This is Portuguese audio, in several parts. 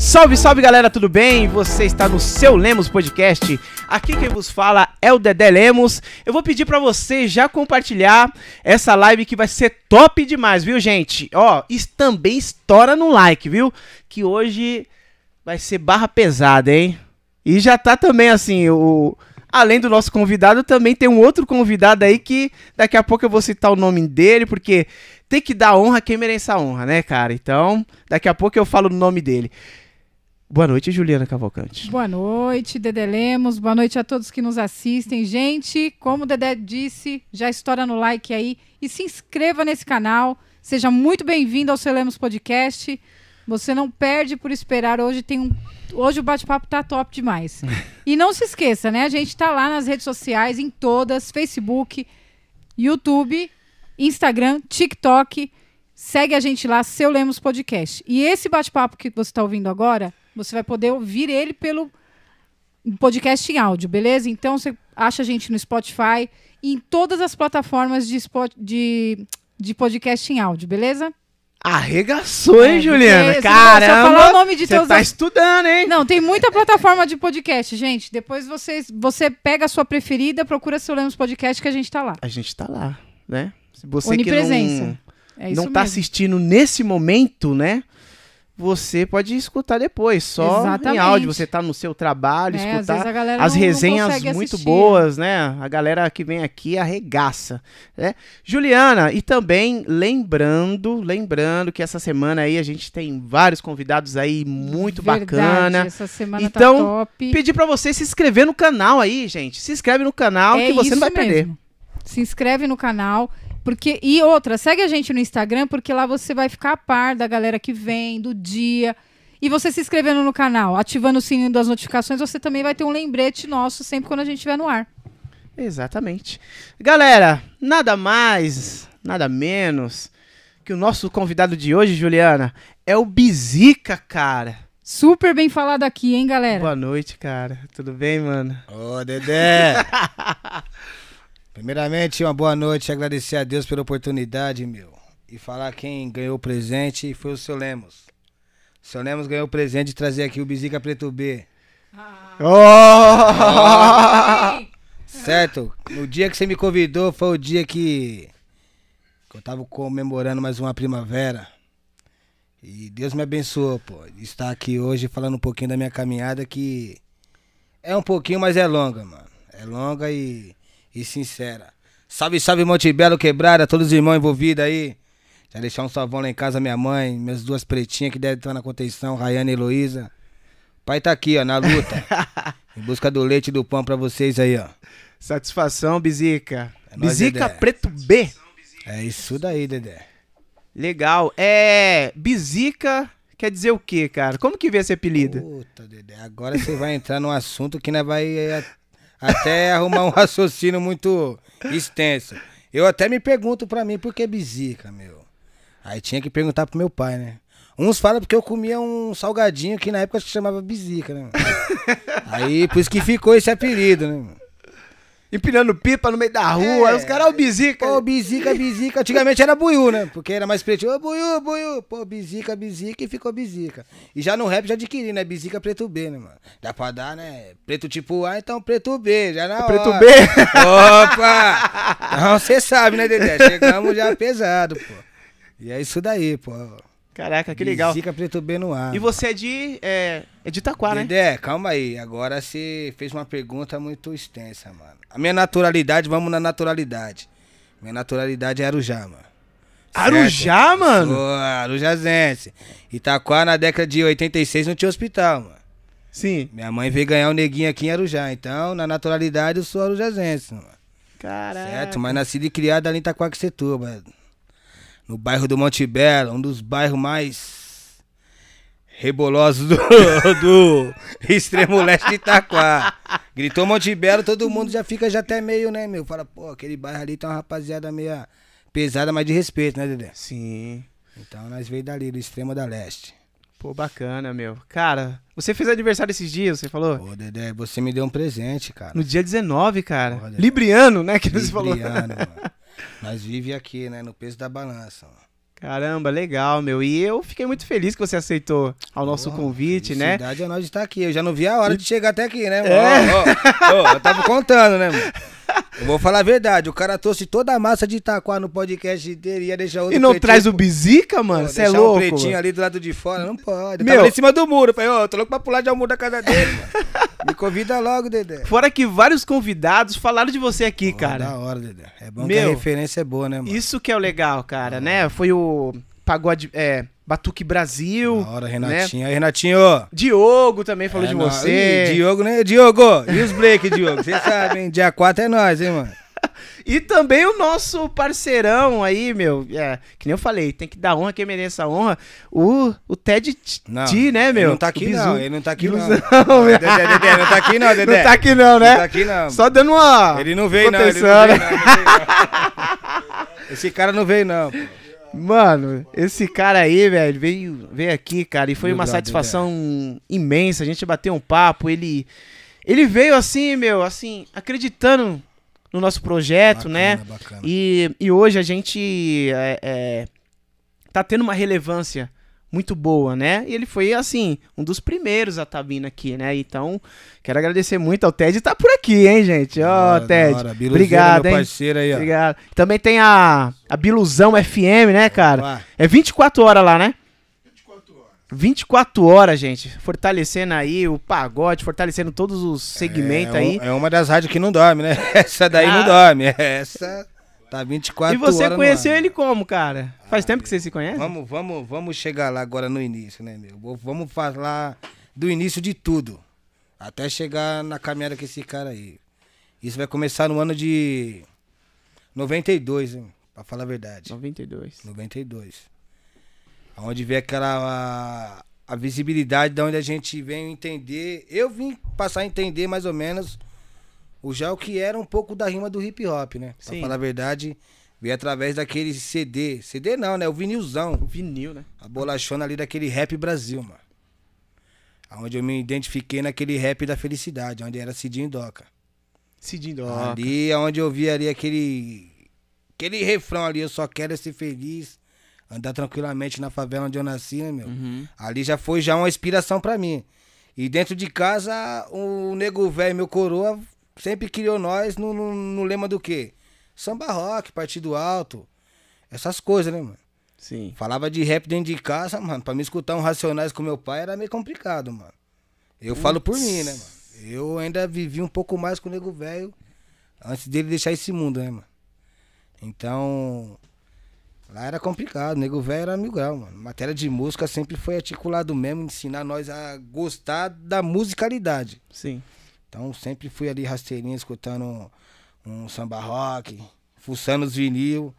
Salve, salve galera, tudo bem? Você está no seu Lemos Podcast. Aqui quem vos fala é o Dedé Lemos. Eu vou pedir para você já compartilhar essa live que vai ser top demais, viu, gente? Ó, também estoura no like, viu? Que hoje vai ser barra pesada, hein? E já tá também assim, o além do nosso convidado, também tem um outro convidado aí que daqui a pouco eu vou citar o nome dele, porque tem que dar honra quem merece a honra, né, cara? Então, daqui a pouco eu falo o nome dele. Boa noite, Juliana Cavalcante. Boa noite, Dedé Lemos. Boa noite a todos que nos assistem. Gente, como o Dedé disse, já estoura no like aí e se inscreva nesse canal. Seja muito bem-vindo ao Seu Lemos Podcast. Você não perde por esperar. Hoje tem um. Hoje o bate-papo tá top demais. e não se esqueça, né? A gente tá lá nas redes sociais, em todas: Facebook, YouTube, Instagram, TikTok. Segue a gente lá, Seu Lemos Podcast. E esse bate-papo que você está ouvindo agora você vai poder ouvir ele pelo podcast em áudio, beleza? Então você acha a gente no Spotify e em todas as plataformas de, spot, de, de podcast em áudio, beleza? Arregaçou, hein, é, Juliana? Caramba! Se eu falar o nome de Você tá as... estudando, hein? Não, tem muita plataforma de podcast, gente. Depois você, você pega a sua preferida, procura seu Lemos Podcast que a gente tá lá. A gente tá lá, né? Se você Onipresença. que não, é não tá mesmo. assistindo nesse momento, né? Você pode escutar depois, só Exatamente. em áudio. Você tá no seu trabalho, é, escutar as resenhas muito assistir. boas, né? A galera que vem aqui arregaça, né? Juliana, e também lembrando, lembrando que essa semana aí a gente tem vários convidados aí muito Verdade, bacana. Essa semana tá então, tá top. pedir para você se inscrever no canal aí, gente. Se inscreve no canal é que você não vai mesmo. perder. Se inscreve no canal. Porque e outra, segue a gente no Instagram porque lá você vai ficar a par da galera que vem, do dia. E você se inscrevendo no canal, ativando o sininho das notificações, você também vai ter um lembrete nosso sempre quando a gente estiver no ar. Exatamente. Galera, nada mais, nada menos que o nosso convidado de hoje, Juliana, é o Bizica, cara. Super bem falado aqui, hein, galera? Boa noite, cara. Tudo bem, mano? Ô, Dedé! Primeiramente, uma boa noite, agradecer a Deus pela oportunidade, meu. E falar quem ganhou o presente foi o seu Lemos. O seu Lemos ganhou o presente de trazer aqui o Bizica Preto B. Ah. Oh! Certo? No dia que você me convidou foi o dia que, que eu tava comemorando mais uma primavera. E Deus me abençoou, pô. Estar aqui hoje falando um pouquinho da minha caminhada que é um pouquinho, mas é longa, mano. É longa e e sincera. Salve, salve Montebello Quebrada, todos os irmãos envolvidos aí. Já deixar um salvão lá em casa, minha mãe, minhas duas pretinhas que devem estar na contenção, Rayane e Heloísa. Pai tá aqui, ó, na luta. em busca do leite e do pão pra vocês aí, ó. Satisfação, Bizica. É Bizica Preto B. É isso daí, Dedé. Legal. É. Bizica quer dizer o quê, cara? Como que vê esse apelido? Puta, Dedé. Agora você vai entrar num assunto que nós vai até arrumar um raciocínio muito extenso. Eu até me pergunto pra mim por que bisica, meu. Aí tinha que perguntar pro meu pai, né? Uns falam porque eu comia um salgadinho que na época se chamava bisica, né? Aí por isso que ficou esse apelido, né? Empinando pipa no meio da rua. É, aí os caras, o Bizica. Pô, Bizica, Bizica. Antigamente era Buiu, né? Porque era mais preto. Ô, Buiu, Buiu. Pô, Bizica, Bizica e ficou Bizica. E já no rap já adquiri, né? Bizica preto B, né, mano? Dá pra dar, né? Preto tipo A, então preto B. Já na hora. Preto B. Opa! Então você sabe, né, Dedé? Chegamos já pesado, pô. E é isso daí, pô. Caraca, que legal. Zica Preto B no ar. E você é de, é, é de Itaquá, né? É, calma aí. Agora você fez uma pergunta muito extensa, mano. A minha naturalidade, vamos na naturalidade. Minha naturalidade é Arujá, mano. Arujá, certo? mano? Sou arujazense. Itaquá, na década de 86, não tinha hospital, mano. Sim. Minha mãe veio ganhar um neguinho aqui em Arujá. Então, na naturalidade, eu sou arujazense, mano. Caraca. Certo? Mas nascido e criado ali em Itaquaquecetuba no bairro do Monte Belo, um dos bairros mais rebolosos do, do extremo leste de Itaquá. Gritou Monte Belo, todo mundo já fica já até meio, né, meu? Fala, pô, aquele bairro ali tem uma rapaziada meio pesada, mas de respeito, né, Dedé? Sim. Então nós veio dali, do extremo da leste. Pô, bacana, meu. Cara, você fez aniversário esses dias, você falou? Pô, Dedé, você me deu um presente, cara. No dia 19, cara. Pô, Libriano, né, que Libriano, você falou. Mano. Nós vive aqui, né? No peso da balança. Caramba, legal, meu. E eu fiquei muito feliz que você aceitou ao nosso Porra, convite, né? Felicidade é nós de estar aqui. Eu já não vi a hora de chegar até aqui, né, mano? É. Ó, ó, ó, eu tava contando, né, mano? Eu vou falar a verdade. O cara trouxe toda a massa de Itaquá no podcast dele. Ia deixar outro E não pretinho traz o Bizica, mano? Você é louco? um pretinho mano. ali do lado de fora, não pode. Meu- Tava em cima do muro. Eu Falei, ó, eu tô louco pra pular de muro da casa dele, mano. Me convida logo, Dedé. Fora que vários convidados falaram de você aqui, Pô, cara. Da hora, Dedé. É bom que a Meu, referência é boa, né, mano? Isso que é o legal, cara, né? Foi o Pagode é, Batuque Brasil. Da hora, né? Renatinho. Aí, Renatinho. Diogo também falou É de nóis. você. Ih, Diogo, né? Diogo. E os break, Diogo? Vocês sabem? Dia 4 é nós, hein, mano? E também o nosso parceirão aí, meu. É, que nem eu falei, tem que dar honra quem merece a honra. O, o Ted T, Não, né, meu? Ele não tá aqui, não. Ele não tá aqui, não. Biluzão, Dedé, Dedé, não tá aqui, não, Dedé. Não tá aqui não, né? Não tá aqui, não. Só dando uma. Ele não veio, não. Ele não não. não veio, não. Esse cara não veio, não. pô. Mano, esse cara aí, velho, veio, veio aqui, cara, e foi Meu uma satisfação imensa. A gente bateu um papo, ele ele veio assim, meu, assim, acreditando no nosso projeto, né? Bacana, bacana. E, e hoje a gente é, é, tá tendo uma relevância muito boa, né? E ele foi, assim, um dos primeiros a estar vindo aqui, né? Então, quero agradecer muito ao Ted. Tá por aqui, hein, gente? Ó, da Ted. hora. Obrigado, meu hein? parceiro aí, ó. Obrigado. Também tem a, a Biluzão FM, né, cara? É 24 horas lá, né? 24 horas. 24 horas, gente. Fortalecendo aí o pagode, fortalecendo todos os segmentos é, aí. É uma das rádios que não dorme, né? Essa daí Ah. não dorme. Essa tá 24 E você horas conheceu ele como, cara? Faz tempo que você se conhece? Vamos, vamos, vamos chegar lá agora no início, né, meu? Vamos falar do início de tudo. Até chegar na caminhada com esse cara aí. Isso vai começar no ano de 92, hein? Pra falar a verdade. 92. 92. Onde vê aquela a, a visibilidade de onde a gente vem entender. Eu vim passar a entender mais ou menos o já o que era um pouco da rima do hip hop, né? Pra Sim. falar a verdade, veio através daquele CD. CD não, né? O vinilzão. O vinil, né? A bolachona ali daquele rap Brasil, mano. Onde eu me identifiquei naquele rap da felicidade, onde era Cidinho Doca. Cidinho Doca. Ali é onde eu vi ali aquele. Aquele refrão ali, eu só quero ser feliz. Andar tranquilamente na favela onde eu nasci, né, meu? Uhum. Ali já foi já uma inspiração pra mim. E dentro de casa, o nego velho, meu coroa, sempre criou nós no, no, no lema do quê? Samba rock, partido alto. Essas coisas, né, mano? Sim. Falava de rap dentro de casa, mano. Pra me escutar um Racionais com meu pai era meio complicado, mano. Eu falo por mim, né, mano? Eu ainda vivi um pouco mais com o nego velho antes dele deixar esse mundo, né, mano? Então, lá era complicado. O nego velho era mil grau, mano. Matéria de música sempre foi articulado mesmo, ensinar nós a gostar da musicalidade. Sim. Então sempre fui ali rasteirinho, escutando um, um samba rock, fuçando os vinil.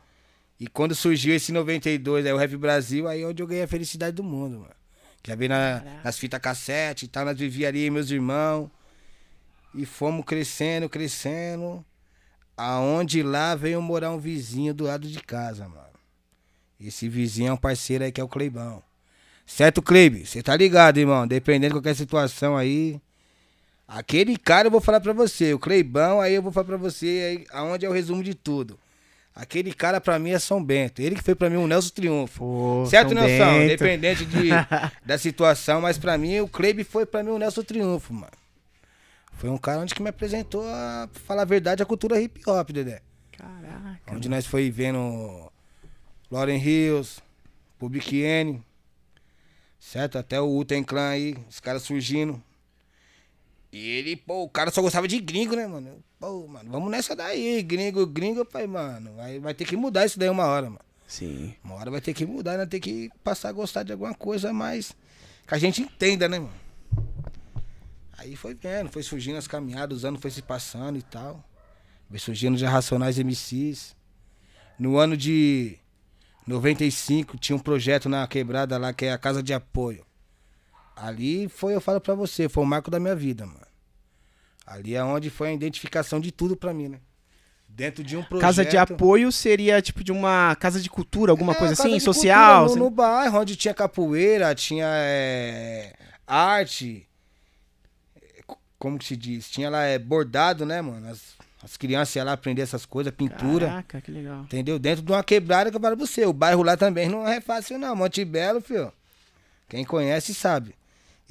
E quando surgiu esse 92, aí o Rap Brasil, aí é onde eu ganhei a felicidade do mundo, mano. Já vi na- nas fitas cassete e tal, nós vivíamos ali, meus irmãos. E fomos crescendo, crescendo. Aonde lá veio morar um vizinho do lado de casa, mano. Esse vizinho é um parceiro aí que é o Cleibão. Certo, Cleibe? Você tá ligado, irmão? Dependendo de qualquer situação aí. Aquele cara eu vou falar pra você, o Cleibão, aí eu vou falar pra você aí, aonde é o resumo de tudo. Aquele cara pra mim é São Bento. Ele que foi pra mim o Nelson Triunfo. Pô, certo, São Nelson? Bento. Independente de, da situação, mas pra mim o Cleibe foi pra mim o Nelson Triunfo, mano. Foi um cara onde que me apresentou, a pra falar a verdade, a cultura hip hop, Dedé. Caraca. Onde nós foi vendo Lauren Hills, Public Enemy, certo? Até o Uten Clan aí, os caras surgindo. E ele, pô, o cara só gostava de gringo, né, mano? Pô, mano, vamos nessa daí, gringo, gringo, eu falei, mano, vai, vai ter que mudar isso daí uma hora, mano. Sim. Uma hora vai ter que mudar, né? Ter que passar a gostar de alguma coisa mais que a gente entenda, né, mano? Aí foi vendo, foi surgindo as caminhadas, os anos foi se passando e tal. Foi surgindo já Racionais MCs. No ano de 95 tinha um projeto na quebrada lá que é a Casa de Apoio. Ali foi, eu falo pra você, foi o marco da minha vida, mano. Ali é onde foi a identificação de tudo pra mim, né? Dentro de um projeto. Casa de apoio seria tipo de uma casa de cultura, alguma É, coisa assim, social? cultura, No, no bairro, onde tinha capoeira, tinha é, arte. Co- Como que se diz? Tinha lá é, bordado, né, mano? As, As crianças iam lá aprender essas coisas, pintura. Caraca, que legal. Entendeu? Dentro de uma quebrada que eu falo pra você. O bairro lá também não é fácil, não. Monte Belo, filho. Quem conhece sabe.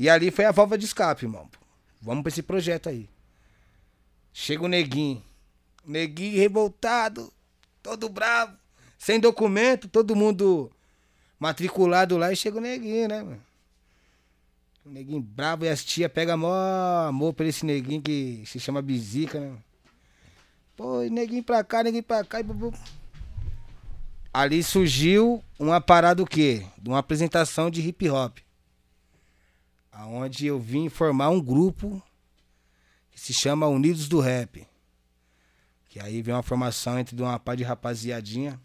E ali foi a válvula de escape, irmão. Vamos pra esse projeto aí. Chega o neguinho. Neguinho revoltado, todo bravo, sem documento, todo mundo matriculado lá e chega o neguinho, né, mano? O neguinho bravo e as tia pegam mó amor por esse neguinho que se chama Bizica, né? Pô, neguinho pra cá, neguinho pra cá e. Ali surgiu uma parada o quê? De uma apresentação de hip hop. Aonde eu vim formar um grupo que se chama Unidos do Rap. Que aí vem uma formação entre uma par de rapaziadinha.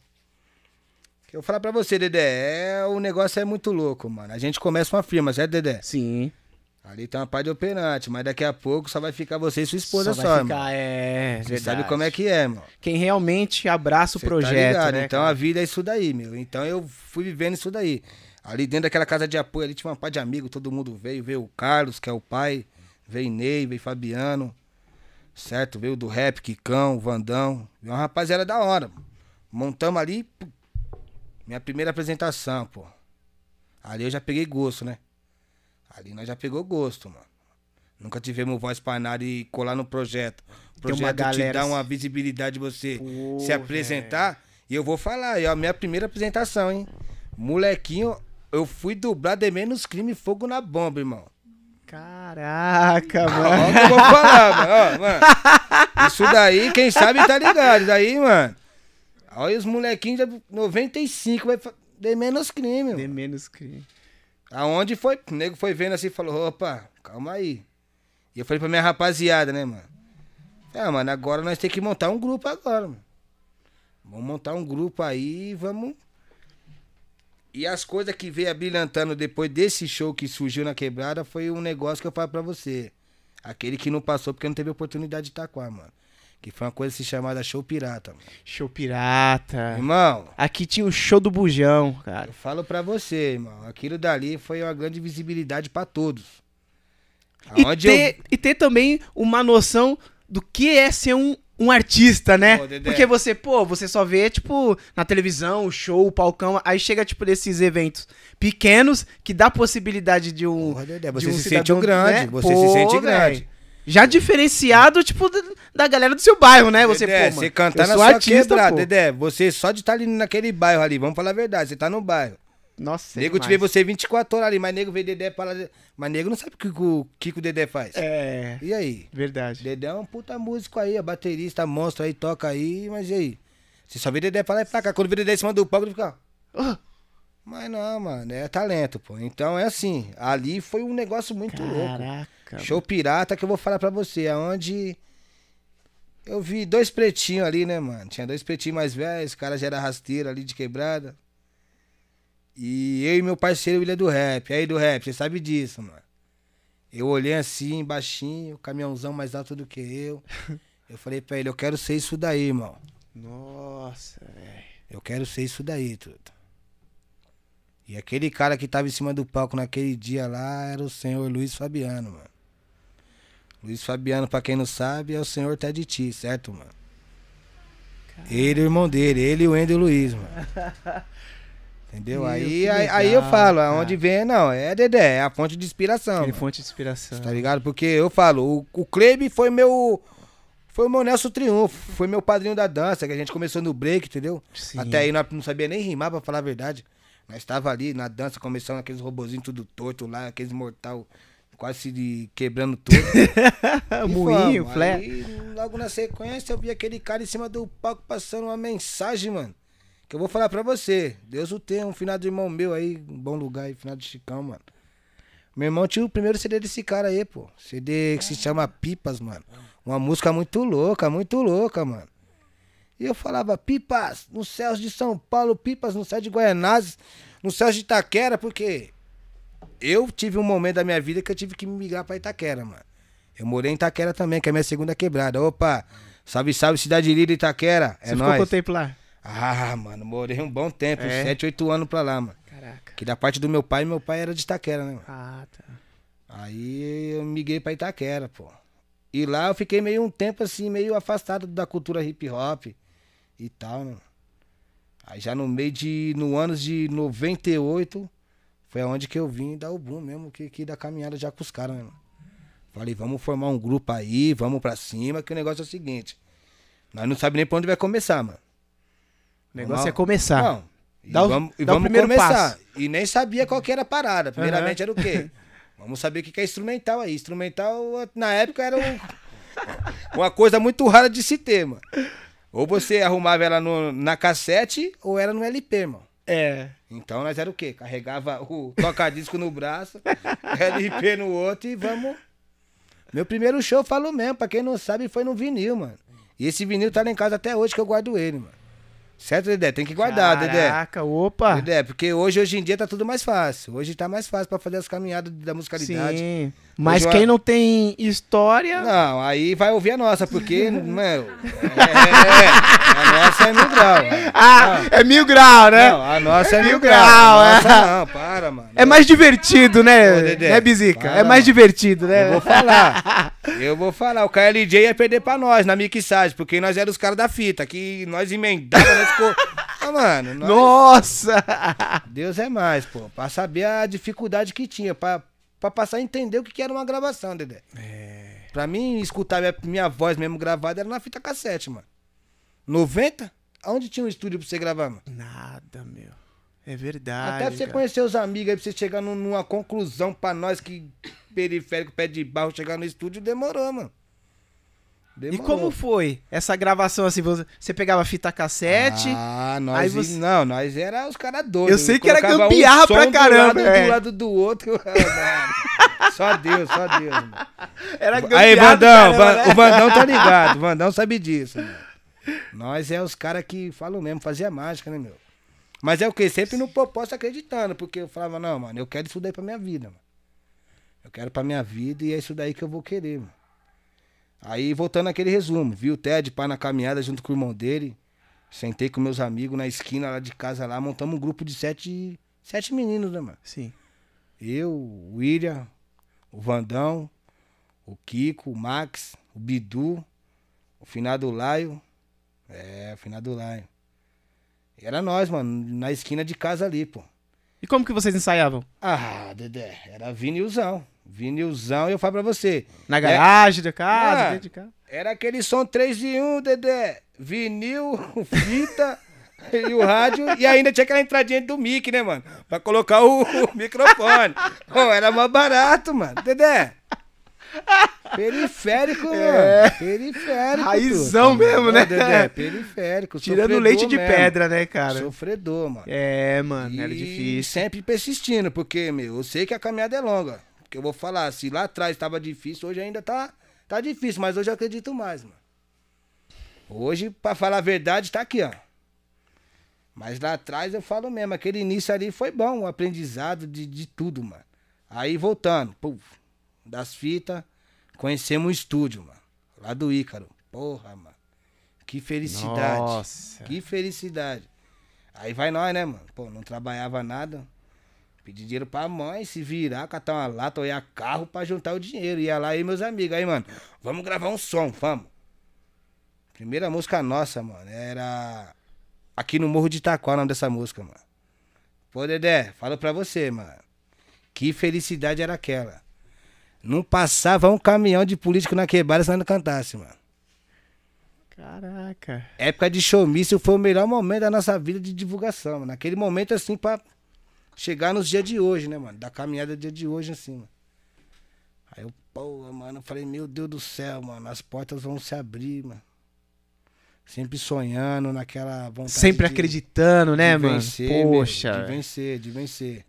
Que eu vou falar pra você, Dedé, é, o negócio é muito louco, mano. A gente começa uma firma, certo, Dedé? Sim. Ali tem uma par de operante, mas daqui a pouco só vai ficar você e sua esposa Só só, ficar, é, Você sabe como é que é, mano. Quem realmente abraça o tá projeto, ligado? né? Então cara? a vida é isso daí, meu. Então eu fui vivendo isso daí. Ali dentro daquela casa de apoio, ali tinha uma par de amigos, todo mundo veio. Veio o Carlos, que é o pai. Veio Ney, veio Fabiano. Certo? Veio do rap, Kikão, Vandão. Veio uma rapaziada da hora. Montamos ali. Minha primeira apresentação, pô. Ali eu já peguei gosto, né? Ali nós já pegou gosto, mano. Nunca tivemos voz pra nada e colar no projeto. O Tem uma projeto te galera dá assim. uma visibilidade de você Pô, se apresentar. E eu vou falar, é a minha primeira apresentação, hein? Molequinho, eu fui dublar de menos crime fogo na bomba, irmão. Caraca, Ó, mano. o que eu vou falar, mano. Ó, mano. Isso daí, quem sabe tá ligado. Isso daí, mano. Olha os molequinhos de 95, vai de menos crime, De mano. menos crime. Aonde foi? O nego foi vendo assim e falou, opa, calma aí. E eu falei pra minha rapaziada, né, mano? É, mano, agora nós temos que montar um grupo agora, mano. Vamos montar um grupo aí e vamos. E as coisas que veio abrilhantando depois desse show que surgiu na quebrada foi um negócio que eu falo pra você. Aquele que não passou porque não teve oportunidade de Itaquá, mano. Que foi uma coisa assim chamada show pirata, mano. Show pirata. Irmão, Aqui tinha o show do Bujão, cara. eu falo pra você, irmão. Aquilo dali foi uma grande visibilidade pra todos. E Aonde eu- ter, e ter também uma noção do que é ser um, um artista, né? Pô. Porque você, pô, você só vê, tipo, na televisão, o show, o palcão, aí chega, tipo, desses eventos pequenos que dá possibilidade de um. Dedé, de você um se cidadão, sente grande, né? você Pô, se sente grande. Já diferenciado, tipo, da, galera do seu bairro, né? Você, Dedé, pô, você mano, cantar eu na sua artista, quebrada. Dedé, você só de estar ali naquele bairro ali, vamos falar a verdade, você tá no bairro. Nossa, é nego te demais. vê você 24 horas ali, mas nego vê Dedé para mas nego não sabe o que, o que, o Dedé faz. É, E aí? verdade. Dedé é um puta músico aí, é baterista, monstro aí, toca aí, mas e aí? Você só vê Dedé pra lá e pra cá, quando vê Dedé em cima do palco, ele fica... Ah, Mas não, mano, é talento, pô. Então é assim, ali foi um negócio muito louco. Caraca. Show pirata que eu vou falar pra você, aonde eu vi dois pretinhos ali, né, mano? Tinha dois pretinhos mais velhos, o cara já era rasteiro ali de quebrada. E eu e meu parceiro William do Rap. Aí do Rap, você sabe disso, mano. Eu olhei assim, baixinho, caminhãozão mais alto do que eu. Eu falei pra ele, eu quero ser isso daí, irmão. Nossa, velho. Eu quero ser isso daí, tudo. E aquele cara que tava em cima do palco naquele dia lá era o senhor Luiz Fabiano, mano. Luiz Fabiano, pra quem não sabe, é o senhor Ted Ti, certo, mano? Ele e o irmão dele, ele e o Ender Luiz, mano. Entendeu? Meu, aí, aí, aí eu falo, aonde vem, não, é Dedé, é a fonte de inspiração. Aquele mano. fonte de inspiração. Tá ligado? Porque eu falo, o, o Kleber foi meu. Foi o meu Nelson Triunfo, foi meu padrinho da dança, que a gente começou no break, entendeu? Sim. Até aí nós não sabia nem rimar, pra falar a verdade. Nós estava ali na dança, começando aqueles robozinhos tudo torto lá, aqueles mortal quase se quebrando tudo. Moinho. Aí, logo na sequência, eu vi aquele cara em cima do palco passando uma mensagem, mano. Que eu vou falar pra você. Deus o tenha, um final de irmão meu aí, um bom lugar aí, final de Chicão, mano. Meu irmão tinha o primeiro CD desse cara aí, pô. CD que se chama Pipas, mano. Uma música muito louca, muito louca, mano. E eu falava, Pipas nos céus de São Paulo, Pipas no céu de Guaianazes, no céu de Itaquera, porque eu tive um momento da minha vida que eu tive que migrar pra Itaquera, mano. Eu morei em Itaquera também, que é a minha segunda quebrada. Opa, salve, salve, cidade linda Itaquera. É Você ficou nóis. quanto tempo lá? Ah, mano, morei um bom tempo, É? 7, 8 anos pra lá, mano. Caraca. Que da parte do meu pai, meu pai era de Itaquera, né, mano? Ah, tá. Aí eu miguei pra Itaquera, pô. E lá eu fiquei meio um tempo assim, meio afastado da cultura hip hop e tal, né? Aí já no meio de. No anos de 98, foi aonde que eu vim dar o boom mesmo, que, que da caminhada já com os caras, né? mano? Falei, vamos formar um grupo aí, vamos pra cima, que o negócio é o seguinte. Nós não sabemos nem pra onde vai começar, mano. O negócio Vamos- é começar. Não. E Dá o- vamos, e dá o vamos primeiro começar. passo. E nem sabia qual que era a parada. Primeiramente Aham. era o quê? Vamos saber o que que é instrumental aí. Instrumental, na época, era um- uma coisa muito rara de se ter, mano. Ou você arrumava ela no- na cassete ou era no LP, mano. É. Então nós era o quê? Carregava o toca-disco no braço, LP no outro e vamos. Meu primeiro show, falo mesmo, pra quem não sabe, foi no vinil, mano. E esse vinil tá lá em casa até hoje que eu guardo ele, mano. Certo, Dedé? Tem que guardar, Dedé. Caraca, opa. Dedé, porque hoje, hoje em dia tá tudo mais fácil. Hoje tá mais fácil pra fazer as caminhadas da musicalidade. Sim. Mas eu- quem não tem história. Não, aí vai ouvir a nossa, porque, meu, é, a nossa é mil grau. Ah, é mil grau, né? Não, a nossa é Mil mil grau, grau. A é. nossa não, para, mano. É mais divertido, né? Ô, Dedé, né, Bizica? para, é mais divertido, né? Eu vou falar. Eu vou falar. O KLJ ia perder pra nós na mixagem, porque nós éramos os caras da fita, que nós emendava, nós ficou... Ah, mano, nós- Nossa! Deus é mais, pô. Pra saber a dificuldade que tinha, pra, pra passar a entender o que que era uma gravação, Dedé. É. Pra mim, escutar minha, minha voz mesmo gravada era na fita cassete, mano. 90? Aonde tinha um estúdio pra você gravar, mano? Nada, meu. É verdade. Até pra você cara. conhecer os amigos aí, pra você chegar num- numa conclusão pra nós que periférico, pé de barro, chegar no estúdio, demorou, mano. E Demorou. como foi essa gravação assim? Você pegava fita cassete? Ah, nós. Aí você- Não, nós era os caras doidos. Eu sei que era gambiarra um pra caramba, Do lado, é. do lado do outro. Ah, só Deus, só Deus. Mano. Era Aí, gambiarra do Vandão, caramba, né? o Vandão tá ligado. O Vandão sabe disso. Mano. Nós é os caras que falam mesmo, fazia mágica, né, meu? Mas é o quê? Sempre no propósito acreditando, porque eu falava, não, mano, eu quero isso daí pra minha vida, mano. Eu quero pra minha vida e é isso daí que eu vou querer, mano. Aí, voltando àquele resumo, vi o Ted pá na caminhada junto com o irmão dele. Sentei com meus amigos na esquina lá de casa lá, montamos um grupo de sete, sete meninos, né, mano? Sim. Eu, o William, o Vandão, o Kiko, o Max, o Bidu, o finado Laio. É, o finado Laio. E era nós, mano, na esquina de casa ali, pô. E como que vocês ensaiavam? Ah, Dedé, era vinilzão. Vinilzão, e eu falo pra você. Na garagem da casa, Ah. dentro de casa? Era aquele som 3 de 1, Dedé. Vinil, fita e o rádio. E ainda tinha aquela entradinha do mic, né, mano? Pra colocar o, o microfone. Pô, era mais barato, mano. Dedé. Periférico, É. mano. Periférico. Raizão tudo. mesmo, né? Dedé, periférico. Tirando leite de mesmo. pedra, né, cara? Sofredor, mano. É, mano, era E difícil. sempre persistindo, porque, meu, eu sei que a caminhada é longa. Eu vou falar, se lá atrás estava difícil, hoje ainda tá, tá difícil, mas hoje eu acredito mais, mano. Hoje, pra falar a verdade, tá aqui, ó. Mas lá atrás eu falo mesmo, aquele início ali foi bom, o aprendizado de, de tudo, mano. Aí voltando, puf, das fitas, conhecemos o estúdio, mano. Lá do Ícaro. Porra, mano. Que felicidade. Nossa. Que felicidade. Aí vai nós, né, mano? Pô, não trabalhava nada. Pedi dinheiro pra mãe, se virar, catar uma lata, olhar carro pra juntar o dinheiro. Ia lá eu e meus amigos. Aí, mano, vamos gravar um som, vamos. Primeira música nossa, mano, era Aqui no Morro de Itaquá, o nome dessa música, mano. Pô, Dedé, falo pra você, mano. Que felicidade era aquela. Não passava um caminhão de político na quebrada se nós não cantasse, mano. Caraca. Época de showmício foi o melhor momento da nossa vida de divulgação, mano. Naquele momento, assim, pra chegar nos dias de hoje, né, mano? Da caminhada do dia de hoje, assim, mano. Aí eu, pô, mano, eu falei, meu Deus do céu, mano, as portas vão se abrir, mano. Sempre sonhando naquela vontade. Sempre de- acreditando, né, de mano? vencer, meu, Poxa. de vencer, de vencer.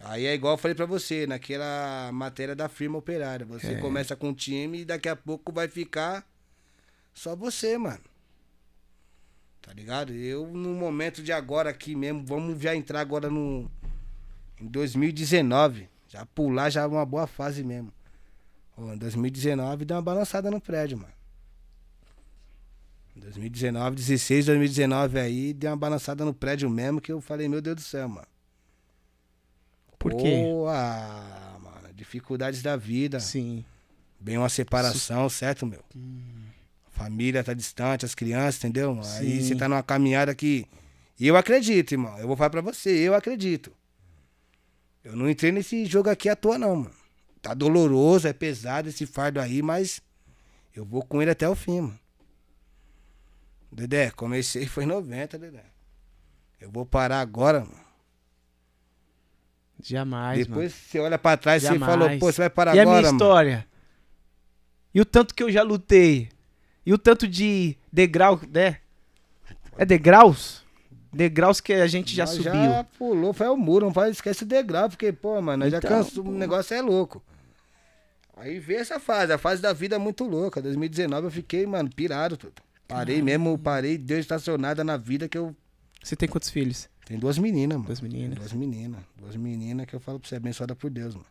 Aí é igual eu falei pra você, naquela matéria da firma operária. Você É. começa com um time e daqui a pouco vai ficar só você, mano. Tá ligado? Eu, no momento de agora aqui mesmo, vamos já entrar agora no. Em 2019. Já pular já é uma boa fase mesmo. Em 2019 deu uma balançada no prédio, mano. Em 2019, 16, 2019 aí, deu uma balançada no prédio mesmo que eu falei, meu Deus do céu, mano. Por quê? Ah, mano, dificuldades da vida. Sim. Bem uma separação, certo, meu? Família tá distante, as crianças, entendeu? Aí Sim. você tá numa caminhada que. E eu acredito, irmão. Eu vou falar pra você, eu acredito. Eu não entrei nesse jogo aqui à toa, não, mano. Tá doloroso, é pesado esse fardo aí, mas eu vou com ele até o fim, mano. Dedé, comecei foi em 90, Dedé. Eu vou parar agora, mano. Jamais, Depois mano. você olha pra trás e falou, pô, você vai parar E a agora, minha mano. história? E o tanto que eu já lutei? E o tanto de degrau, né? É degraus? Degraus que a gente já Nós subiu. Já pulou, foi o muro, não faz, esquece o degrau, porque, pô, mano, já Então, cansou, pô. o negócio é louco. Aí veio essa fase, a fase da vida é muito louca. 2019 eu fiquei, mano, pirado tudo. Parei mesmo, parei, deu estacionada na vida que eu. Você tem quantos filhos? Tem duas meninas, mano. Duas meninas. Duas meninas. Duas meninas que eu falo pra você, abençoada por Deus, mano.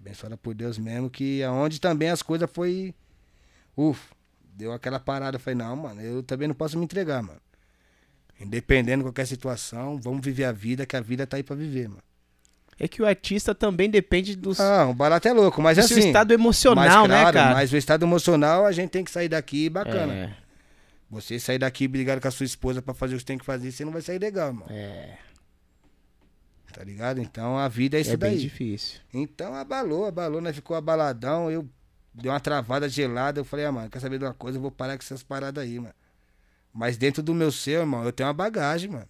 Abençoada por Deus mesmo, que aonde também as coisas foi. Uf, deu aquela parada. Eu falei, não, mano, eu também não posso me entregar, mano. Independente de qualquer situação, vamos viver a vida, que a vida tá aí pra viver, mano. É que o artista também depende do, Ah, o barato é louco, mas do assim. seu estado emocional, mas, né, claro, cara? Mas o estado emocional a gente tem que sair daqui bacana. É, Você sair daqui brigado com a sua esposa pra fazer o que você tem que fazer, você não vai sair legal, irmão. é, Tá ligado? Então a vida é isso é bem daí. difícil. Então abalou, abalou, nós ficou abaladão, eu dei uma travada gelada, eu falei, ah, mano, quer saber de uma coisa? Eu vou parar com essas paradas aí, mano. Mas dentro do meu ser, irmão, eu tenho uma bagagem, mano.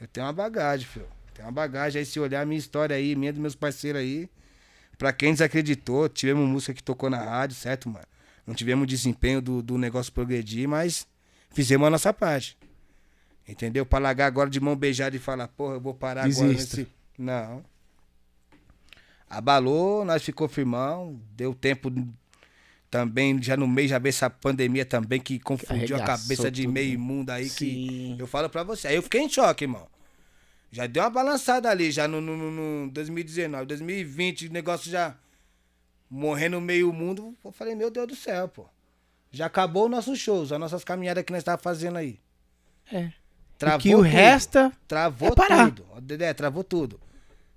Eu tenho uma bagagem, filho. Tenho uma bagagem aí, se olhar a minha história aí, minha dos meus parceiros aí. Pra quem desacreditou, tivemos música que tocou na rádio, certo, mano? Não tivemos desempenho do, do negócio progredir, mas fizemos a nossa parte. Entendeu? Pra largar agora de mão beijada e falar, porra, eu vou parar agora Desista. nesse. Não. Abalou, nós ficou firmão, deu tempo também, já no mês, já veio essa pandemia também que confundiu a cabeça de tudo. meio mundo aí que. Sim. Eu falo pra você. Aí eu fiquei em choque, irmão. Já deu uma balançada ali, já no, no, no- no 2019, 2020, o negócio já morrendo meio mundo. Eu falei, meu Deus do céu, pô. Já acabou os nossos shows, as nossas caminhadas que nós tava fazendo aí. É. Travou o que o tudo. resta Travou é parar. tudo. Dedé, travou tudo.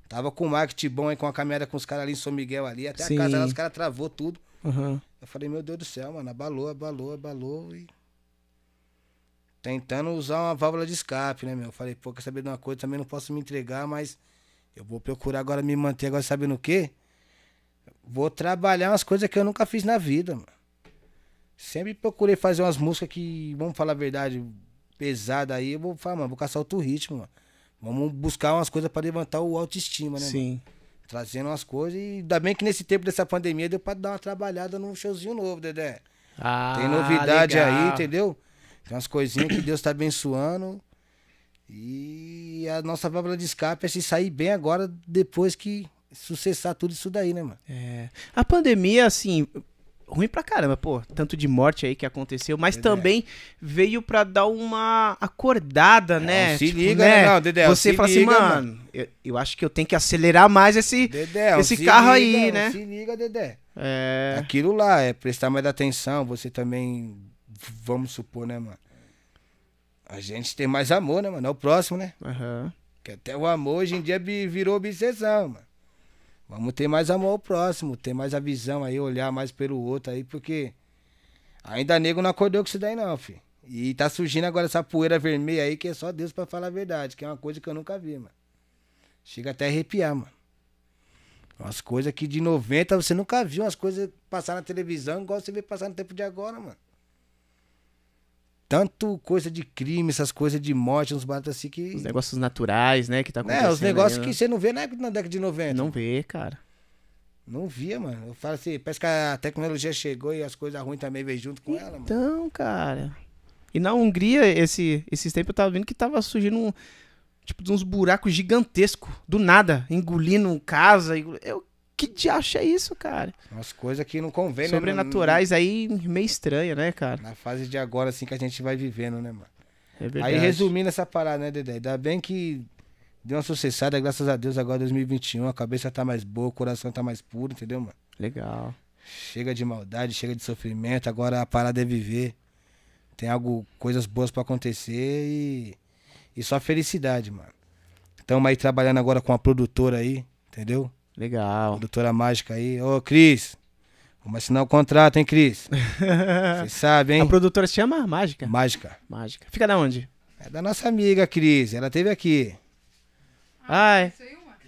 Tava com marketing bom aí, com a caminhada com os caras ali em São Miguel ali. Até Sim. a casa lá, os caras travou tudo. Aham. Eu falei, meu Deus do céu, mano, abalou, abalou, abalou e. Tentando usar uma válvula de escape, né, meu? Eu falei, pô, quer saber de uma coisa? Também não posso me entregar, mas eu vou procurar agora me manter agora, sabendo o quê? Vou trabalhar umas coisas que eu nunca fiz na vida, mano. Sempre procurei fazer umas músicas que, vamos falar a verdade, pesada aí. Eu vou falar, mano, vou caçar outro ritmo, mano. Vamos buscar umas coisas pra levantar o autoestima, né, mano? Trazendo umas coisas. E ainda bem que nesse tempo dessa pandemia deu pra dar uma trabalhada num showzinho novo, Dedé. Ah, Tem novidade aí, legal. entendeu? Tem umas coisinhas que Deus tá abençoando. E a nossa válvula de escape é se sair bem agora, depois que sucessar tudo isso daí, né, mano? É. A pandemia, assim, ruim pra caramba, pô. Tanto de morte aí que aconteceu, mas Dedé. também veio pra dar uma acordada, né? se liga, né? Não, Dedé, Você fala liga, assim, mano, eu, eu acho que eu tenho que acelerar mais esse. Dedé, Esse se carro liga, aí, né? Se liga, Dedé. É. Aquilo lá é prestar mais atenção, você também, vamos supor, né, mano? A gente tem mais amor, né, mano? É o próximo, né? Aham. Que até o amor hoje em dia virou obsessão, mano. Vamos ter mais amor ao próximo, ter mais a visão aí, olhar mais pelo outro aí, porque ainda nego não acordou com isso daí não, filho. E tá surgindo agora essa poeira vermelha aí que é só Deus pra falar a verdade, que é uma coisa que eu nunca vi, mano. Chega até a arrepiar, mano. Umas coisas que de 90 você nunca viu, umas coisas passar na televisão, igual você vê passar no tempo de agora, mano. Tanto coisa de crime, essas coisas de morte, uns baratos assim que. Os negócios naturais, né? Que tá acontecendo. É, os negócios aí, que né? você não vê na, na década de 90. Não vê, cara. Não via, mano. Eu falo assim, parece que a tecnologia chegou e as coisas ruins também veio junto com ela, mano. Então, cara. E na Hungria, esse, esses tempos eu tava vendo que tava surgindo um, tipo, uns buracos gigantescos, do nada, engolindo casa. engol- Eu, que diacho é isso, cara? Umas coisas que não convém, Sobrenaturais aí, meio estranha, né, cara? Na, fase de agora, assim, que a gente vai vivendo, né, mano? É verdade. Aí, resumindo essa parada, né, Dedé? Ainda bem que deu uma sucessada, graças a Deus, agora 2021. A cabeça tá mais boa, o coração tá mais puro, entendeu, mano? Legal. Chega de maldade, chega de sofrimento. Agora a parada é viver. Tem algo, coisas boas pra acontecer e, e só felicidade, mano. Estamos aí trabalhando agora com a produtora aí, entendeu? Legal. Produtora mágica aí. Ô, Cris, Vamos assinar o contrato, hein, Cris? Você sabe, hein? A produtora se chama Mágica. Mágica. Mágica. Fica da onde? É da nossa amiga, Cris. Ela teve aqui. Ai.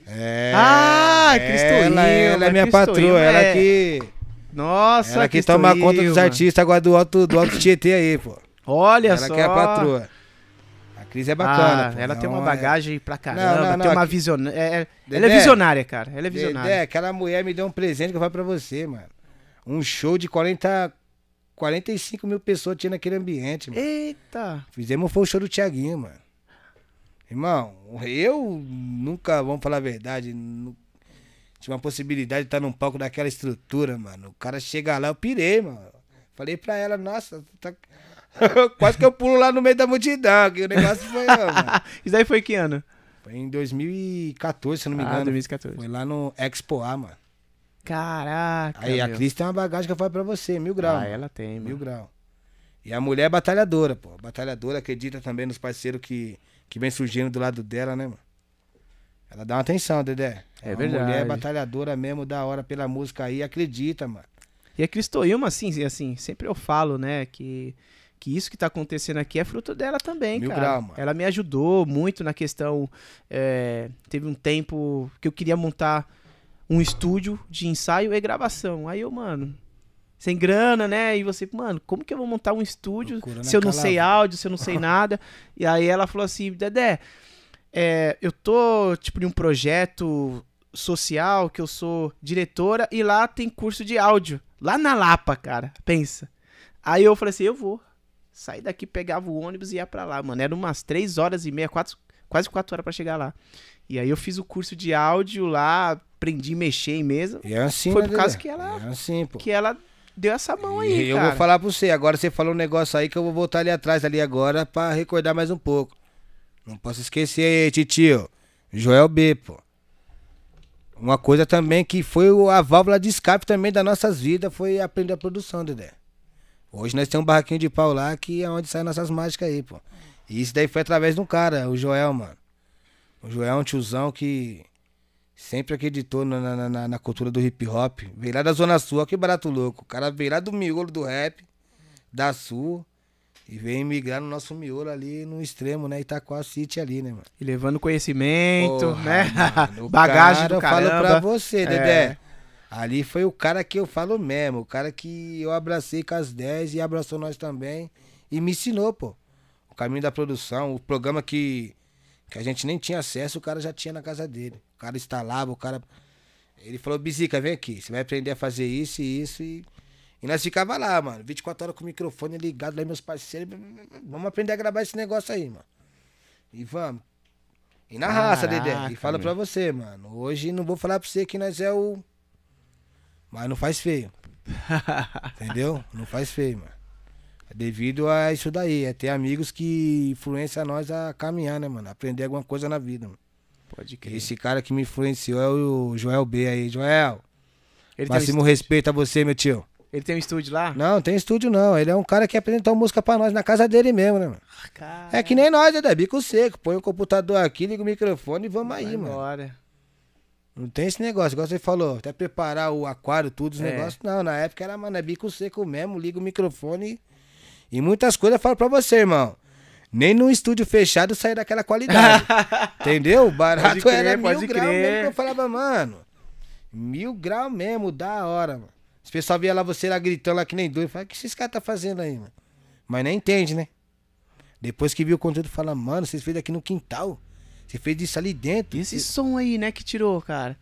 É. Ah, Cristo ela, ela é minha Cristo patroa. Ela é. que, Nossa, ela que Cristo toma conta dos artistas agora do Alto, do Alto Tietê aí, pô. Olha ela só. que é a patroa. Cris é bacana. Ah, pô. ela tem uma Não, bagagem pra caramba, Não, não, não, tem uma aqui- visionária. É, ela é visionária, cara. Ela é É, visionária. Dedé, aquela mulher me deu um presente que eu falo pra você, mano. Um show de 40, 45 mil pessoas tinha naquele ambiente, mano. Eita. Fizemos foi o show do Thiaguinho, mano. Irmão, eu nunca, vamos falar a verdade, nu- tinha uma possibilidade de estar num palco daquela estrutura, mano. O cara chega lá, eu pirei, mano. Falei pra ela, nossa, tá... quase que eu pulo lá no meio da multidão, que o negócio foi, ó. Isso daí foi que ano? Foi em 2014, se eu não me Ah, engano. 2014. Foi lá no Expo A, mano. Caraca. Aí a meu. Cris tem uma bagagem que eu falo pra você, mil graus. Ah, ela tem, Mil mano. graus. E a mulher é batalhadora, pô. Batalhadora, acredita também nos parceiros que, que vem surgindo do lado dela, né, mano? Ela dá uma atenção, Dedé. É uma verdade. mulher batalhadora mesmo, da hora pela música aí, acredita, mano. E a Cristoilma, assim, assim, sempre eu falo, né, que, que isso que tá acontecendo aqui é fruto dela também, Mil cara. grau. Ela me ajudou muito na questão. é, teve um tempo que eu queria montar um estúdio de ensaio e gravação. Aí eu, mano, sem grana, né? E você, mano, como que eu vou montar um estúdio Loucura, se né? eu não sei áudio, se eu não sei nada? E aí ela falou assim, Dedé, é, eu tô, tipo, em um projeto social que eu sou diretora e lá tem curso de áudio. Lá na Lapa, cara. Pensa. Aí eu falei assim, eu vou. Saí daqui, pegava o ônibus e ia pra lá, mano. Era umas três horas e meia, quatro, quase quatro horas pra chegar lá. E aí eu fiz o curso de áudio lá, aprendi a mexer em mesa, E é assim, Foi né, por causa Dedé? que ela- É assim, pô. que ela deu essa mão aí, E eu cara. vou falar pra você, agora você falou um negócio aí que eu vou voltar ali atrás, ali agora, pra recordar mais um pouco. Não posso esquecer aí, titio. Joel B, pô. Uma coisa também que foi a válvula de escape também das nossas vidas foi aprender a produção, Dedé. Hoje nós temos um barraquinho de pau lá que é onde saem nossas mágicas aí, pô. E isso daí foi através de um cara, o Joel, mano. O Joel é um tiozão que sempre acreditou na, na, na- na cultura do hip hop. Veio lá da Zona Sul, que barato louco. O cara veio lá do miolo do rap, da Sul, e veio migrar no nosso miolo ali no extremo, né? Itaquá City ali, né, mano? E levando conhecimento, Porra, né? mano, Bagagem cara, do Eu falo pra caramba. você, É. Ali foi o cara que eu falo mesmo. O cara que eu abracei com as 10 e abraçou nós também. E me ensinou, pô. O caminho da produção, o programa que, que a gente nem tinha acesso, o cara já tinha na casa dele. O cara instalava, o cara. Ele falou, Bizica, vem aqui. Você vai aprender a fazer isso e isso. E, e nós ficava lá, mano. 24 horas com o microfone ligado lá, meus parceiros. Vamos aprender a gravar esse negócio aí, mano. E vamos. E na raça, Dedé. Caraca, E falo pra você, mano. Hoje não vou falar pra você que nós é o. Mas não faz feio. Entendeu? Não faz feio, mano. É devido a isso daí. É ter amigos que influenciam nós a caminhar, né, mano? Aprender alguma coisa na vida, mano. Pode crer. Esse cara que me influenciou é o Joel B aí. Joel, Ele um máximo estúdio. respeito a você, meu tio. ele tem um estúdio lá? Não, tem estúdio não. Ele é um cara que apresentou música pra nós na casa dele mesmo, né, mano? É que nem nós, é bico seco. Põe o computador aqui, liga o microfone e vamos aí, Vai mano. Não tem esse negócio, igual você falou, até preparar o aquário, tudo, os É. negócios. Não, na época era, mano, é bico seco mesmo, liga o microfone e, muitas coisas eu falo pra você, irmão. Nem num estúdio fechado sair daquela qualidade. entendeu? Barato crer, era mil crer. mesmo que eu falava, mano. Mil graus mesmo, da hora, mano. Os pessoal via lá você lá gritando lá que nem doido. Fala, o que esses caras tá fazendo aí, mano? Mas nem entende, né? Depois que viu o conteúdo, fala, mano, vocês fez aqui no quintal. Você fez isso ali dentro. E esse som aí, né, que tirou, cara?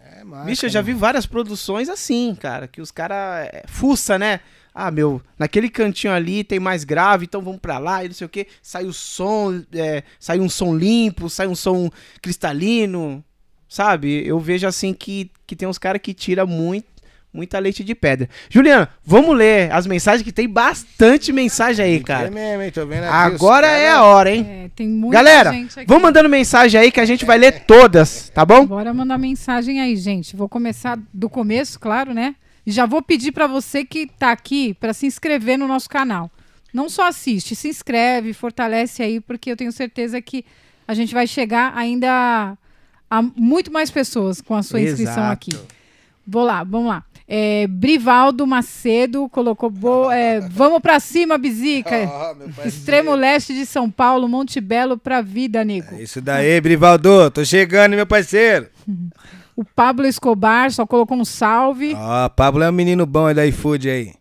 É, massa, Bicho, eu já vi várias produções assim, cara, que os caras é, fuça, né? Ah, meu, naquele cantinho ali tem mais grave, então vamos pra lá e não sei o que. Sai o som, é, sai um som limpo, sai um som cristalino, sabe? Eu vejo assim que, que tem uns caras que tira muito, muita leite de pedra. Juliana, vamos ler as mensagens, que tem bastante mensagem aí, É cara. mesmo, hein? Tô vendo aqui Agora é a hora, hein? É, tem muita Galera, gente aqui. vamos mandando mensagem aí que a gente vai ler todas, tá bom? Bora mandar mensagem aí, gente. Vou começar do começo, claro, né? E já vou pedir pra você que tá aqui pra se inscrever no nosso canal. Não só assiste, se inscreve, fortalece aí, porque eu tenho certeza que a gente vai chegar ainda a muito mais pessoas com a sua inscrição Exato. aqui. Vou lá, vamos lá. É, Brivaldo Macedo colocou boa. É, Vamos pra cima, Bizica. Meu parceiro. Extremo leste de São Paulo, Monte Belo pra vida, nego. É Isso daí, Brivaldo. Tô chegando, meu parceiro. O Pablo Escobar só colocou um salve. Ó, Pablo é um menino bom aí da iFood aí.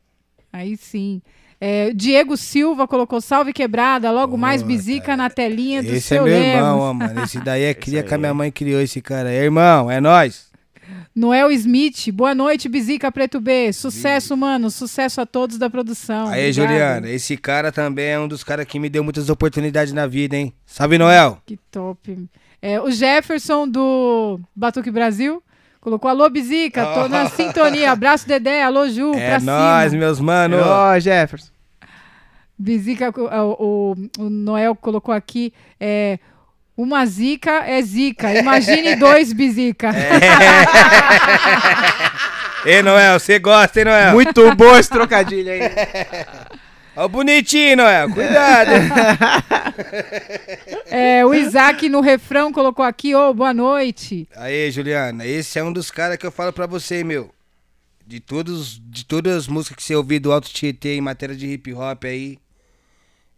Aí sim. É, Diego Silva colocou salve quebrada, logo mais Bizica na telinha do Esse é seu meu Lemos. irmão, ó, mano. Esse daí é cria que a minha mãe criou esse cara aí. Irmão, é nóis. Noel Smith, boa noite, Bizica Preto B. Sucesso, mano. Sucesso a todos da produção. Aí, Obrigada. Juliana, esse cara também é um dos caras que me deu muitas oportunidades na vida, hein? Salve, Noel. Que top. É, o Jefferson do Batuque Brasil colocou alô, Bizica. Tô na sintonia. Abraço, Dedé. Alô, Ju. É pra nóis, cima. meus mano. Ó, Jefferson. Bizica, o, o- o Noel colocou aqui. É, uma zica é zica. Imagine dois Bizica. Ei, Noel, você gosta, hein, Noel? Muito bom esse trocadilho aí. Ó, o bonitinho, Noel. Cuidado. É, o Isaac no refrão colocou aqui, ô, boa noite. Aí, Juliana, esse é um dos caras que eu falo pra você, meu. De todos, de todas as músicas que você ouviu do Alto Tietê em matéria de hip hop aí,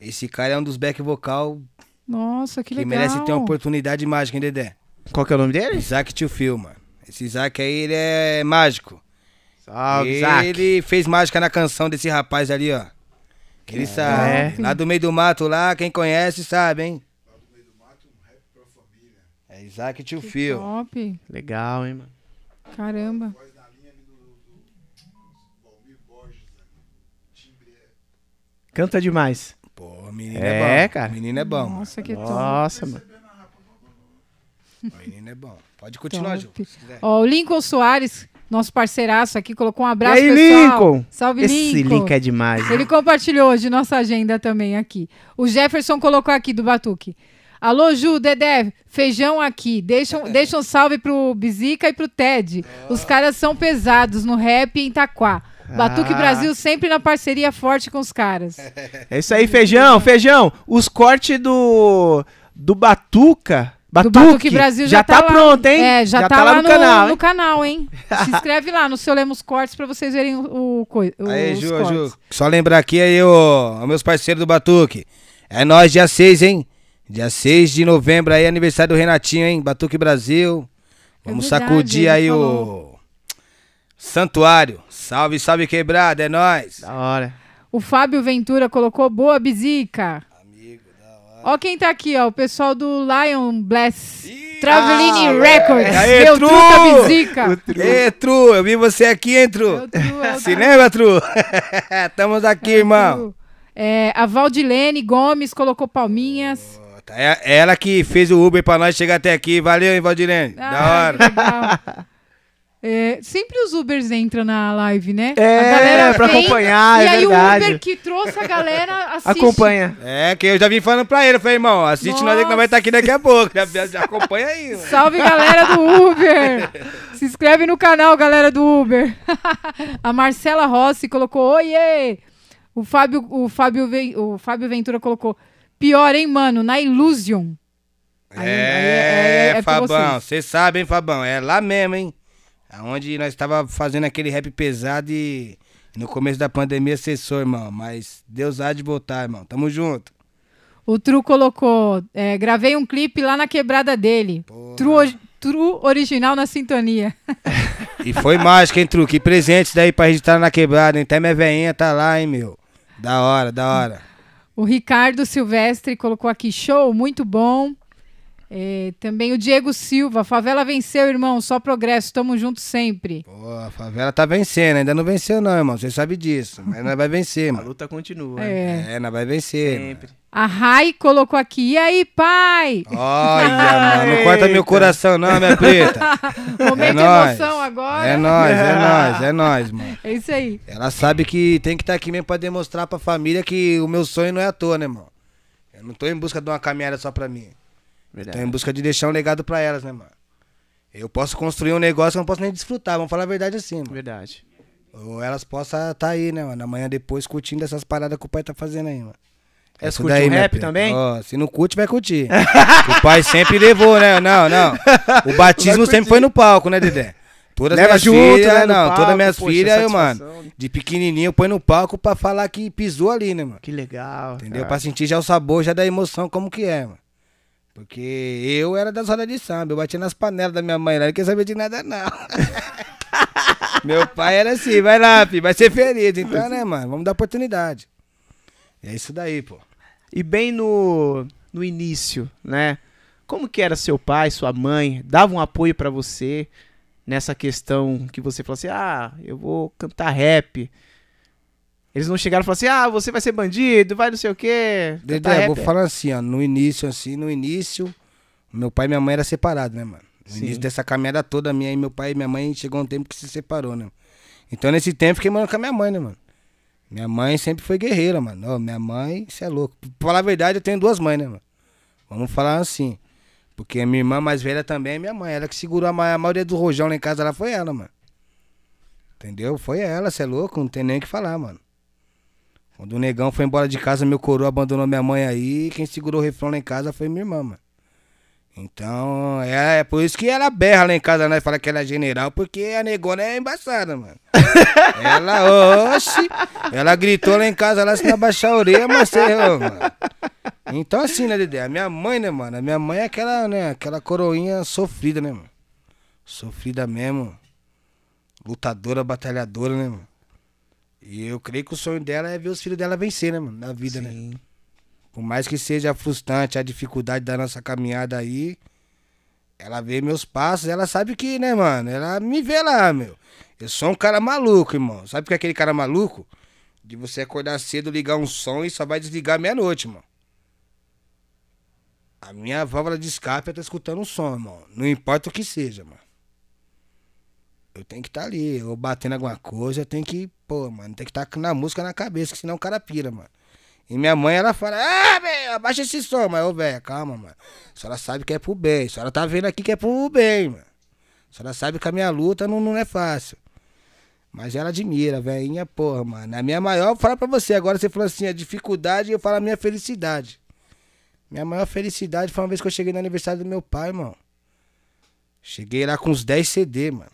esse cara é um dos back vocal Nossa, que que, legal. merece ter uma oportunidade mágica, hein, Dedé? Qual que é o nome dele? Isaac Tio Phil, mano. Esse Isaac aí, ele é mágico. Salve, Isaac. ele fez mágica na canção desse rapaz ali, ó. Ele sabe. Lá do meio do mato, lá, quem conhece sabe, hein? É Isaac Tio Phil. Top. Legal, hein, mano. Caramba. Canta demais. Pô, o menino É, é, bom. cara. O menino é bom. mano. Nossa, que top. Nossa, mano. O menino é bom. Pode continuar, Ju. Top. se quiser. Ó, o Lincoln Soares, nosso parceiraço aqui, colocou um E abraço, aí, pessoal. Lincoln? Salve, Esse Lincoln. link é demais. Ele compartilhou hoje nossa agenda também aqui. O Jefferson colocou aqui do Batuque. Alô, Ju, Dedé, feijão aqui. Deixa, um- deixa um salve pro Bizica e pro Ted. Os caras são pesados no rap em Itaquá. Batuque Ah. Brasil sempre na parceria forte com os caras. É isso aí, feijão, feijão. Os cortes do. Do Batuca. Do Batuque, Batuque Brasil já, tá, lá. pronto, hein? É, já, tá, lá, no, canal, no canal, hein? Se inscreve lá no seu Lemos Cortes pra vocês verem o, o, coi- Aí, Ju, cortes. Ju. Só lembrar aqui aí, ô, meus parceiros do Batuque. É nós dia 6, hein? Dia 6 de novembro aí, aniversário do Renatinho, hein? Batuque Brasil. Vamos É verdade, sacudir aí falou. o Santuário. Salve, salve quebrada, é nóis. Da hora. O Fábio Ventura colocou boa bizica. Amigo, da hora. Ó quem tá aqui, ó. O pessoal do Lion Bless. Ih, ah, Records. Aê, Meu Tru! truta bizica. Ê, Tru, eu vi você aqui, hein, Tru? Tru, é Se lembra, Tru? Estamos aqui, irmão. tru. É, a Valdilene Gomes colocou palminhas. É ela que fez o Uber pra nós chegar até aqui. Valeu, hein, Valdilene? Ah, da hora. legal. É, sempre os Ubers entram na live, né? É, pra acompanhar, e é aí verdade. o Uber que trouxe a galera assiste. Acompanha. É, que eu já vim falando pra ele. Eu falei, irmão, assiste nós aí que nós vai estar aqui daqui a pouco. Já, já acompanha aí. mano. Salve, galera do Uber! Se inscreve no canal, galera do Uber. a Marcela Rossi colocou oiê! O Fábio, o, Fábio, o Fábio Ventura colocou pior, hein, mano? Na Illusion. Aí- aí É, é- é Fabão, vocês. você sabe, hein, Fabão? É lá mesmo, hein? Aonde nós tava fazendo aquele rap pesado e no começo da pandemia cessou, irmão. Mas Deus há de voltar, irmão. Tamo junto. O Tru colocou, é, gravei um clipe lá na quebrada dele. Tru, Tru original na sintonia. E foi mágico, hein, Tru? Que presente daí pra registrar na quebrada, hein? Até minha veinha tá lá, hein, meu? Da hora, da hora. O Ricardo Silvestre colocou aqui, show, muito bom. É, também o Diego Silva, favela venceu, irmão, só progresso, tamo junto sempre. Pô, a favela tá vencendo. Ainda não venceu, não, irmão. Você sabe disso. Mas nós vai vencer, A mano. luta continua. É. É, nós vai vencer. mano. Sempre. A Rai colocou aqui, e aí, pai? Olha, mano. Não corta meu coração, não, minha preta. Momento de nóis. emoção agora. É nóis, é nóis, é nóis, mano. É isso aí. Ela sabe que tem que estar aqui mesmo pra demonstrar pra família que o meu sonho não é à toa, né, irmão? Eu não tô em busca de uma caminhada só pra mim. Tô em Verdade. busca de deixar um legado pra elas, né, mano? Eu posso construir um negócio, eu não posso nem desfrutar, vamos falar a verdade assim, mano. Verdade. Ou elas possam estar aí, né, mano? Amanhã depois curtindo essas paradas que o pai tá fazendo aí, mano. Elas Isso curtem daí, o rap também? Ó, se não curte, vai curtir. o pai sempre levou, né? Não, não. O batismo sempre foi no palco, né, Dedé? Todas Leva minhas junto, filhas, né, não, palco, todas minhas poxa, filhas, eu, mano, de pequenininho, põe no palco pra falar que pisou ali, né, mano? Que legal. Entendeu? cara. Pra sentir já o sabor, já da emoção, como que é, mano. Porque eu era das rodas de samba, eu batia nas panelas da minha mãe lá, não queria saber de nada, não. Meu pai era assim, vai lá, filho, vai ser feliz. Então, né, mano, vamos dar oportunidade. E é isso daí, pô. E bem no, no início, né? Como que era seu pai, sua mãe? Davam um apoio pra você nessa questão que você falou assim: "Ah, eu vou cantar rap". Eles não chegaram e falaram assim: "Ah, você vai ser bandido, vai não sei o quê". Dedé, eu vou rap". falar assim, ó, no início, assim, no início, meu pai e minha mãe eram separados, né, mano? No Sim. início dessa caminhada toda, minha e meu pai e minha mãe chegou um tempo que se separou, né? Então, nesse tempo, fiquei morando com a minha mãe, né, mano? Minha mãe sempre foi guerreira, mano. Ó, minha mãe, você é louco. Pra falar a verdade, eu tenho duas mães, né, mano? Vamos falar assim. Porque a minha irmã mais velha também é minha mãe. Ela que segurou a, ma- a maioria do rojão lá em casa, ela foi ela, mano. Entendeu? Foi ela, você é louco, não tem nem o que falar, mano. Quando o negão foi embora de casa, meu coroa abandonou minha mãe aí, quem segurou o refrão lá em casa foi minha irmã, mano. Então, é, é por isso que ela berra lá em casa, né? Fala que ela é general, porque a negona é embaçada, mano. ela, oxe, ela gritou lá em casa, lá se não abaixar a orelha, mas você, ô, mano. Então, assim, né, Dedé? A minha mãe, né, mano? A minha mãe é aquela, né, aquela coroinha sofrida, né, mano? Sofrida mesmo. Lutadora, batalhadora, né, mano? E eu creio que o sonho dela é ver os filhos dela vencer, né, mano? Na vida, né? Sim. Por mais que seja frustrante a dificuldade da nossa caminhada aí, ela vê meus passos, ela sabe que, né, mano? Ela me vê lá, meu. Eu sou um cara maluco, irmão. Sabe o que é aquele cara maluco? De você acordar cedo, ligar um som e só vai desligar meia-noite, mano. A minha válvula de escape é tá escutando um som, irmão. Não importa o que seja, mano. Eu tenho que estar ali, eu batendo alguma coisa, eu tenho que, pô, mano, tem que estar na música na cabeça, que senão o cara pira, mano. E minha mãe, ela fala, ah, velho, abaixa esse som, mas, ô, velho, calma, mano. A senhora sabe que é pro bem, a senhora tá vendo aqui que é pro bem, mano. A senhora sabe que a minha luta não, não é fácil. Mas ela admira, velhinha, porra, mano. A minha maior, eu falo pra você, agora você falou assim, a dificuldade, eu falo a minha felicidade. Minha maior felicidade foi uma vez que eu cheguei no aniversário do meu pai, irmão. Cheguei lá com uns 10 CD, mano.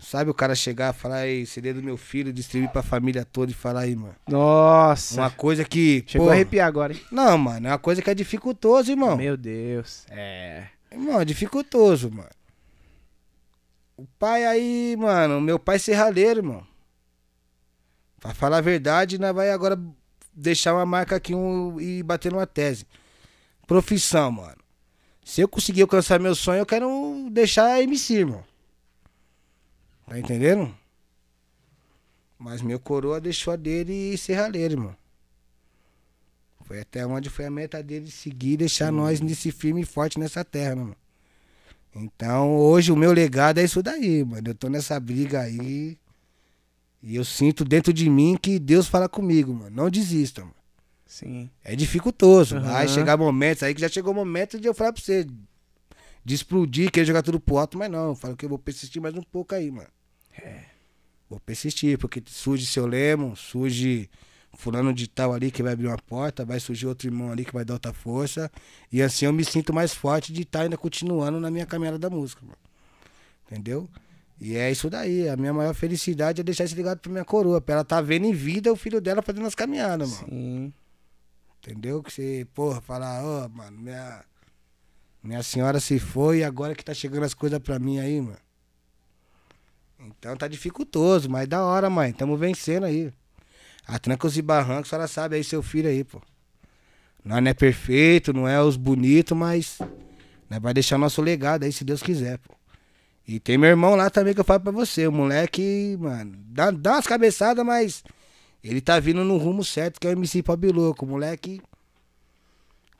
Sabe o cara chegar e falar aí, CD do meu filho, distribuir pra família toda e falar aí, mano. Nossa. Uma coisa que. Chegou porra, a arrepiar agora, hein? Não, mano, é uma coisa que é dificultoso, irmão. Meu Deus. É. Irmão, é dificultoso, mano. O pai aí, mano, meu pai serralheiro, irmão. Pra falar a verdade, nós vai agora deixar uma marca aqui um, e bater numa tese. Profissão, mano. Se eu conseguir alcançar meu sonho, eu quero deixar MC, irmão. Tá entendendo? Mas meu coroa deixou a dele serralheiro, irmão. Foi até onde foi a meta dele seguir e deixar nós nesse firme e forte nessa terra, mano. Então, hoje o meu legado é isso daí, mano. Eu tô nessa briga aí. E eu sinto dentro de mim que Deus fala comigo, mano. Não desista, mano. Sim. É dificultoso. Aham. Vai chegar momentos aí que já chegou o momento de eu falar pra você. De explodir, querer jogar tudo pro alto, mas não. Eu falo que eu vou persistir mais um pouco aí, mano. Vou persistir, porque surge seu lemo, surge fulano de tal ali que vai abrir uma porta, vai surgir outro irmão ali que vai dar outra força. E assim eu me sinto mais forte de estar ainda continuando na minha caminhada da música, mano. Entendeu? E é isso daí. A minha maior felicidade é deixar esse ligado pra minha coroa. Pra ela tá vendo em vida o filho dela fazendo as caminhadas, mano. Sim. Entendeu? Que você, porra, falar, ó, mano, minha, minha senhora se foi e agora que tá chegando as coisas pra mim aí, mano. Então tá dificultoso, mas da hora, mãe. Tamo vencendo aí. A trancos e barrancos, a senhora sabe aí, seu filho aí, pô. Nós não é perfeito, não é os bonitos, mas vai deixar nosso legado aí, se Deus quiser, pô. E tem meu irmão lá também que eu falo pra você. O moleque, mano, dá, dá umas cabeçadas, mas ele tá vindo no rumo certo, que é o MC Pobre Louco. O moleque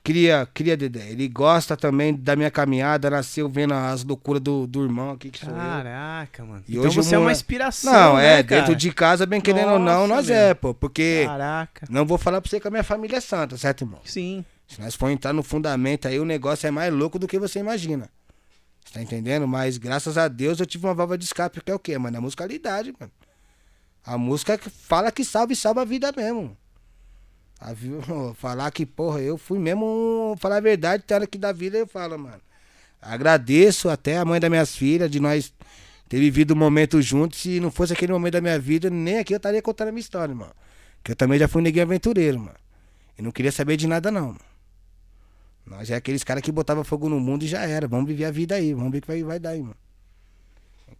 cria, cria Dedé. Ele gosta também da minha caminhada, nasceu vendo as loucuras do, do irmão aqui, que sou eu. Caraca, mano. E então hoje você é uma inspiração, Não, né, é, cara? dentro de casa, bem querendo ou não, Nossa, nós meu. é, pô. Porque Caraca. não vou falar pra você que a minha família é santa, certo, irmão? Sim. Se nós for entrar no fundamento aí, o negócio é mais louco do que você imagina. Você tá entendendo? Mas graças a Deus eu tive uma válvula de escape, que é o quê, mano? A musicalidade, mano. A música que fala que salva e salva a vida mesmo. Falar que, porra, eu fui mesmo. Falar a verdade, hora que da vida eu falo, mano. Agradeço até a mãe das minhas filhas de nós ter vivido um momento juntos. Se não fosse aquele momento da minha vida, nem aqui eu estaria contando a minha história, mano. Que eu também já fui neguinho aventureiro, mano. E não queria saber de nada, não. Mano. Nós é aqueles caras que botava fogo no mundo e já era. Vamos viver a vida aí, vamos ver o que vai, vai dar aí, mano.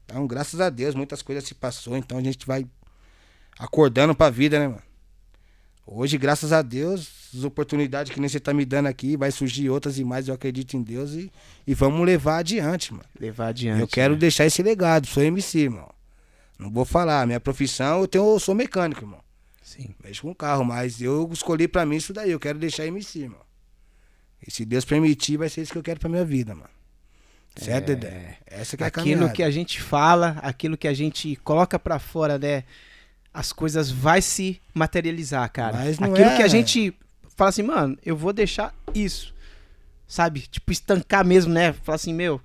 Então, graças a Deus, muitas coisas se passou, então a gente vai acordando pra vida, né, mano? Hoje, graças a Deus, as oportunidades que nem você tá me dando aqui, vai surgir outras e mais, eu acredito em Deus e, e vamos levar adiante, mano. Levar adiante. Eu quero né? deixar esse legado, sou MC, irmão. Não vou falar, minha profissão, eu, tenho, eu sou mecânico, irmão. Sim. Mexo com carro, mas eu escolhi pra mim isso daí, eu quero deixar MC, irmão. E se Deus permitir, vai ser isso que eu quero pra minha vida, mano. Certo, É. Dedé? Essa que é a aquilo caminhada. que a gente fala, aquilo que a gente coloca pra fora, né? As coisas vai se materializar, cara. Mas não aquilo é- que a gente fala assim, mano, eu vou deixar isso. Sabe? Tipo, estancar mesmo, né? Falar assim, meu,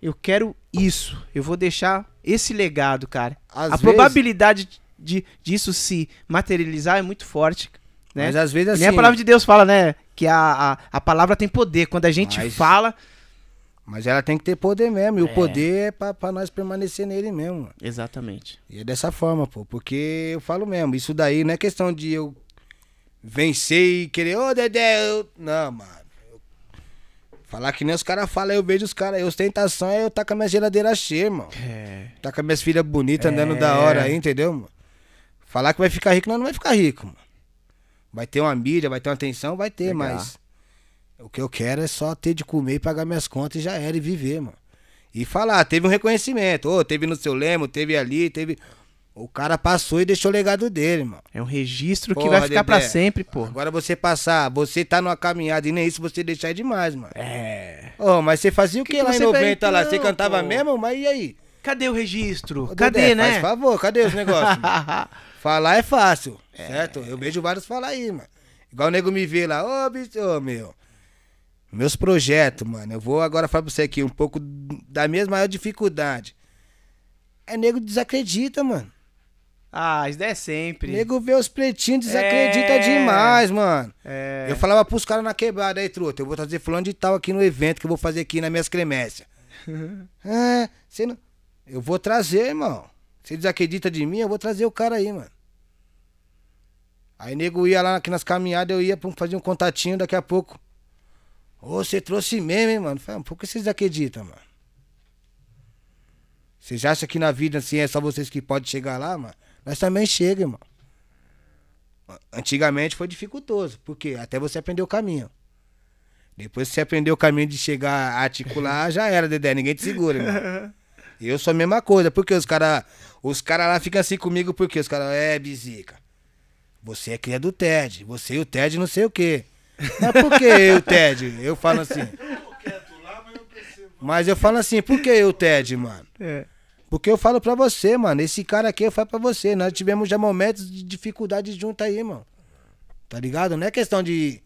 eu quero isso. Eu vou deixar esse legado, cara. Às a vezes- probabilidade de, disso se materializar é muito forte, né? Mas às vezes assim. Nem a palavra de Deus fala, né? Que a, a, a palavra tem poder. Quando a gente Mas- fala. Mas ela tem que ter poder mesmo. E É. o poder é pra, pra nós permanecer nele mesmo. mano. Exatamente. E é dessa forma, pô. Porque eu falo mesmo, isso daí não é questão de eu vencer e querer, ô Dedé, eu... Não, mano. Eu- Falar que nem os caras falam, eu vejo os caras, a ostentação é eu tá com a minha geladeira cheia, irmão. É. Tá com as minhas filhas bonitas andando É. da hora aí, entendeu, mano? Falar que vai ficar rico, não, não vai ficar rico, mano. Vai ter uma mídia, vai ter uma atenção, vai ter, Legal. mas o que eu quero é só ter de comer e pagar minhas contas e já era, e viver, mano. E falar, teve um reconhecimento, ô, teve no seu lemo, teve ali, teve. O cara passou e deixou o legado dele, mano. É um registro que Porra, vai ficar pra Dedé. sempre, pô. Agora você passar, você tá numa caminhada e nem isso você deixar é demais, mano. É. Ô, mas você fazia o que, Que que lá em você vai 90 lá? Você então, cantava pô? mesmo? Mas e aí? Cadê o registro? Ô, Cadê, Dedé, né? Faz favor, cadê os negócios? Falar é fácil, certo? Eu vejo vários falar aí, mano. Igual o nego me vê lá, ô, bicho, ô, meu. Meus projetos, mano. Eu vou agora falar pra você aqui um pouco da minha maior dificuldade. É nego desacredita, mano. ah, isso é sempre. Nego vê os pretinhos, desacredita É. demais, mano. É. Eu falava pros caras na quebrada aí, truta, eu vou trazer fulano de tal aqui no evento que eu vou fazer aqui nas minhas cremências. é, você não... Eu vou trazer, irmão. Você desacredita de mim, eu vou trazer o cara aí, mano. Aí nego ia lá aqui nas caminhadas, eu ia fazer um contatinho daqui a pouco. Ô, você trouxe mesmo, hein, mano? Falei, por que vocês acreditam, mano? Vocês acham que na vida, assim, é só vocês que podem chegar lá, mano? Nós também chega, irmão. Antigamente foi dificultoso, porque até você aprender o caminho. Depois que você aprendeu o caminho de chegar a articular, já era, Dedé, ninguém te segura, irmão. Eu sou a mesma coisa, porque os caras os cara lá ficam assim comigo, porque os caras, é, Bizica, você é cria do Ted, você e o Ted não sei o quê. Mas por que eu o Ted? Eu falo assim. Mas eu falo assim, por que eu Ted, mano? É. Porque eu falo pra você, mano, esse cara aqui eu falo pra você, nós tivemos já momentos de dificuldade junto aí, mano. Tá ligado? Não é questão de.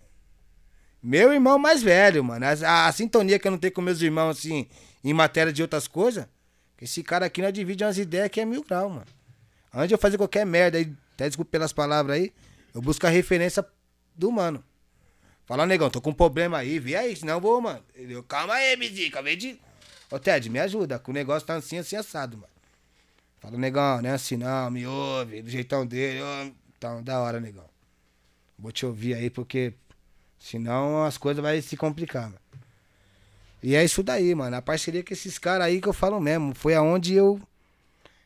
Meu irmão mais velho, mano. A, a sintonia que eu não tenho com meus irmãos, assim, em matéria de outras coisas. Esse cara aqui nós divide umas ideias que é mil grau, mano. Antes de eu fazer qualquer merda aí, até desculpa pelas palavras aí, eu busco a referência do mano. Fala, negão, tô com um problema aí, vê aí, senão eu vou, mano. Calma aí, Bizica, acabei de. Ô, Ted, me ajuda, que o negócio tá assim, assim, assado, mano. Fala, negão, não é assim não, me ouve, do jeitão dele, ô. Então, da hora, negão. Vou te ouvir aí, porque senão as coisas vão se complicar, mano. E é isso daí, mano. A parceria com esses caras aí que eu falo mesmo. Foi aonde eu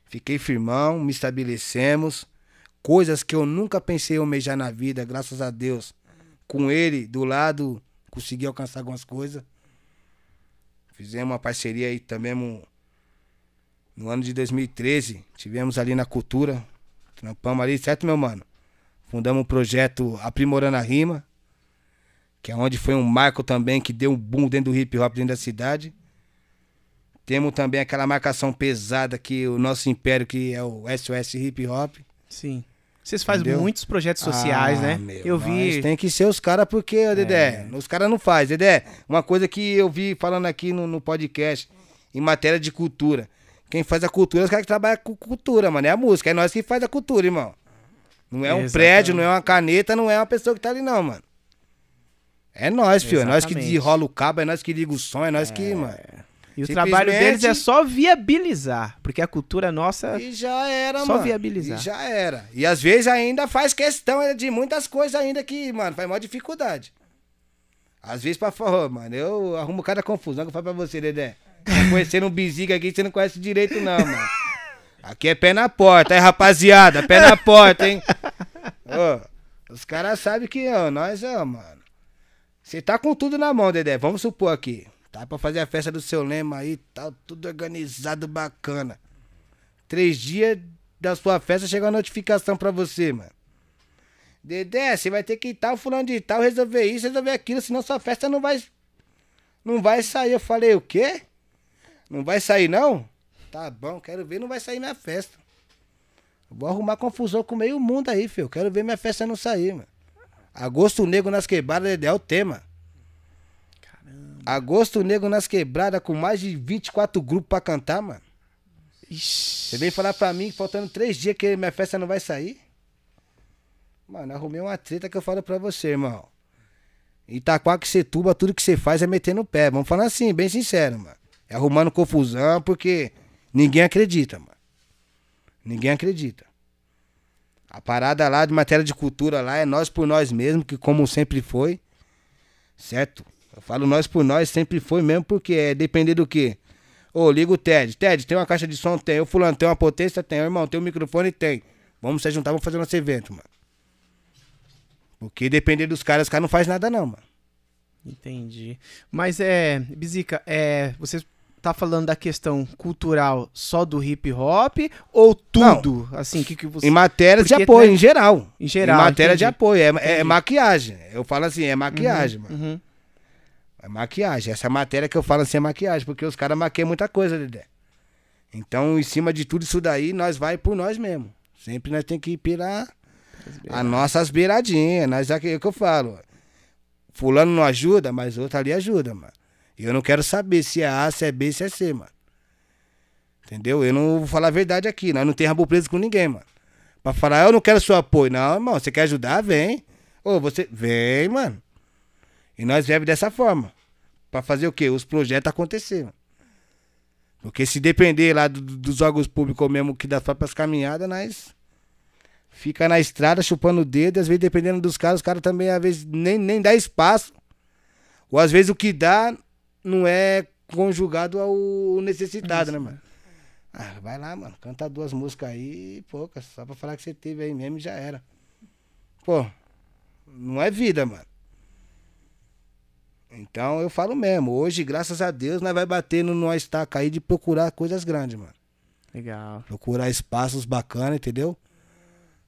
fiquei firmão, me estabelecemos. Coisas que eu nunca pensei almejar na vida, graças a Deus. Com ele do lado, consegui alcançar algumas coisas. Fizemos uma parceria aí também no, no ano de 2013. Tivemos ali na cultura. Trampamos ali, certo, meu mano? Fundamos um projeto Aprimorando a Rima. Que é onde foi um marco também que deu um boom dentro do hip hop dentro da cidade. Temos também aquela marcação pesada que o nosso império, que é o SOS Hip Hop. Sim. Vocês fazem Entendeu? muitos projetos sociais, Ah, né? meu, eu vi. Tem que ser os caras, porque, Dedé, os caras não fazem. Dedé, uma coisa que eu vi falando aqui no, no podcast, em matéria de cultura. Quem faz a cultura é os caras que trabalham com cultura, mano. É a música. É nós que faz a cultura, irmão. Não é um Exatamente. prédio, não é uma caneta, não é uma pessoa que tá ali, não, mano. É nós, filho. É nós que desenrola o cabo, é nós que liga o som, é nós que, mano. E o trabalho deles é só viabilizar, porque a cultura nossa. E já era, Só mano. viabilizar. E já era. E às vezes ainda faz questão de muitas coisas ainda que, mano, faz maior dificuldade. Às vezes pra falar, mano, eu arrumo cada confusão que eu falo pra você, Dedé. Tá conhecendo um biziga aqui, você não conhece direito não, mano. Aqui é pé na porta, aí rapaziada, pé na porta, hein. Ô, os caras sabem que, ó, nós, ó, mano. Você tá com tudo na mão, Dedé. Vamos supor aqui. Tá pra fazer a festa do seu lema aí, tá tudo organizado, bacana. Três dias da sua festa chega uma notificação pra você, mano. Dedé, você vai ter que ir tal, fulano de tal, resolver isso, resolver aquilo, senão sua festa não vai. Não vai sair. Eu falei, o quê? Não vai sair, não? Tá bom, quero ver, não vai sair minha festa. Vou arrumar confusão com meio mundo aí, filho. Quero ver minha festa não sair, mano. Agosto Negro nas quebradas, é o tema. Agosto Negro nas quebradas com mais de 24 grupos pra cantar, mano. Você vem falar pra mim que faltando três dias que minha festa não vai sair? Mano, arrumei uma treta que eu falo pra você, irmão. Itaquaquecetuba, tudo que você faz é meter no pé. Vamos falar assim, bem sincero, mano. É arrumando confusão porque ninguém acredita, mano. Ninguém acredita. A parada lá de matéria de cultura lá é nós por nós mesmo, que como sempre foi. Certo? Eu falo nós por nós, sempre foi mesmo, porque é depender do quê? Ô, liga o Ted. Ted, tem uma caixa de som? Tem. O fulano, tem uma potência? Tem. Ô, irmão, tem um microfone? Tem. Vamos se juntar, vamos fazer nosso evento, mano. Porque depender dos caras, os caras não faz nada não, mano. Entendi. Mas é, Bizica, é, você tá falando da questão cultural só do hip hop ou tudo? Assim, que que você Em matéria de Porque, apoio, né, em geral. Em geral, Em matéria de entendi. apoio. É, é Entendi. maquiagem. Eu falo assim, é maquiagem, mano. Uhum. É maquiagem. Essa matéria que eu falo assim é maquiagem, porque os caras maquiam muita coisa, Dedé. Então, em cima de tudo isso daí, nós vai por nós mesmo. Sempre nós tem que ir pela as nossas beiradinhas. Nós, é o que eu falo. Fulano não ajuda, mas outro ali ajuda, mano. E eu não quero saber se é A, se é B, se é C, mano. Entendeu? Eu não vou falar a verdade aqui. Nós não tem rabo preso com ninguém, mano. Pra falar, eu não quero seu apoio. Não, irmão, você quer ajudar? Vem. Ô, você. Vem, mano. E nós viemos dessa forma. Pra fazer o quê? Os projetos acontecerem. Porque se depender lá do- do- dos órgãos públicos mesmo que das próprias caminhadas, nós fica na estrada chupando o dedo. E às vezes, dependendo dos caras, os caras também às vezes nem, nem dá espaço. Ou às vezes o que dá não é conjugado ao necessitado, né, mano? Ah, vai lá, mano. Canta duas músicas aí, poucas. Só pra falar que você teve aí mesmo e já era. Pô, não é vida, mano. Então eu falo mesmo, hoje, graças a Deus, nós vai bater no nós estaca aí de procurar coisas grandes, mano. Legal. Procurar espaços bacanas, entendeu?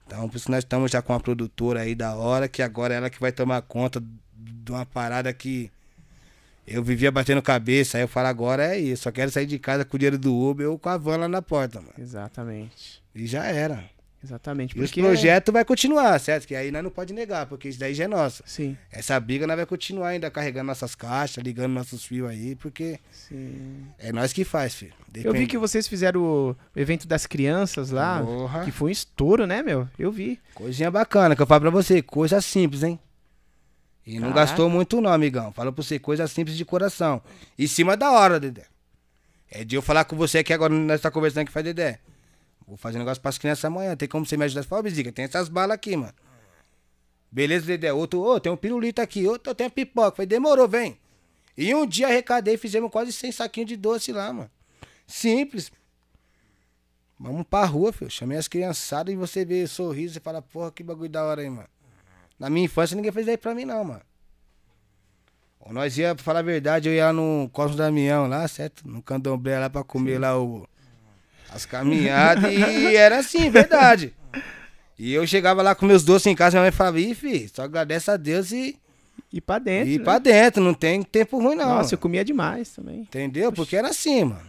Então, por isso nós estamos já com uma produtora aí da hora, que agora é ela que vai tomar conta de uma parada que eu vivia batendo cabeça. Aí eu falo, agora é isso, só quero sair de casa com o dinheiro do Uber ou com a van lá na porta, mano. Exatamente. E já era. Exatamente. E os Porque projetos vai continuar, certo? Que aí nós não pode negar, porque isso daí já é nosso. Sim, Essa briga nós vai continuar ainda carregando nossas caixas, ligando nossos fios aí, porque sim. é nós que faz, filho. Eu vi que vocês fizeram o evento das crianças lá, Porra. que foi um estouro, né, meu? Eu vi. Coisinha bacana, que eu falo pra você, coisa simples, hein? E não Caraca. gastou muito não, amigão. Fala pra você, coisa simples de coração. Em cima da hora, Dedé. É de eu falar com você que agora nós tá conversando que faz, Dedé. Vou fazer um negócio pras crianças amanhã. Tem como você me ajudar? Fala, Bizica, tem essas balas aqui, mano. Beleza, Dedé. Outro, ô, tem um pirulito aqui. Outro, eu tenho pipoca. Falei, demorou, vem. E um dia arrecadei, fizemos quase 100 saquinhos de doce lá, mano. Simples. Vamos pra rua, filho. Chamei as criançadas e você vê sorriso e fala, porra, que bagulho da hora aí, mano. Na minha infância ninguém fez isso aí pra mim, não, mano. Ou Nós ia, pra falar a verdade, eu ia lá no Cosmo Damião lá, certo? No candomblé lá pra comer lá o, as caminhadas e era assim, verdade. E eu chegava lá com meus doces em casa, minha mãe falava, ih, filho, só agradece a Deus e, E pra dentro. e ir né? pra dentro, não tem tempo ruim não. Nossa, eu comia demais também. Entendeu? Porque era assim, mano.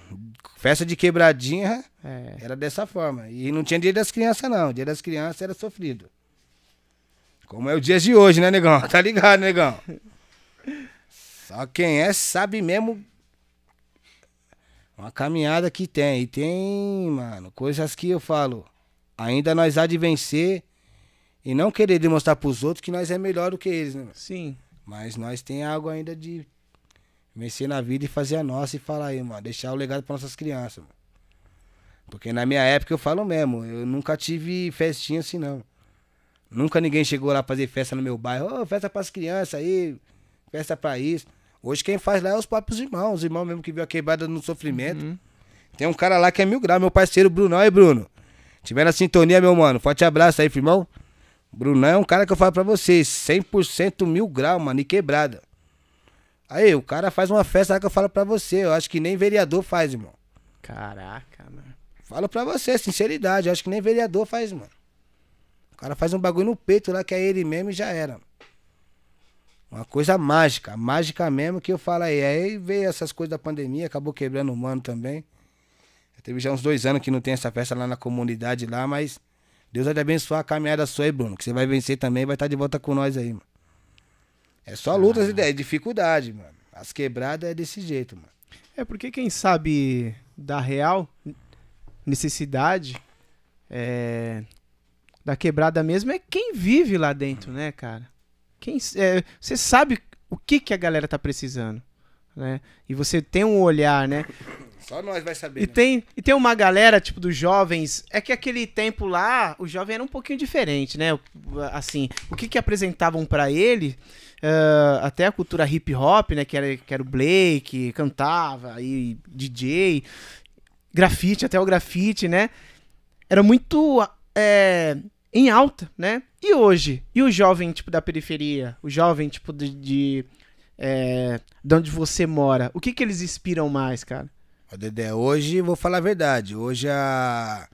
Festa de quebradinha É. era dessa forma. E não tinha dia das crianças, não. Dia das crianças era sofrido. Como é o dia de hoje, né, negão? Tá ligado, negão? Só quem é sabe mesmo uma caminhada que tem. E tem, mano, coisas que eu falo. Ainda nós há de vencer e não querer demonstrar pros outros que nós é melhor do que eles, né? mano? Sim. Mas nós tem algo ainda de vencer na vida e fazer a nossa e falar aí, mano. Deixar o legado para nossas crianças, mano. Porque na minha época eu falo mesmo, eu nunca tive festinha assim não. Nunca ninguém chegou lá fazer festa no meu bairro. Ô, festa pras crianças aí, festa pra isso. Hoje quem faz lá é os próprios irmãos, os irmãos mesmo que viu a quebrada no sofrimento. Uhum. Tem um cara lá que é mil graus, meu parceiro Brunão. Aí, Bruno. Tiver na sintonia, meu mano. Forte abraço aí, irmão. Brunão é um cara que eu falo pra vocês. 100% mil graus, mano, e quebrada. Aí, o cara faz uma festa lá que eu falo pra você. Eu acho que nem vereador faz, irmão. Caraca, mano. Falo pra você, sinceridade. Eu acho que nem vereador faz, mano. O cara faz um bagulho no peito lá que é ele mesmo e já era. Uma coisa mágica, mágica mesmo que eu falo aí. Aí veio essas coisas da pandemia, acabou quebrando o mano também. Teve já uns dois anos que não tem essa festa lá na comunidade lá, mas Deus vai te abençoar a caminhada sua aí, Bruno. Que você vai vencer também vai estar de volta com nós aí, mano. É só lutas e é dificuldade, mano. As quebradas é desse jeito, mano. É porque quem sabe da real necessidade é, da quebrada mesmo é quem vive lá dentro, né, cara? Quem, é, você sabe o que, que a galera tá precisando, né? E você tem um olhar, né? Só nós vai saber. E né? tem, e tem uma galera, tipo, dos jovens. É que aquele tempo lá, o jovem era um pouquinho diferente, né? Assim, o que que apresentavam pra ele, ah, até a cultura hip hop, né? Que era, que era o Blake, cantava, aí DJ, grafite, até o grafite, né? Era muito é, em alta, né? E hoje? E o jovem, tipo, da periferia? O jovem, tipo, de. de é, de onde você mora? O que que eles inspiram mais, cara? Ó, Dedé, hoje vou falar a verdade. Hoje a,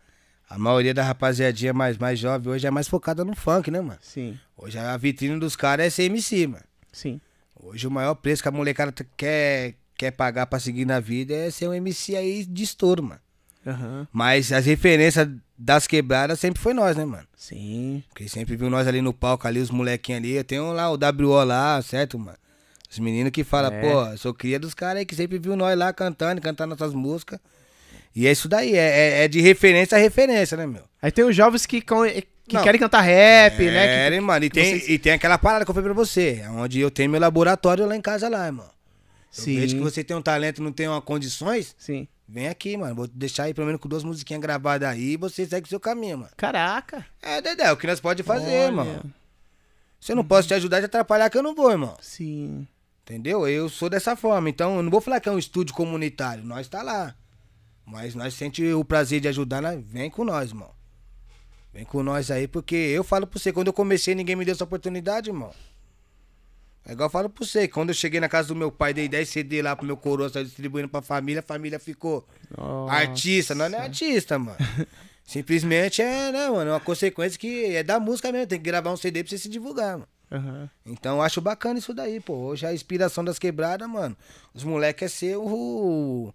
a maioria da rapaziadinha mais, mais jovem hoje é mais focada no funk, né, mano? Sim, Hoje a vitrine dos caras é ser MC, mano. sim. Hoje o maior preço que a molecada quer, quer pagar pra seguir na vida é ser um MC aí de estouro, mano. Aham. Mas as referências das quebradas sempre foi nós, né, mano? Sim. Porque sempre viu nós ali no palco, ali, os molequinhos ali. Eu tenho lá o WO lá, certo, mano? Os meninos que falam, É. pô, eu sou cria dos caras aí que sempre viu nós lá cantando, cantando nossas músicas. E é isso daí, é, é- é de referência a referência, né, meu? Aí tem os jovens que, que Não. querem cantar rap, é, né? Que, mano. E tem, vocês- e tem aquela parada que eu falei pra você, onde eu tenho meu laboratório lá em casa lá, irmão. Eu Sim. vejo que você tem um talento e não tem uma condições, Sim. Vem aqui, mano. Vou deixar aí pelo menos com duas musiquinhas gravadas aí e você segue o seu caminho, mano. Caraca. É, Dedé, é o que nós pode fazer, Olha. irmão. Se eu não posso te ajudar, te atrapalhar que eu não vou, irmão. Sim. Entendeu? Eu sou dessa forma. Então, eu não vou falar que é um estúdio comunitário. Nós tá lá. Mas nós sente o prazer de ajudar, nós- vem com nós, irmão. Vem com nós aí, porque eu falo pra você, quando eu comecei, ninguém me deu essa oportunidade, irmão. É igual eu falo pra você, quando eu cheguei na casa do meu pai, dei 10 CD lá pro meu coroa, saiu distribuindo pra família, a família ficou Nossa. artista. Nós não é artista, mano. Simplesmente é, né, mano, é uma consequência que é da música mesmo. Tem que gravar um CD pra você se divulgar, mano. Aham. Então eu acho bacana isso daí, pô. Hoje a inspiração das quebradas, mano. Os moleques é ser o,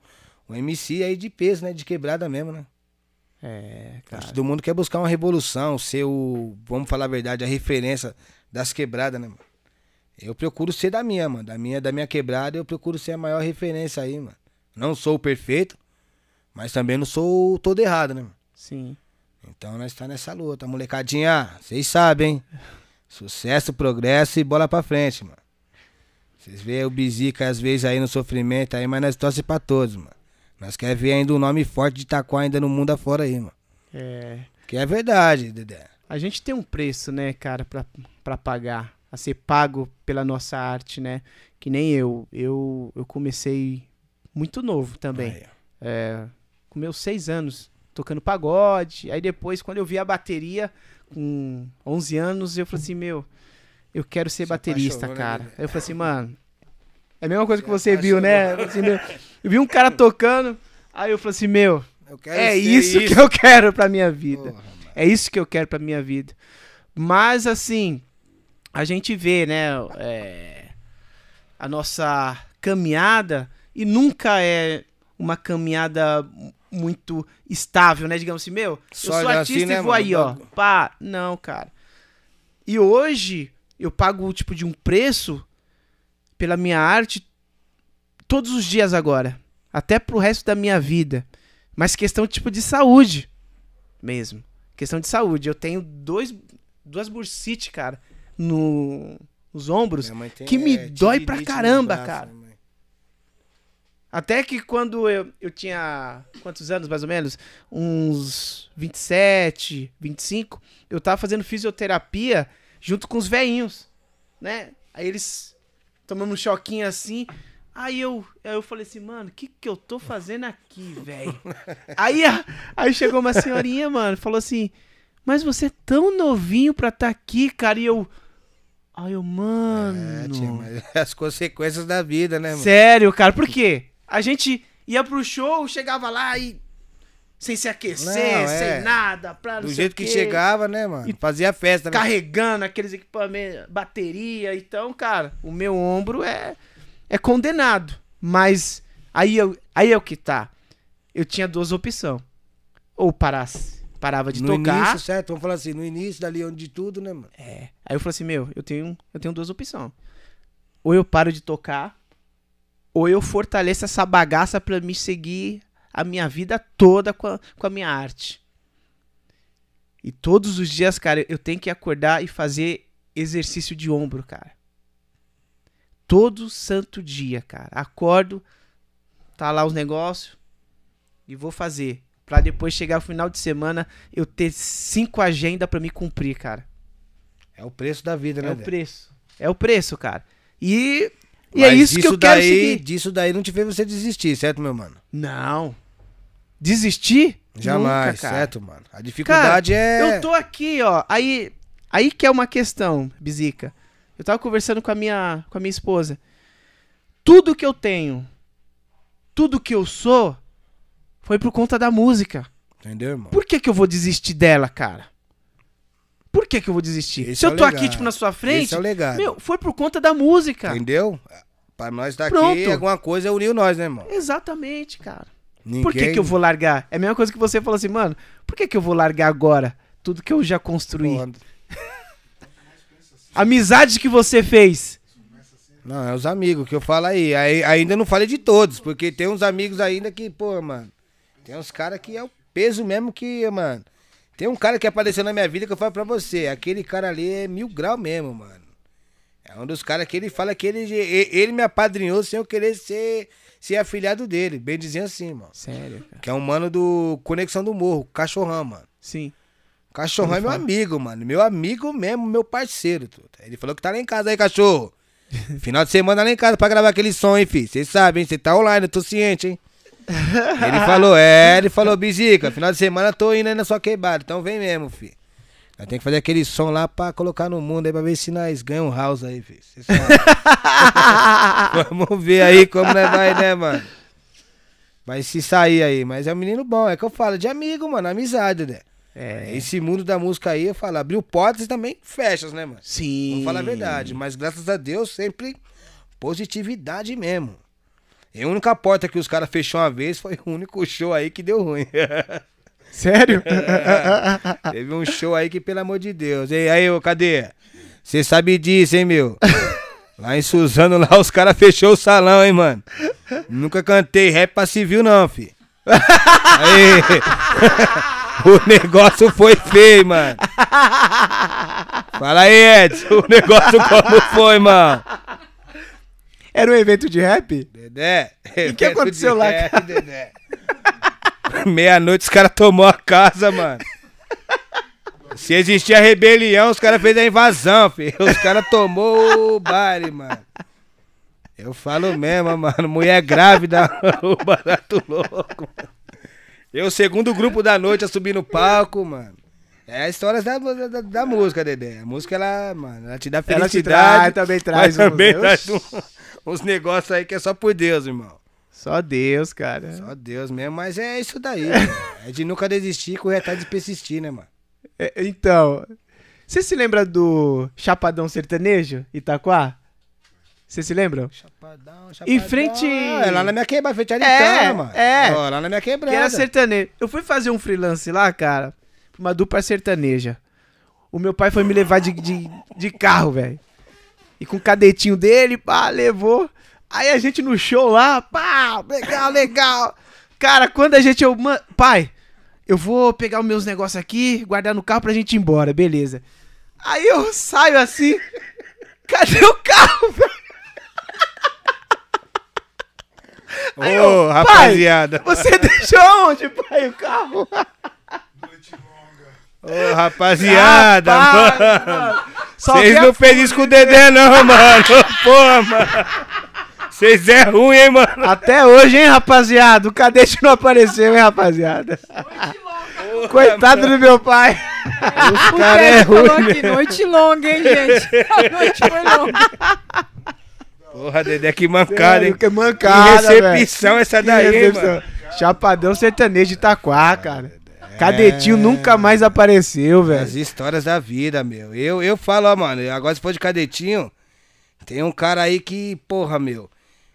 o MC aí de peso, né? De quebrada mesmo, né? É, cara. Todo mundo quer buscar uma revolução, ser o, vamos falar a verdade, a referência das quebradas, né, mano? Eu procuro ser da minha, mano. Da minha, da minha quebrada, eu procuro ser a maior referência aí, mano. Não sou o perfeito, mas também não sou o todo errado, né, mano? Sim. Então nós tá nessa luta. Molecadinha, vocês sabem, hein? Sucesso, progresso e bola pra frente, mano. Vocês veem o Bizica às vezes aí no sofrimento aí, mas nós torce pra todos, mano. Nós quer ver ainda um nome forte de Itaquá ainda no mundo afora aí, mano. É. Que é verdade, Dedé. A gente tem um preço, né, cara, pra, pra pagar. A ser pago pela nossa arte, né? Que nem eu. Eu, eu comecei muito novo também. É, com meus seis anos, tocando pagode. Aí depois, quando eu vi a bateria, com 11 anos, eu falei assim, meu, eu quero ser Se baterista, né, cara. Aí eu falei assim, mano, é a mesma coisa que você viu, né? Eu, assim, meu, eu vi um cara tocando, aí eu falei assim, meu, é ser isso, que eu quero pra minha vida. Porra. É isso que eu quero pra minha vida. Mas assim, a gente vê, né, é, a nossa caminhada e nunca é uma caminhada muito estável, né? Digamos assim, meu, Só eu sou artista assim, né, e vou mano? aí, ó. Pá, não, cara. E hoje eu pago tipo de um preço pela minha arte todos os dias agora, até pro resto da minha vida. Mas questão tipo de saúde mesmo. Questão de saúde. Eu tenho dois, duas bursite, cara, no, os ombros, tem, que me é, dói pra caramba, braço, cara. Até que quando eu, eu tinha. Quantos anos mais ou menos? Uns 27, 25. Eu tava fazendo fisioterapia junto com os veinhos, né? Aí eles tomando um choquinho assim. Aí eu, aí eu falei assim, mano, o que que eu tô fazendo aqui, velho? aí, aí chegou uma senhorinha, mano, falou assim: Mas você é tão novinho pra estar aqui, cara. E eu. Aí eu, mano. É, tia, mas as consequências da vida, né, mano? Sério, cara, por quê? A gente ia pro show, chegava lá e. Sem se aquecer, Não, sem é. nada, pra Do jeito que chegava, né, mano? E Fazia festa, né? Carregando aqueles equipamentos, bateria. Então, cara, o meu ombro é, é condenado. Mas aí, eu, aí é o que tá. Eu tinha duas opções. Ou parasse, parava de no tocar. início, certo? Vamos falar assim, no início, dali onde de tudo, né, mano? É. Aí eu falei assim, meu, eu tenho, eu tenho duas opções. Ou eu paro de tocar, ou eu fortaleço essa bagaça pra me seguir a minha vida toda com a, com a minha arte. E todos os dias, cara, eu tenho que acordar e fazer exercício de ombro, cara. Todo santo dia, cara. Acordo, tá lá os negócios e vou fazer. Pra depois chegar no final de semana eu ter cinco agendas pra me cumprir, cara. É o preço da vida, né? É o preço. É o preço, cara. E, e é isso que eu quero daí, seguir. Disso daí não te fez você desistir, certo, meu mano? Não. Desistir? Jamais, Nunca, cara. certo, mano? A dificuldade é. Eu tô aqui, ó. Aí, aí que é uma questão, Bizica. Eu tava conversando com a minha, com a minha esposa. Tudo que eu tenho, tudo que eu sou, foi por conta da música. Entendeu, irmão? Por que que eu vou desistir dela, cara? Por que que eu vou desistir? Esse Se é eu o tô aqui, tipo, na sua frente, Esse é o legado. meu, foi por conta da música. Entendeu? Pra nós daqui, Pronto. alguma coisa uniu nós, né, irmão? Exatamente, cara. Ninguém... Por que, que eu vou largar? É a mesma coisa que você falou assim, mano, por que, que eu vou largar agora tudo que eu já construí? Amizade que você fez. Não, é os amigos que eu falo aí. aí. Ainda não falei de todos, porque tem uns amigos ainda que, pô, mano. Tem uns caras que é o peso mesmo que, mano. Tem um cara que apareceu na minha vida que eu falo pra você. Aquele cara ali é mil grau mesmo, mano. É um dos caras que ele fala que ele, ele me apadrinhou sem eu querer ser, ser afilhado dele. Bem dizendo assim, mano. Sério, cara. Que é um mano do Conexão do Morro, Cachorrão, mano. Sim. Cachorrão é meu amigo, mano. Meu amigo mesmo, meu parceiro. Tudo. Ele falou que tá lá em casa aí, cachorro. Final de semana lá em casa pra gravar aquele som, hein, filho. Você sabe, hein? Você tá online, eu tô ciente, hein? Ele falou, é, ele falou, Bizica, final de semana eu tô indo aí na sua quebrada, então vem mesmo, filho. Nós tem que fazer aquele som lá pra colocar no mundo aí pra ver se nós ganhamos um house aí, filho. Vamos ver aí como nós vai, né, mano? Vai se sair aí, mas é um menino bom, é que eu falo, de amigo, mano, amizade, né? É. Esse mundo da música aí, eu falo, abriu portas e também fechas, né, mano? Sim. Vamos falar a verdade. Mas graças a Deus, sempre positividade mesmo. E a única porta que os caras fechou uma vez foi o único show aí que deu ruim. Sério? Teve um show aí que, pelo amor de Deus. E aí, ô, cadê? Você sabe disso, hein, meu? Lá em Suzano, lá, os caras fechou o salão, hein, mano? Nunca cantei rap pra civil, não, fi. Aí, o negócio foi feio, mano. Fala aí, Edson, o negócio como foi, mano? Era um evento de rap? Dedé. E o que aconteceu lá, cara? Dedé. Meia-noite os caras tomou a casa, mano. Se existia rebelião, os caras fez a invasão, filho. Os caras tomou o baile, mano. Eu falo mesmo, mano. Mulher grávida, o barato louco. mano. Eu, segundo grupo da noite, a subir no palco, mano. É a história da, da, da música, Dedé. A música, ela, mano, ela te dá Ela te felicidade. traz, também traz também traz um- uns negócios aí que é só por Deus, irmão. Só Deus, cara. Só Deus mesmo, mas é isso daí. é de nunca desistir, correr atrás de persistir, né, mano? É, então, você se lembra do Chapadão Sertanejo, Itaquá? Você se lembra? Chapadão, Em frente- É lá na minha quebrada, frente ali, É, mano. é. Ó, lá na minha Que era quebrada. sertanejo. Eu fui fazer um freelance lá, cara, pra uma dupla sertaneja. O meu pai foi me levar de, de, de carro, velho. E com o cadetinho dele, pá, levou. Aí a gente no show lá, pá, legal, legal. Cara, quando a gente. Eu, "Ma- pai, eu vou pegar os meus negócios aqui, guardar no carro pra gente ir embora, beleza. Aí eu saio assim. Cadê o carro, velho? Ô, ô, rapaziada. você deixou onde, pai, o carro? Ô, rapaziada, Rapaz, mano. mano. Vocês não fez isso com o Dedé, não, mano. Porra, mano. Vocês é ruim, hein, mano. Até hoje, hein, rapaziada? O cadete não apareceu, hein, rapaziada? Coitado do meu pai. Os O caras é Ted falou ruim. aqui, noite longa, hein, gente? A noite foi longa. Porra, Dedé, que mancada, hein. que mancada, Que recepção essa daí, recepção. mano. Chapadão sertanejo de Itaquá, cara. Cadetinho nunca mais apareceu, velho. As histórias da vida, meu. Eu, eu falo, ó, mano, agora se for de cadetinho, tem um cara aí que, porra, meu,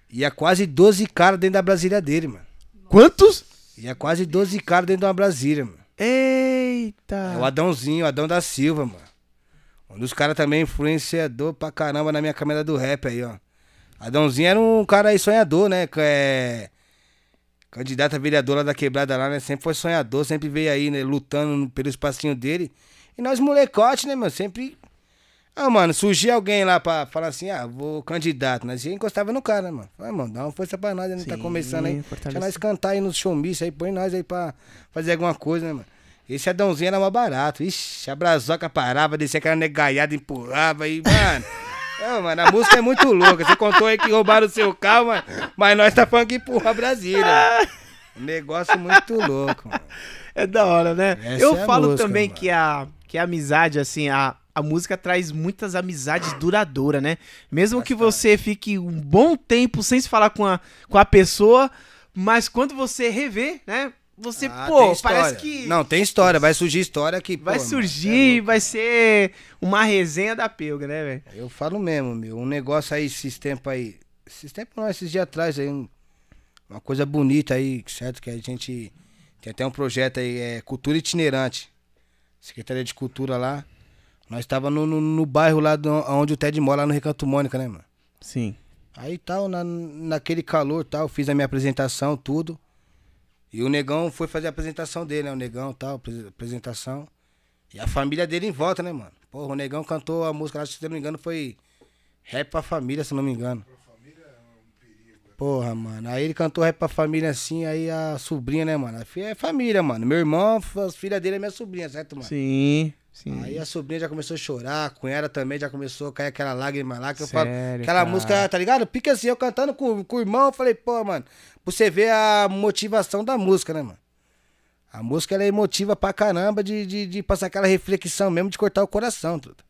ia quase 12 caras dentro da Brasília dele, mano. Quantos? Ia quase 12 caras dentro de uma Brasília, mano. Eita. É o Adãozinho, o Adão da Silva, mano. Um dos caras também influenciador pra caramba na minha câmera do rap aí, ó. Adãozinho era um cara aí sonhador, né? É... Candidato a vereador lá da quebrada lá, né? Sempre foi sonhador, sempre veio aí, né? Lutando pelo espacinho dele. E nós molecote, né, meu? Sempre. Ah, mano, surgia alguém lá pra falar assim, ah, vou candidato. Nós encostava no cara, né, mano? Ah, mano, dá uma força pra nós, a gente tá começando aí. Deixa nós cantar aí nos showmícios aí, põe nós aí pra fazer alguma coisa, né, mano? Esse Adãozinho era mais barato. Ixi, a brazoca parava, descia aquela negaiada, empurrava e, mano. Não, mano, a música é muito louca. Você contou aí que roubaram o seu carro, mano, mas nós tá falando que empurra Brasília. Um negócio muito louco, mano. É da hora, né? Essa Eu é falo música, também mano. que a, que a amizade, assim, a, a música traz muitas amizades duradouras, né? Mesmo que você fique um bom tempo sem se falar com a, com a pessoa, mas quando você revê, né? Você, Ah, pô, parece que Não, tem história, vai surgir história que. vai pô, mano, surgir, vai ser uma resenha da pelga, né, velho? Eu falo mesmo, meu. Um negócio aí, esses tempos aí. Esses tempos não, esses dias atrás aí. um- uma coisa bonita aí, certo? Que a gente. Tem até um projeto aí, é Cultura Itinerante. Secretaria de Cultura lá. Nós tava no, no, no bairro lá do, onde o Ted mora, lá no Recanto Mônica, né, mano? Sim. Aí tal, na, naquele calor tal, fiz a minha apresentação, tudo. E o negão foi fazer a apresentação dele, né? O negão tal, apres- apresentação. E a família dele em volta, né, mano? Porra, o negão cantou a música, acho que se eu não me engano, foi Rap pra família, se eu não me engano. Porra, mano. Aí ele cantou rap pra família assim, aí a sobrinha, né, mano? A filha é família, mano. Meu irmão, as filhas dele é minha sobrinha, certo, mano? Sim, sim. Aí a sobrinha já começou a chorar, a cunhada também já começou a cair aquela lágrima lá, que eu Sério, falo. Aquela cara? música, tá ligado? Pica assim, eu cantando com, com o irmão, eu falei, pô, mano, pra você ver a motivação da música, né, mano? A música ela é emotiva pra caramba de, de, de passar aquela reflexão mesmo de cortar o coração, tudo.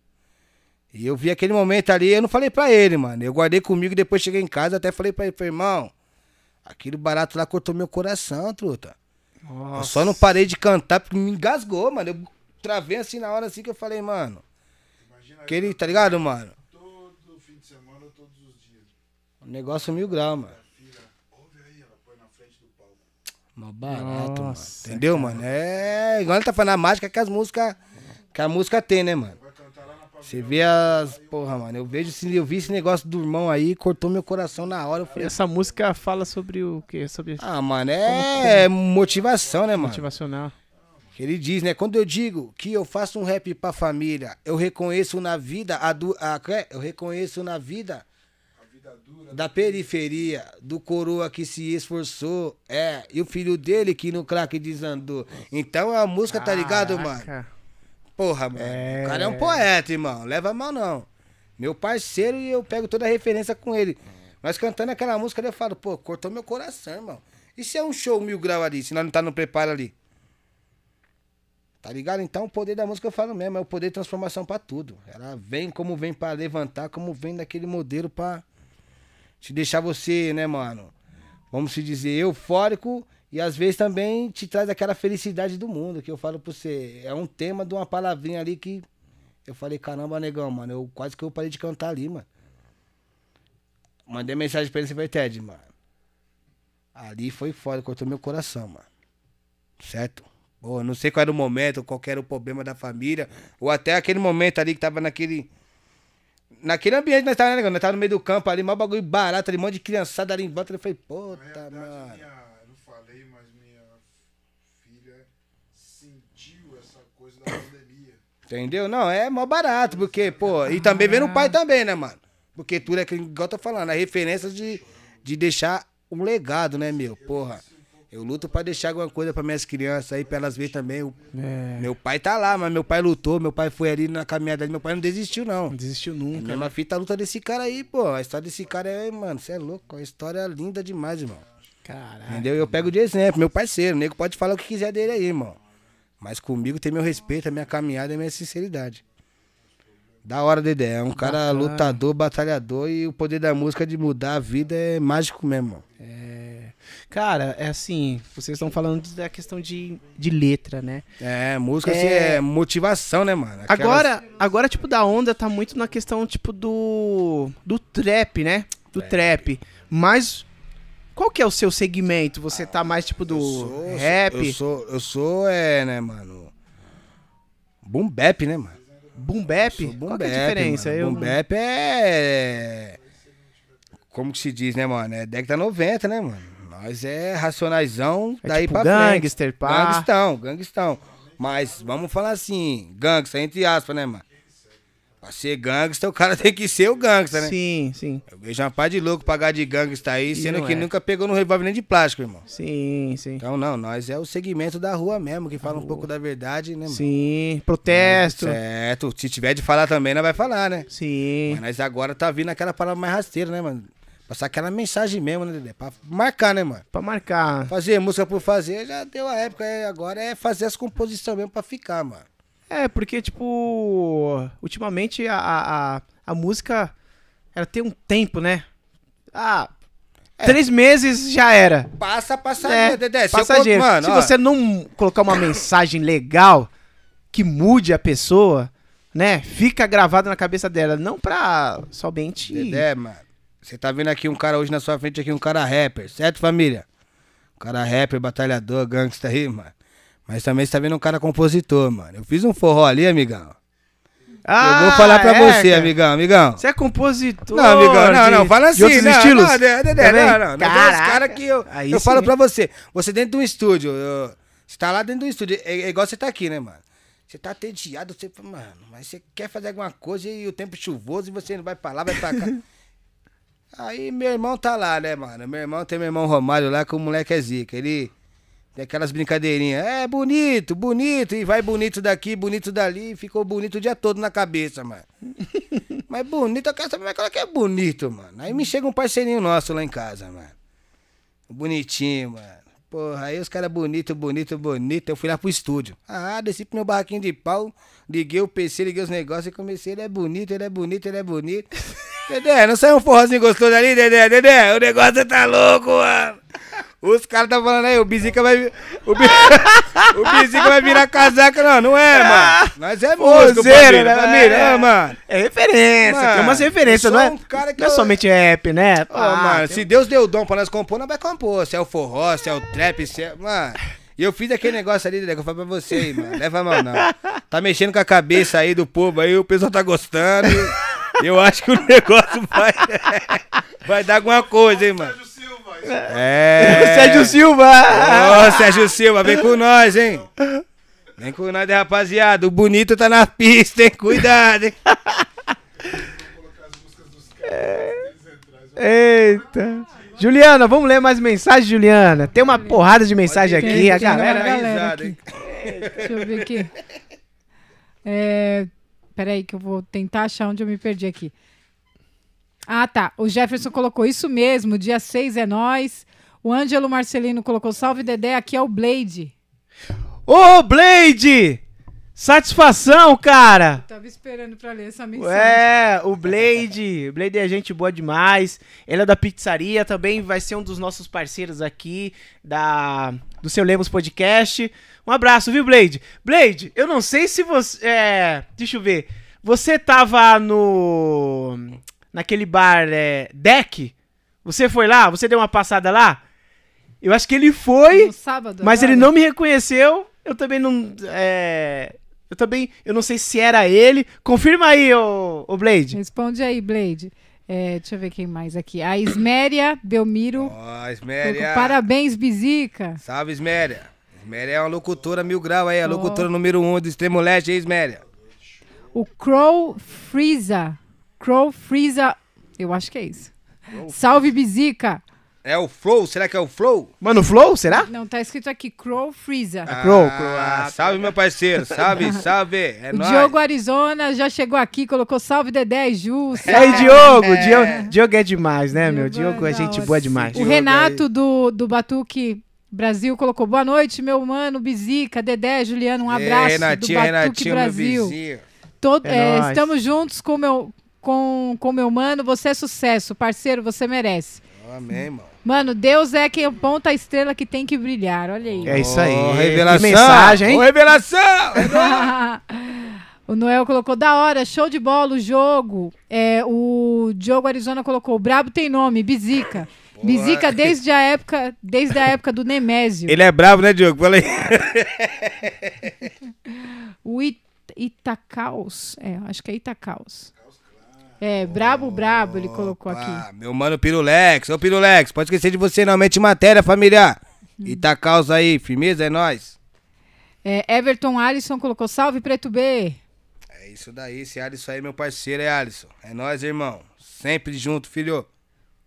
E eu vi aquele momento ali, eu não falei pra ele, mano. Eu guardei comigo, depois cheguei em casa, até falei pra ele, falei, irmão, aquele barato lá cortou meu coração, truta. Eu Nossa. só não parei de cantar porque me engasgou, mano. Eu travei assim na hora assim que eu falei, mano. Aquele, tá ligado, mano? Todo fim de semana ou todos os dias. Um negócio mil graus, mano. Filha, ouve aí, ela põe na frente do palco. Mó barato, Nossa, mano. Entendeu, mano? É. Igual ele tá falando a mágica que as músicas. Que a música tem, né, mano? Vai cantar lá na pavilhão. Você vê as. Porra, mano. Eu vejo eu vi esse negócio do irmão aí, cortou meu coração na hora. Eu falei, Essa música fala sobre o quê? Sobre ah, mano, é motivação, né, mano? motivacional. Ele diz, né? Quando eu digo que eu faço um rap pra família, eu reconheço na vida a, du a é? eu reconheço na vida A vida dura. da periferia, do coroa que se esforçou, é, e o filho dele que no crack desandou. Então a música, tá ligado, mano? Porra, mano. É. O cara é um poeta, irmão. Leva mal, não. Meu parceiro e eu pego toda a referência com ele. Mas cantando aquela música, eu falo, pô, cortou meu coração, irmão. E se é um show mil grau ali, se nós não tá no preparo ali? Tá ligado? Então o poder da música eu falo mesmo, é o poder de transformação pra tudo. Ela vem como vem pra levantar, como vem daquele modelo pra te deixar você, né, mano? Vamos se dizer, eufórico e às vezes também te traz aquela felicidade do mundo que eu falo pra você. É um tema de uma palavrinha ali que eu falei, caramba, negão, mano, eu quase que eu parei de cantar ali, mano. Mandei mensagem pra ele, você vai, Ted, mano. Ali foi foda, cortou meu coração, mano. Certo? Pô, não sei qual era o momento, qual era o problema da família, ou até aquele momento ali que tava naquele. Naquele ambiente que nós tava, né, negão? Nós tava no meio do campo ali, mó bagulho barato ali, um monte de criançada ali em volta. Eu falei, puta, mano. minha, eu não falei, mas minha filha sentiu essa coisa da pandemia. Entendeu? Não, é mó barato, porque, pô, e também vendo o pai também, né, mano? Porque tudo é que, igual eu tô falando, a referência de, de deixar um legado, né, meu? Porra, eu luto pra deixar alguma coisa pra minhas crianças aí, pra elas verem também. O- É, Meu pai tá lá, mas meu pai lutou, meu pai foi ali na caminhada ali, meu pai não desistiu, não. não desistiu É a nunca. mesma fita a luta desse cara aí, pô. A história desse cara é, mano, você é louco. A história é linda demais, irmão. Caralho. Entendeu? Eu pego de exemplo, meu parceiro. O nego pode falar o que quiser dele aí, irmão. Mas comigo tem meu respeito, a minha caminhada e a minha sinceridade. Da hora, Dedé. É um cara Bacana. lutador, batalhador e o poder da música de mudar a vida é mágico mesmo, irmão. Cara, é assim, vocês estão falando da questão de, de letra, né? É, música É. assim, é motivação, né, mano? Aquelas- Agora, agora, tipo, da onda tá muito na questão, tipo, do. do trap, né? Do trap. Mas. Qual que é o seu segmento? Você tá mais, tipo, do Eu sou- rap? Eu sou, eu sou, é, né, mano? Boom bap, né, mano? Boom bap? Boom Qual que é a bap, diferença? mano. Eu Boom não- bap é. Como que se diz, né, mano? É década 90, né, mano? Nós é racionaizão É daí tipo pra gangster, frente. pá. Gangstão, gangstão. Mas vamos falar assim, gangsta, entre aspas, né, mano? Pra ser gangsta, o cara tem que ser o gangsta, né? Sim, sim. Eu vejo uma par de louco pagar de gangsta aí, sendo que é. nunca pegou no revólver nem de plástico, irmão. Sim, sim. Então, não, nós é o segmento da rua mesmo, que fala um pouco da verdade, né, mano? Sim. Protesto. Certo. Se tiver de falar também, nós vai falar, né? Sim. Mas nós agora tá vindo aquela palavra mais rasteira, né, mano? Passar aquela mensagem mesmo, né, Dedé? Pra marcar, né, mano? Pra marcar. Fazer música por fazer já deu a época, é, agora é fazer as composições mesmo pra ficar, mano. É, porque, tipo, ultimamente a, a, a, música, ela tem um tempo, né? Ah, três meses já era. Passa, passa, É, Dedé. Se passageiro. mano, Se ó, você não colocar uma mensagem legal que mude a pessoa, né? Fica gravado na cabeça dela, não pra somente... Dedé, mano. Você tá vendo aqui um cara hoje na sua frente aqui, um cara rapper, certo, família? Um cara rapper, batalhador, gangsta aí, mano. Mas também você tá vendo um cara compositor, mano. Eu fiz um forró ali, amigão. Ah, eu vou falar pra é, você, cara. amigão, amigão. Você é compositor Não, amigão, não, de- não, fala assim, outros não, estilos? não, Dedé, Dedé, não, não, não, não, os caras que eu, Aí eu falo sim. pra você, você dentro de um estúdio, eu- você tá lá dentro de um estúdio, é, é igual você tá aqui, né, mano? Você tá entediado, você fala, mano, mas você quer fazer alguma coisa e o tempo chuvoso e você não vai pra lá, vai pra cá. Aí meu irmão tá lá, né, mano? Meu irmão tem meu irmão Romário lá, que o moleque é zica. Ele tem aquelas brincadeirinhas. É bonito, bonito, e vai bonito daqui, bonito dali, e ficou bonito o dia todo na cabeça, mano. Mas bonito, eu quero saber como é que é bonito, mano. Aí me chega um parceirinho nosso lá em casa, mano. Bonitinho, mano. Porra, aí os caras bonito, bonito, bonito. Eu fui lá pro estúdio. Ah, desci pro meu barraquinho de pau, liguei o PC, liguei os negócios e comecei. Ele é bonito, ele é bonito, ele é bonito. Dedé, não saiu um forrozinho gostoso ali, Dedé? Dedé, o negócio tá louco, mano. Os caras tá falando aí, o Bizica vai. O, Bi... o Bizica vai virar casaca, não, não é, mano. Nós é músico, né? família, É. mano. É referência, Mano, tem umas referências, não é? um cara que não é eu- somente rap, né? Ô, Ah, mano, tem- se Deus deu dom pra nós compor, nós vai compor. Se é o forró, se é o trap, se é. Mano. E eu fiz aquele negócio ali, que eu falei pra você aí, mano. Leva a mão, não. Tá mexendo com a cabeça aí do povo aí, o pessoal tá gostando. Eu acho que o negócio vai. vai dar alguma coisa, hein, mano. Sérgio Silva, É. Sérgio Silva! Ô, Sérgio Silva, vem com nós, hein? Vem com nós, rapaziada. O bonito tá na pista, hein? Cuidado, hein? colocar as músicas dos caras, eles entrar. Eita. Juliana, vamos ler mais mensagem, Juliana. Tem uma porrada de mensagem Tem, aqui, a tem uma galera. galera aqui. Deixa eu ver aqui. É, peraí que eu vou tentar achar onde eu me perdi aqui. Ah, tá. O Jefferson colocou isso mesmo, dia 6 é nós. O Ângelo Marcelino colocou salve Dedé, aqui é o Blade. Ô, Blade! Satisfação, cara! Tava esperando pra ler essa mensagem. É, o Blade. O Blade é gente boa demais. Ele é da pizzaria, também vai ser um dos nossos parceiros aqui da do seu Lemos Podcast. Um abraço, viu, Blade? Blade, eu não sei se você. É, deixa eu ver. Você tava no. Naquele bar é, Deck? Você foi lá? Você deu uma passada lá? Eu acho que ele foi. No sábado. Mas agora. ele não me reconheceu. Eu também não. É... Eu também. Eu não sei se era ele. Confirma aí, ô, ô Blade. Responde aí, Blade. É, deixa eu ver quem mais aqui. A Isméria Belmiro. Ó, colocou, Isméria. Parabéns, Bizica. Salve, Isméria. Isméria é uma locutora mil grau aí, a Ó. locutora número um do Extremo Leste, hein, Isméria? O Crow Freeza. Crow Freeza. Eu acho que é isso. Salve, Bizica. É o Flow? Será que é o Flow? Mano, Flow, será? Não, tá escrito aqui Crow Freeza. Crow, Ah, Crow, ah, salve, meu parceiro. Salve, salve. É o nóis. Diogo Arizona já chegou aqui, colocou salve Dedé e Ju. E aí, Diogo? Diogo, Diogo é demais, né, meu? Diogo Diogo é gente boa demais. O Diogo Renato do, do Batuque Brasil colocou boa noite, meu mano, Bizica, Dedé, Juliano, um É, abraço do Renatinho, Batuque Renatinho, Brasil. Todo- É é, estamos juntos com meu com com meu mano, você é sucesso, parceiro, você merece. Amém, irmão. Mano, Deus é quem aponta a estrela que tem que brilhar. Olha aí. É isso aí. Que revelação. mensagem, hein? Ô, revelação. o Noel colocou da hora, show de bola o jogo. É, o Diogo Arizona colocou o brabo tem nome, Bizica. Bizica desde a época, desde a época do Nemésio. Ele é bravo, né, Diogo? Fala aí. O It Itacaus, é, acho que é Itacaus. É, brabo, brabo, ele colocou aqui. Ah, meu mano Pirulex. Ô, Pirulex, pode esquecer de você não. Mente matéria, família. Hum. E tá causa aí, firmeza, é nóis. É, Everton Alisson colocou salve Preto B. É isso daí, esse Alisson aí, meu parceiro, é Alisson. É nóis, irmão. Sempre junto, filho.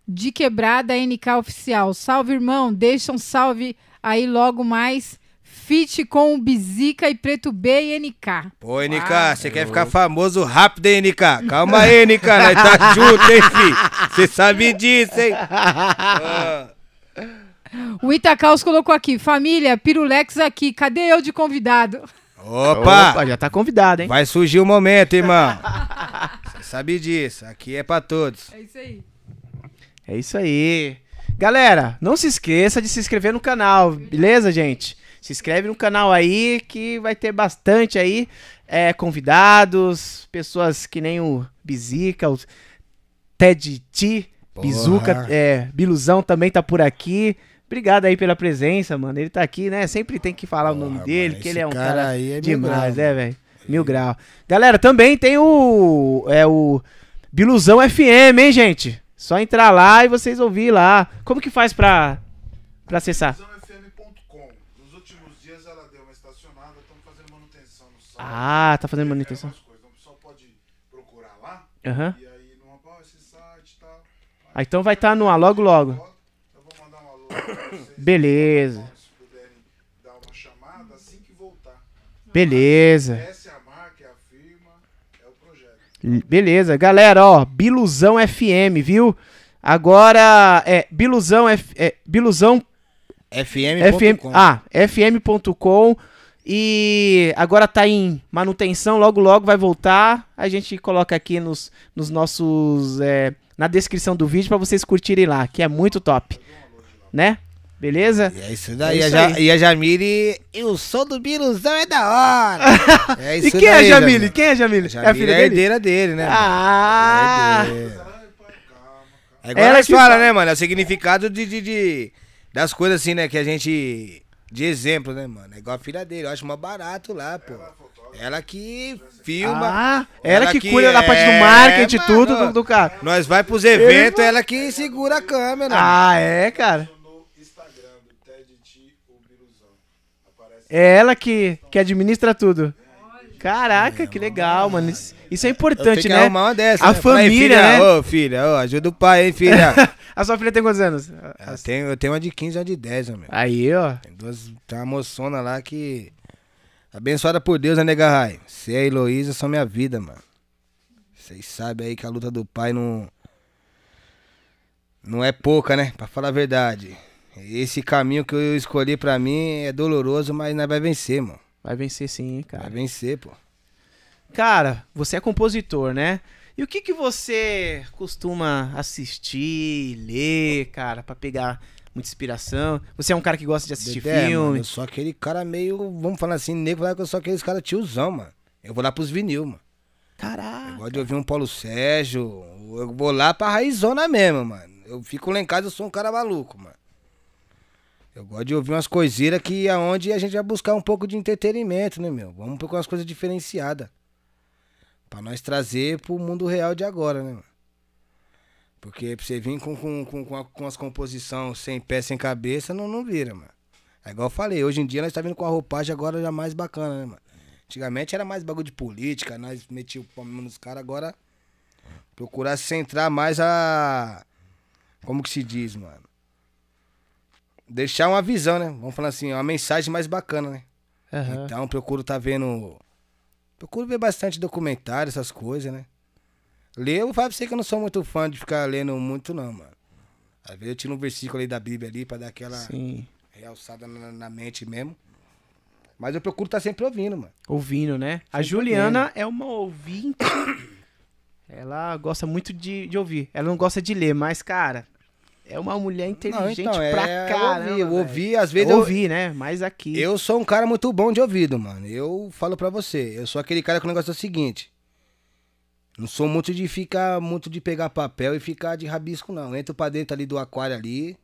De quebrada NK oficial. Salve, irmão. Deixa um salve aí logo mais. Fit com o Bizica e Preto B e NK. Pô, NK, você quer ficar famoso rápido, hein, NK? Calma aí, NK, nós tá junto, hein, fi? Você sabe disso, hein? Ah, O Itacaus colocou aqui. Família, Pirulex aqui. Cadê eu de convidado? opa! Opa, já tá convidado, hein? Vai surgir o momento, irmão. Você sabe disso, aqui é pra todos. É isso aí. É isso aí. Galera, não se esqueça de se inscrever no canal, beleza, gente? Se inscreve no canal aí que vai ter bastante aí é, convidados, pessoas que nem o Bizica, o Ted T, Porra. Bizuca, é, Biluzão também tá por aqui. Obrigado aí pela presença, mano. Ele tá aqui, né? Sempre tem que falar o nome Porra, dele, que ele é um cara cara, aí é mil demais, grau, né, velho? Mil grau. Galera, também tem o é o Biluzão FM, hein, gente? Só entrar lá e vocês ouvir lá. Como que faz pra, pra acessar? Visãofm.com. Nos últimos dias ela deu uma estacionada, estamos fazendo manutenção no site. Ah, tá fazendo manutenção. Então o pessoal pode procurar lá Aham. e aí não apoia esse site e tal. Ah, então vai estar no ar logo, logo. Eu vou mandar um alô pra vocês. Beleza. Se puderem dar uma chamada assim que voltar. Beleza. Essa é a marca, é a firma, é o projeto. Beleza. Galera, ó, Biluzão FM, viu? Agora é Biluzão F, é, Biluzão FM, FM.com. ah, fm.com e agora tá em manutenção, logo logo vai voltar. A gente coloca aqui nos, nos nossos é, na descrição do vídeo pra vocês curtirem lá, que é muito top. Né? Beleza? E é isso daí. É isso a aí. E a Jamile. E o som do Biruzão é da hora. É e isso quem é a daí, Jamile? Quem é a Jamile? A É a filha é a herdeira dele, né? Ah! É igual Ela que fala, fala. né, mano? É o significado de, de, de- das coisas assim, né? Que a gente. De exemplo, né, mano? É igual a filha dele. Eu acho mó barato lá, pô. Ela que filma. Ah, ela, Ela que, que cuida da parte do é, marketing e tudo do, do cara. Nós vai pros eventos, ela que segura a câmera. Ah, é, cara. É ela que, que administra tudo. Caraca, que legal, mano. Isso, isso é importante, né? dessa. A né? Família, filha, né? Ô, filha, ô, ajuda o pai, hein, filha. A sua filha tem quantos anos? eu, tenho, eu tenho uma de 15 e uma de 10, meu. Aí, ó. Tem duas. Tem uma moçona lá que. Abençoada por Deus, né, nega Rai? Você e a Heloísa são minha vida, mano. Vocês sabem aí que a luta do pai não. Não é pouca, né? Pra falar a verdade. Esse caminho que eu escolhi pra mim é doloroso, mas nós vai vencer, mano. Vai vencer sim, hein, Vai cara. vencer, pô. Cara, você é compositor, né? E o que que você costuma assistir, ler, cara, pra pegar muita inspiração? Você é um cara que gosta de assistir Dedé, mano, filme? eu sou aquele cara meio. Vamos falar assim, falar que eu sou aqueles cara tiozão, mano. Eu vou lá pros vinil, mano. Eu Caraca. gosto de ouvir um Paulo Sérgio. Eu vou lá pra raizona mesmo, mano. Eu fico lá em casa, eu sou um cara maluco, mano. Eu gosto de ouvir umas coiseiras que aonde a gente vai buscar um pouco de entretenimento, né, meu? Vamos procurar umas coisas diferenciadas. Pra nós trazer pro mundo real de agora, né, mano? Porque pra você vir com, com, com, com, a- com as composições sem pé, sem cabeça, não, não vira, mano. É igual eu falei, hoje em dia nós tá vindo com a roupagem agora já mais bacana, né, mano? Antigamente era mais bagulho de política, nós metíamos o mesmo nos caras, agora procurar centrar mais a. Como que se diz, mano? Deixar uma visão, né? Vamos falar assim, uma mensagem mais bacana, né? Aham. Então procuro tá vendo. Procuro ver bastante documentário, essas coisas, né? Ler, eu falo pra você que eu não sou muito fã de ficar lendo muito, não, mano. Às vezes eu tiro um versículo ali da Bíblia ali pra dar aquela Sim. realçada na, na mente mesmo. Mas eu procuro estar sempre ouvindo, mano. Ouvindo, né? A Sempre Juliana é uma ouvinte. Ela gosta muito de, de ouvir. Ela não gosta de ler, mas, cara, é uma mulher inteligente Não, então, pra é, caramba. Eu ouvi, eu ouvi, às vezes eu, ouvi, né? Mas aqui. eu sou um cara muito bom de ouvido, mano. Eu falo pra você, eu sou aquele cara que o negócio é o seguinte. Não sou muito de ficar, muito de pegar papel e ficar de rabisco, não. Entro pra dentro ali do aquário ali,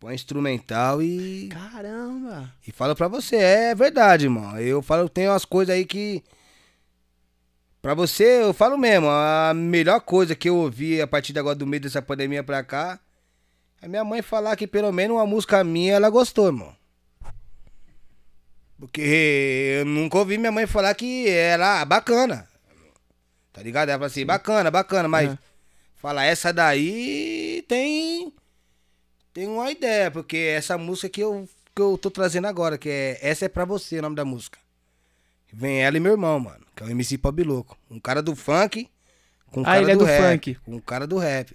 põe instrumental e. Caramba! E falo pra você, é verdade, mano. Eu falo, tem umas coisas aí que. Pra você, eu falo mesmo, a melhor coisa que eu ouvi a partir de agora do meio dessa pandemia pra cá é minha mãe falar que pelo menos uma música minha ela gostou, irmão. Porque eu nunca ouvi minha mãe falar que era bacana. Tá ligado? Ela fala assim, bacana, bacana, mas É. fala, essa daí tem. Tem uma ideia, porque essa música que eu, que eu tô trazendo agora, que é Essa é pra você, o nome da música. Vem ela e meu irmão, mano, que é o MC Pob Louco. Um cara do funk com um Ah, cara ele é do, do rap. funk. Com um cara do rap.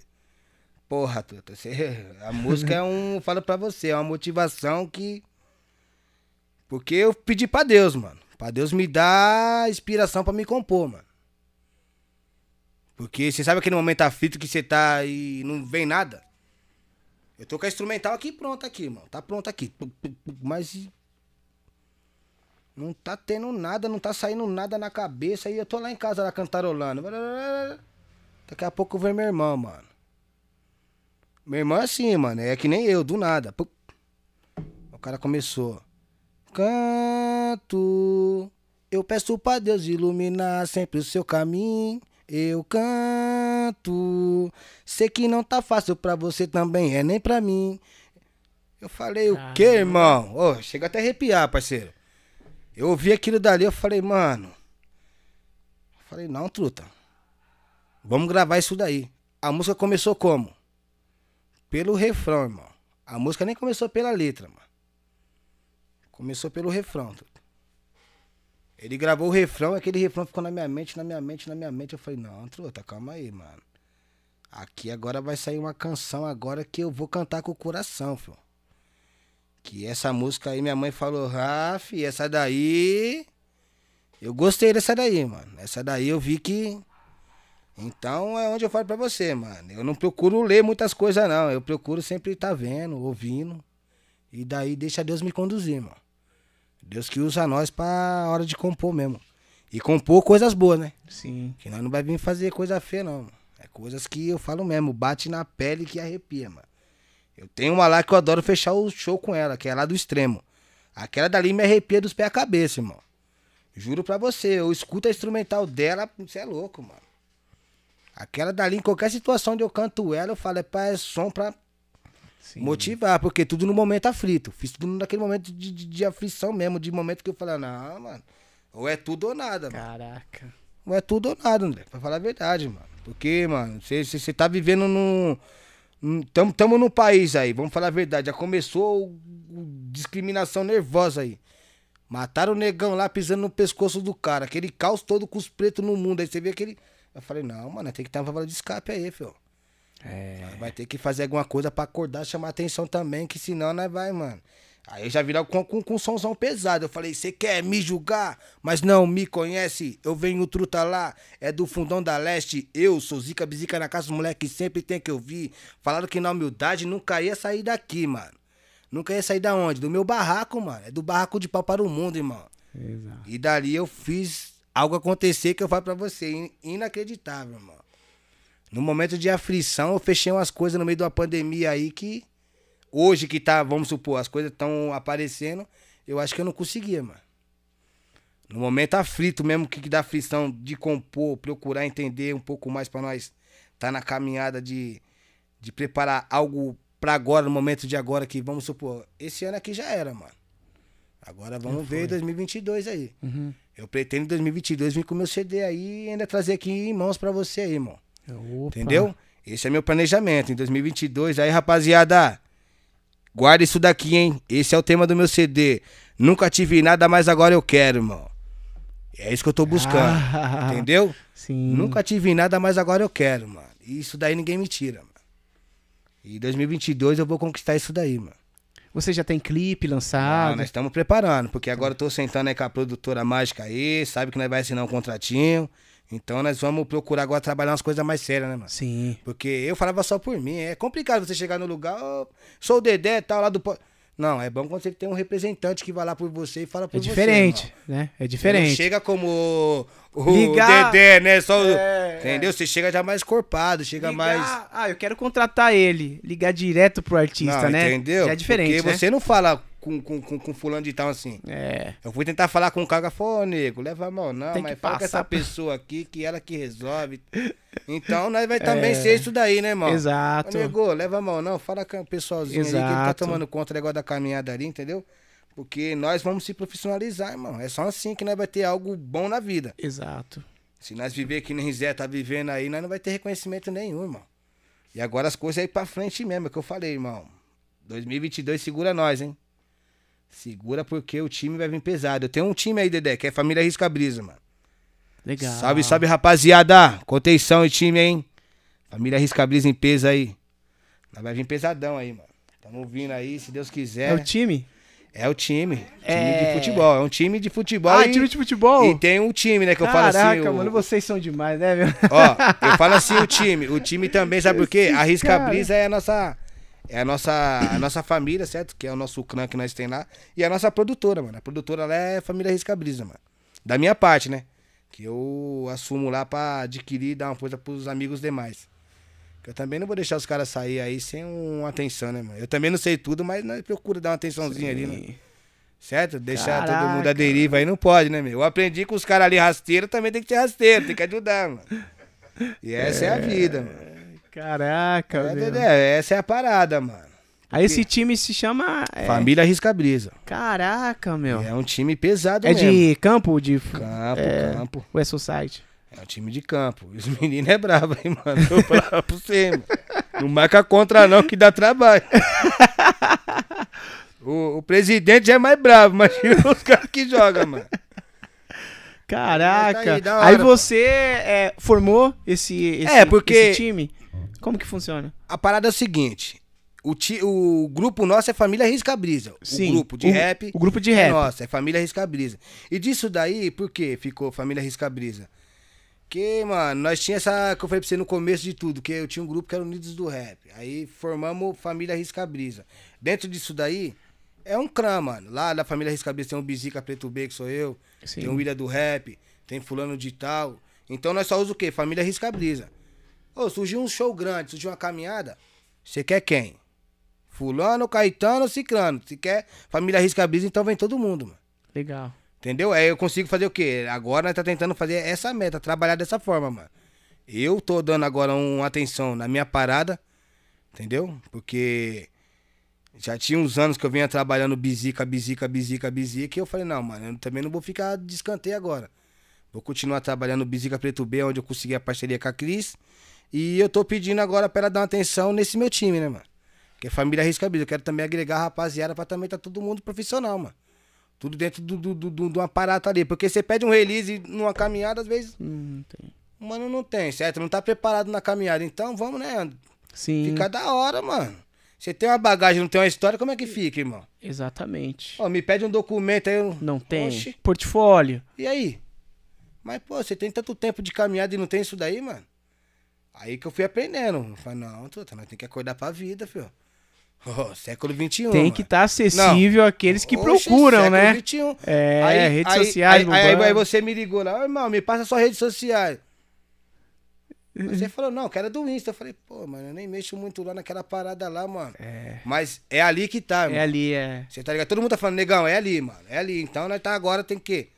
Porra, Tuta, você- a música é um. Falo pra você, é uma motivação que. Porque eu pedi pra Deus, mano. Pra Deus me dar inspiração pra me compor, mano. Porque você sabe aquele momento aflito que você tá e não vem nada? Eu tô com a instrumental aqui pronta aqui, mano. Tá pronta aqui. Mas. Não tá tendo nada, não tá saindo nada na cabeça. E eu tô lá em casa lá cantarolando. Daqui a pouco vem meu irmão, mano. Meu irmão é assim, mano. É que nem eu, do nada. O cara começou. Canto. Eu peço pra Deus iluminar sempre o seu caminho. Eu canto. Sei que não tá fácil pra você também, é nem pra mim. Eu falei, o que, irmão? Ô, chega até a arrepiar, parceiro. Eu ouvi aquilo dali, eu falei, mano. Eu falei, não, truta. Vamos gravar isso daí. A música começou como? Pelo refrão, irmão. A música nem começou pela letra, mano. Começou pelo refrão. Ele gravou o refrão, aquele refrão ficou na minha mente, na minha mente, na minha mente. Eu falei, não, truta, calma aí, mano. Aqui agora vai sair uma canção agora que eu vou cantar com o coração, filho. Que essa música aí, minha mãe falou, Raf, essa daí. Eu gostei dessa daí, mano. Essa daí eu vi que. Então é onde eu falo pra você, mano. Eu não procuro ler muitas coisas, não. Eu procuro sempre estar vendo, ouvindo. E daí deixa Deus me conduzir, mano. Deus que usa nós pra hora de compor mesmo. E compor coisas boas, né? Sim. Que nós não vai vir fazer coisa feia, não. mano. É coisas que eu falo mesmo, bate na pele que arrepia, mano. Eu tenho uma lá que eu adoro fechar o show com ela, que é lá do extremo. Aquela dali me arrepia dos pés à cabeça, irmão. Juro pra você, eu escuto a instrumental dela, você é louco, mano. Aquela dali, em qualquer situação onde eu canto ela, eu falo, é, pra, é som pra Sim. motivar, porque tudo no momento aflito. Fiz tudo naquele momento de, de, de aflição mesmo, de momento que eu falei, não, mano, ou é tudo ou nada, mano. Caraca. Ou é tudo ou nada, André. Pra falar a verdade, mano. Porque, mano, você tá vivendo num. num- Tamo, tamo num país aí, vamos falar a verdade. Já começou o- o discriminação nervosa aí. Mataram o negão lá pisando no pescoço do cara. Aquele caos todo com os pretos no mundo. Aí você vê aquele. Eu falei, não, mano, tem que ter uma válvula de escape aí, filho. É. Vai ter que fazer alguma coisa pra acordar, chamar atenção também, que senão nós vai, mano. Aí eu já virava com, com, com um somzão pesado. Eu falei, você quer me julgar? Mas não me conhece? Eu venho truta lá, é do fundão da leste. Eu sou zica bizica na casa dos moleque, sempre tem que ouvir. Falaram que na humildade nunca ia sair daqui, mano. Nunca ia sair da onde? Do meu barraco, mano. É do barraco de pau para o mundo, irmão. Exato. E dali eu fiz algo acontecer que eu falo pra você, in- inacreditável, irmão. No momento de aflição, eu fechei umas coisas no meio de uma pandemia aí que hoje que tá, vamos supor, as coisas estão aparecendo, eu acho que eu não conseguia, mano. No momento aflito mesmo, que que dá aflição de compor, procurar entender um pouco mais pra nós tá na caminhada de, de preparar algo pra agora, no momento de agora que, vamos supor, esse ano aqui já era, mano. Agora vamos ver 2022 aí. Uhum. Eu pretendo em 2022 vir com meu CD aí e ainda trazer aqui em mãos pra você aí, irmão. Opa. Entendeu? Esse é meu planejamento em 2022. Aí, rapaziada, guarda isso daqui, hein? Esse é o tema do meu CD. Nunca tive nada, mas agora eu quero, irmão. É isso que eu tô buscando. Ah, Entendeu? Sim. Nunca tive nada, mas agora eu quero, mano. E isso daí ninguém me tira, mano. E 2022 eu vou conquistar isso daí, mano. Você já tem clipe Ah, lançado? nós estamos preparando, porque agora eu tô sentando aí com a produtora mágica aí, sabe que nós vai assinar um contratinho. Então nós vamos procurar agora trabalhar umas coisas mais sérias, né, mano? Sim. Porque eu falava só por mim. É complicado você chegar no lugar, "Ô, sou o Dedé e tal, lá do. Po-". Não, é bom quando você tem um representante que vai lá por você e fala por É você. diferente, irmão. né? É Você diferente. Não chega como o Ligar- Dedé, né? Só, o- É, entendeu? Você chega já mais corpado, chega Ligar- mais. Ah, eu quero contratar ele. Ligar direto pro artista, Não, né? Entendeu? Já é diferente, Porque né? você não fala com, com, com, com fulano de tal assim. É. Eu fui tentar falar com o cara, falou, ô nego, leva a mão, não, Tem mas fala com essa pessoa aqui, que ela que resolve. Então nós vai também ser isso daí, né, irmão? Ô, É. Exato. nego, leva a mão, não, fala com o pessoalzinho ali que ele tá Exato. tomando conta do negócio da caminhada ali, entendeu? Porque nós vamos se profissionalizar, irmão. É só assim que nós vai ter algo bom na vida. Exato. Se nós viver que nem Zé tá vivendo aí, nós não vai ter reconhecimento nenhum, irmão. E agora as coisas aí pra frente mesmo, é o que eu falei, irmão. 2022 segura nós, hein? Segura porque o time vai vir pesado. Eu tenho um time aí, Dedé, que é Família Risca Brisa, mano. Legal. Salve, salve, rapaziada. Contenção e time, hein? Família Risca Brisa em peso aí. Nós vai vir pesadão aí, mano. Tamo vindo aí, se Deus quiser. É o time? É o time. Time É. de futebol. É um time de futebol. Ah, e, time de futebol? E tem um time, né? Que eu falo Caraca, assim. o- mano, vocês são demais, né, meu? Ó, eu falo assim o time. O time também, sabe por quê? A Risca. Brisa é a nossa. É a nossa, a nossa família, certo? Que é o nosso clã que nós tem lá. E a nossa produtora, mano. A produtora lá é a família Risca Brisa, mano. Da minha parte, né? Que eu assumo lá pra adquirir e dar uma coisa pros amigos demais. Que eu também não vou deixar os caras sair aí sem uma atenção, né, mano? Eu também não sei tudo, mas nós procura dar uma atençãozinha ali, né? Certo? Deixar todo mundo à Caraca. deriva aí não pode, né, meu? Eu aprendi com os caras ali rasteiro, também tem que ser rasteiro, tem que ajudar, mano. E essa é, a vida, mano. Caraca, É, meu. Dedé, essa é a parada, mano. Aí esse time se chama... é, Família Risca Brisa. Caraca, meu. É um time pesado É mesmo. de campo? De... Campo, é, campo. Ou é society? É um time de campo. Os meninos é bravo, hein, mano? Eu pra você, mano. Não marca contra não, que dá trabalho. O, o presidente já é mais bravo, imagina os caras que jogam, mano. Caraca. Tá aí, da aí hora, você é, formou esse, esse, É, porque- esse time? Como que funciona? A parada é o seguinte. O, ti, o grupo nosso é Família Risca Brisa. Sim, O grupo de o- rap. o grupo de é rap. nosso, é Família Risca Brisa. E disso daí, por que ficou Família Risca Brisa? Porque, mano, nós tinha essa. que eu falei pra você no começo de tudo, que eu tinha um grupo que era Unidos do Rap. Aí formamos Família Risca Brisa. Dentro disso daí, é um clã, mano. Lá da Família Risca Brisa tem o Bizica Preto B, que sou eu. Sim. Tem o William do Rap. Tem Fulano de Tal. Então nós só usamos o quê? Família Risca Brisa. Ô, surgiu um show grande, surgiu uma caminhada. Você quer quem? Fulano, Caetano, Ciclano. Se quer família Risca Brisa, então vem todo mundo, mano. Legal. Entendeu? Aí eu consigo fazer o quê? Agora nós tá tentando fazer essa meta, trabalhar dessa forma, mano. Eu tô dando agora uma atenção na minha parada, entendeu? Porque já tinha uns anos que eu vinha trabalhando bisica, bisica, bisica, bisica, e eu falei, não, mano, eu também não vou ficar de escanteio agora. Vou continuar trabalhando Bisica Preto B, onde eu consegui a parceria com a Cris. E eu tô pedindo agora pra ela dar uma atenção nesse meu time, né, mano? Que é família Risca Brisa. Eu quero também agregar a rapaziada pra também tá todo mundo profissional, mano. Tudo dentro do, do, do, do, do aparato ali. Porque você pede um release numa caminhada, às vezes, Hum, tem. o mano não tem, certo? Não tá preparado na caminhada. Então, vamos, né? Sim, Fica da hora, mano. Você tem uma bagagem, não tem uma história, como é que fica, irmão? exatamente. Ó, me pede um documento aí. eu- Não tem. Oxi. Portfólio. E aí? Mas, pô, você tem tanto tempo de caminhada e não tem isso daí, mano? Aí que eu fui aprendendo. Eu falei, não, Tuta, nós tem que acordar pra vida, filho. Ó, século XXI. tem que estar acessível àqueles que Oxe, procuram, século né? XXI. É, redes aí, sociais Aí, aí, aí, você me ligou lá, "Ô, irmão, me passa suas redes sociais. Você falou, não, quero do Insta. Eu falei, pô, mano, eu nem mexo muito lá naquela parada lá, mano. É. Mas é ali que tá, É mano. ali, é. Você tá ligado? Todo mundo tá falando, negão, é ali, mano. É ali. Então nós tá agora, tem que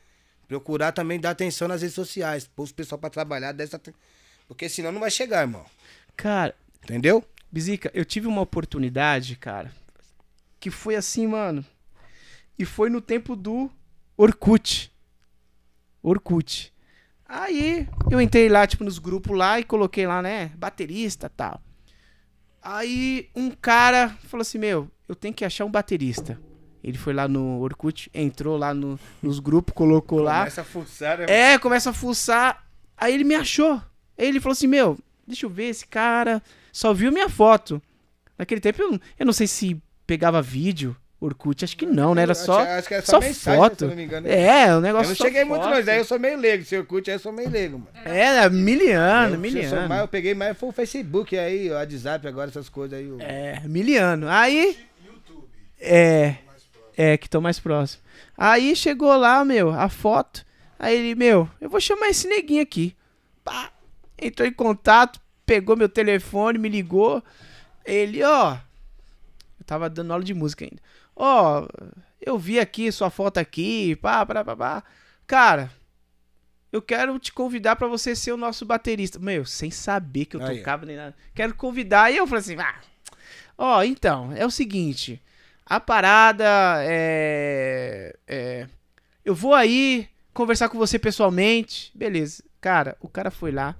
procurar também dar atenção nas redes sociais. Pôr os pessoal pra trabalhar dessa. Porque senão não vai chegar, irmão. Cara, Entendeu? Bizica, eu tive uma oportunidade, cara, que foi assim, mano. E foi no tempo do Orkut. Orkut. Aí eu entrei lá, tipo, nos grupos lá e coloquei lá, né? Baterista tal. Aí um cara falou assim: Meu, eu tenho que achar um baterista. Ele foi lá no Orkut, entrou lá no- nos grupos, colocou lá. Começa a fuçar, né? É, começa a fuçar. Aí ele me achou. Aí ele falou assim: Meu, deixa eu ver esse cara. Só viu minha foto. Naquele tempo eu, não- eu não sei se pegava vídeo, Orkut, acho que não, né? Era só. acho que era só mensagem, foto. se eu não me engano. É, o Eu negócio não só cheguei muito foto. longe, daí eu sou meio leigo. Se eu curte, aí eu sou meio leigo, mano. É, miliano, eu, eu, sou miliano. mais, eu peguei mais foi o Facebook aí, o WhatsApp agora, essas coisas aí. É, miliano. Aí. É. É, que tô mais próximo. Aí chegou lá, meu, a foto. Aí ele, meu, eu vou chamar esse neguinho aqui. Pá, entrou em contato, pegou meu telefone, me ligou. Ele, ó. Eu tava dando aula de música ainda. Ó, eu vi aqui sua foto aqui, pá, pá, pá, pá. Cara, eu quero te convidar pra você ser o nosso baterista. Meu, sem saber que eu Aí, tocava nem nada. Quero convidar. E eu falei assim, ah, ó, então, é o seguinte. A parada é, é. Eu vou aí conversar com você pessoalmente. Beleza. Cara, o cara foi lá.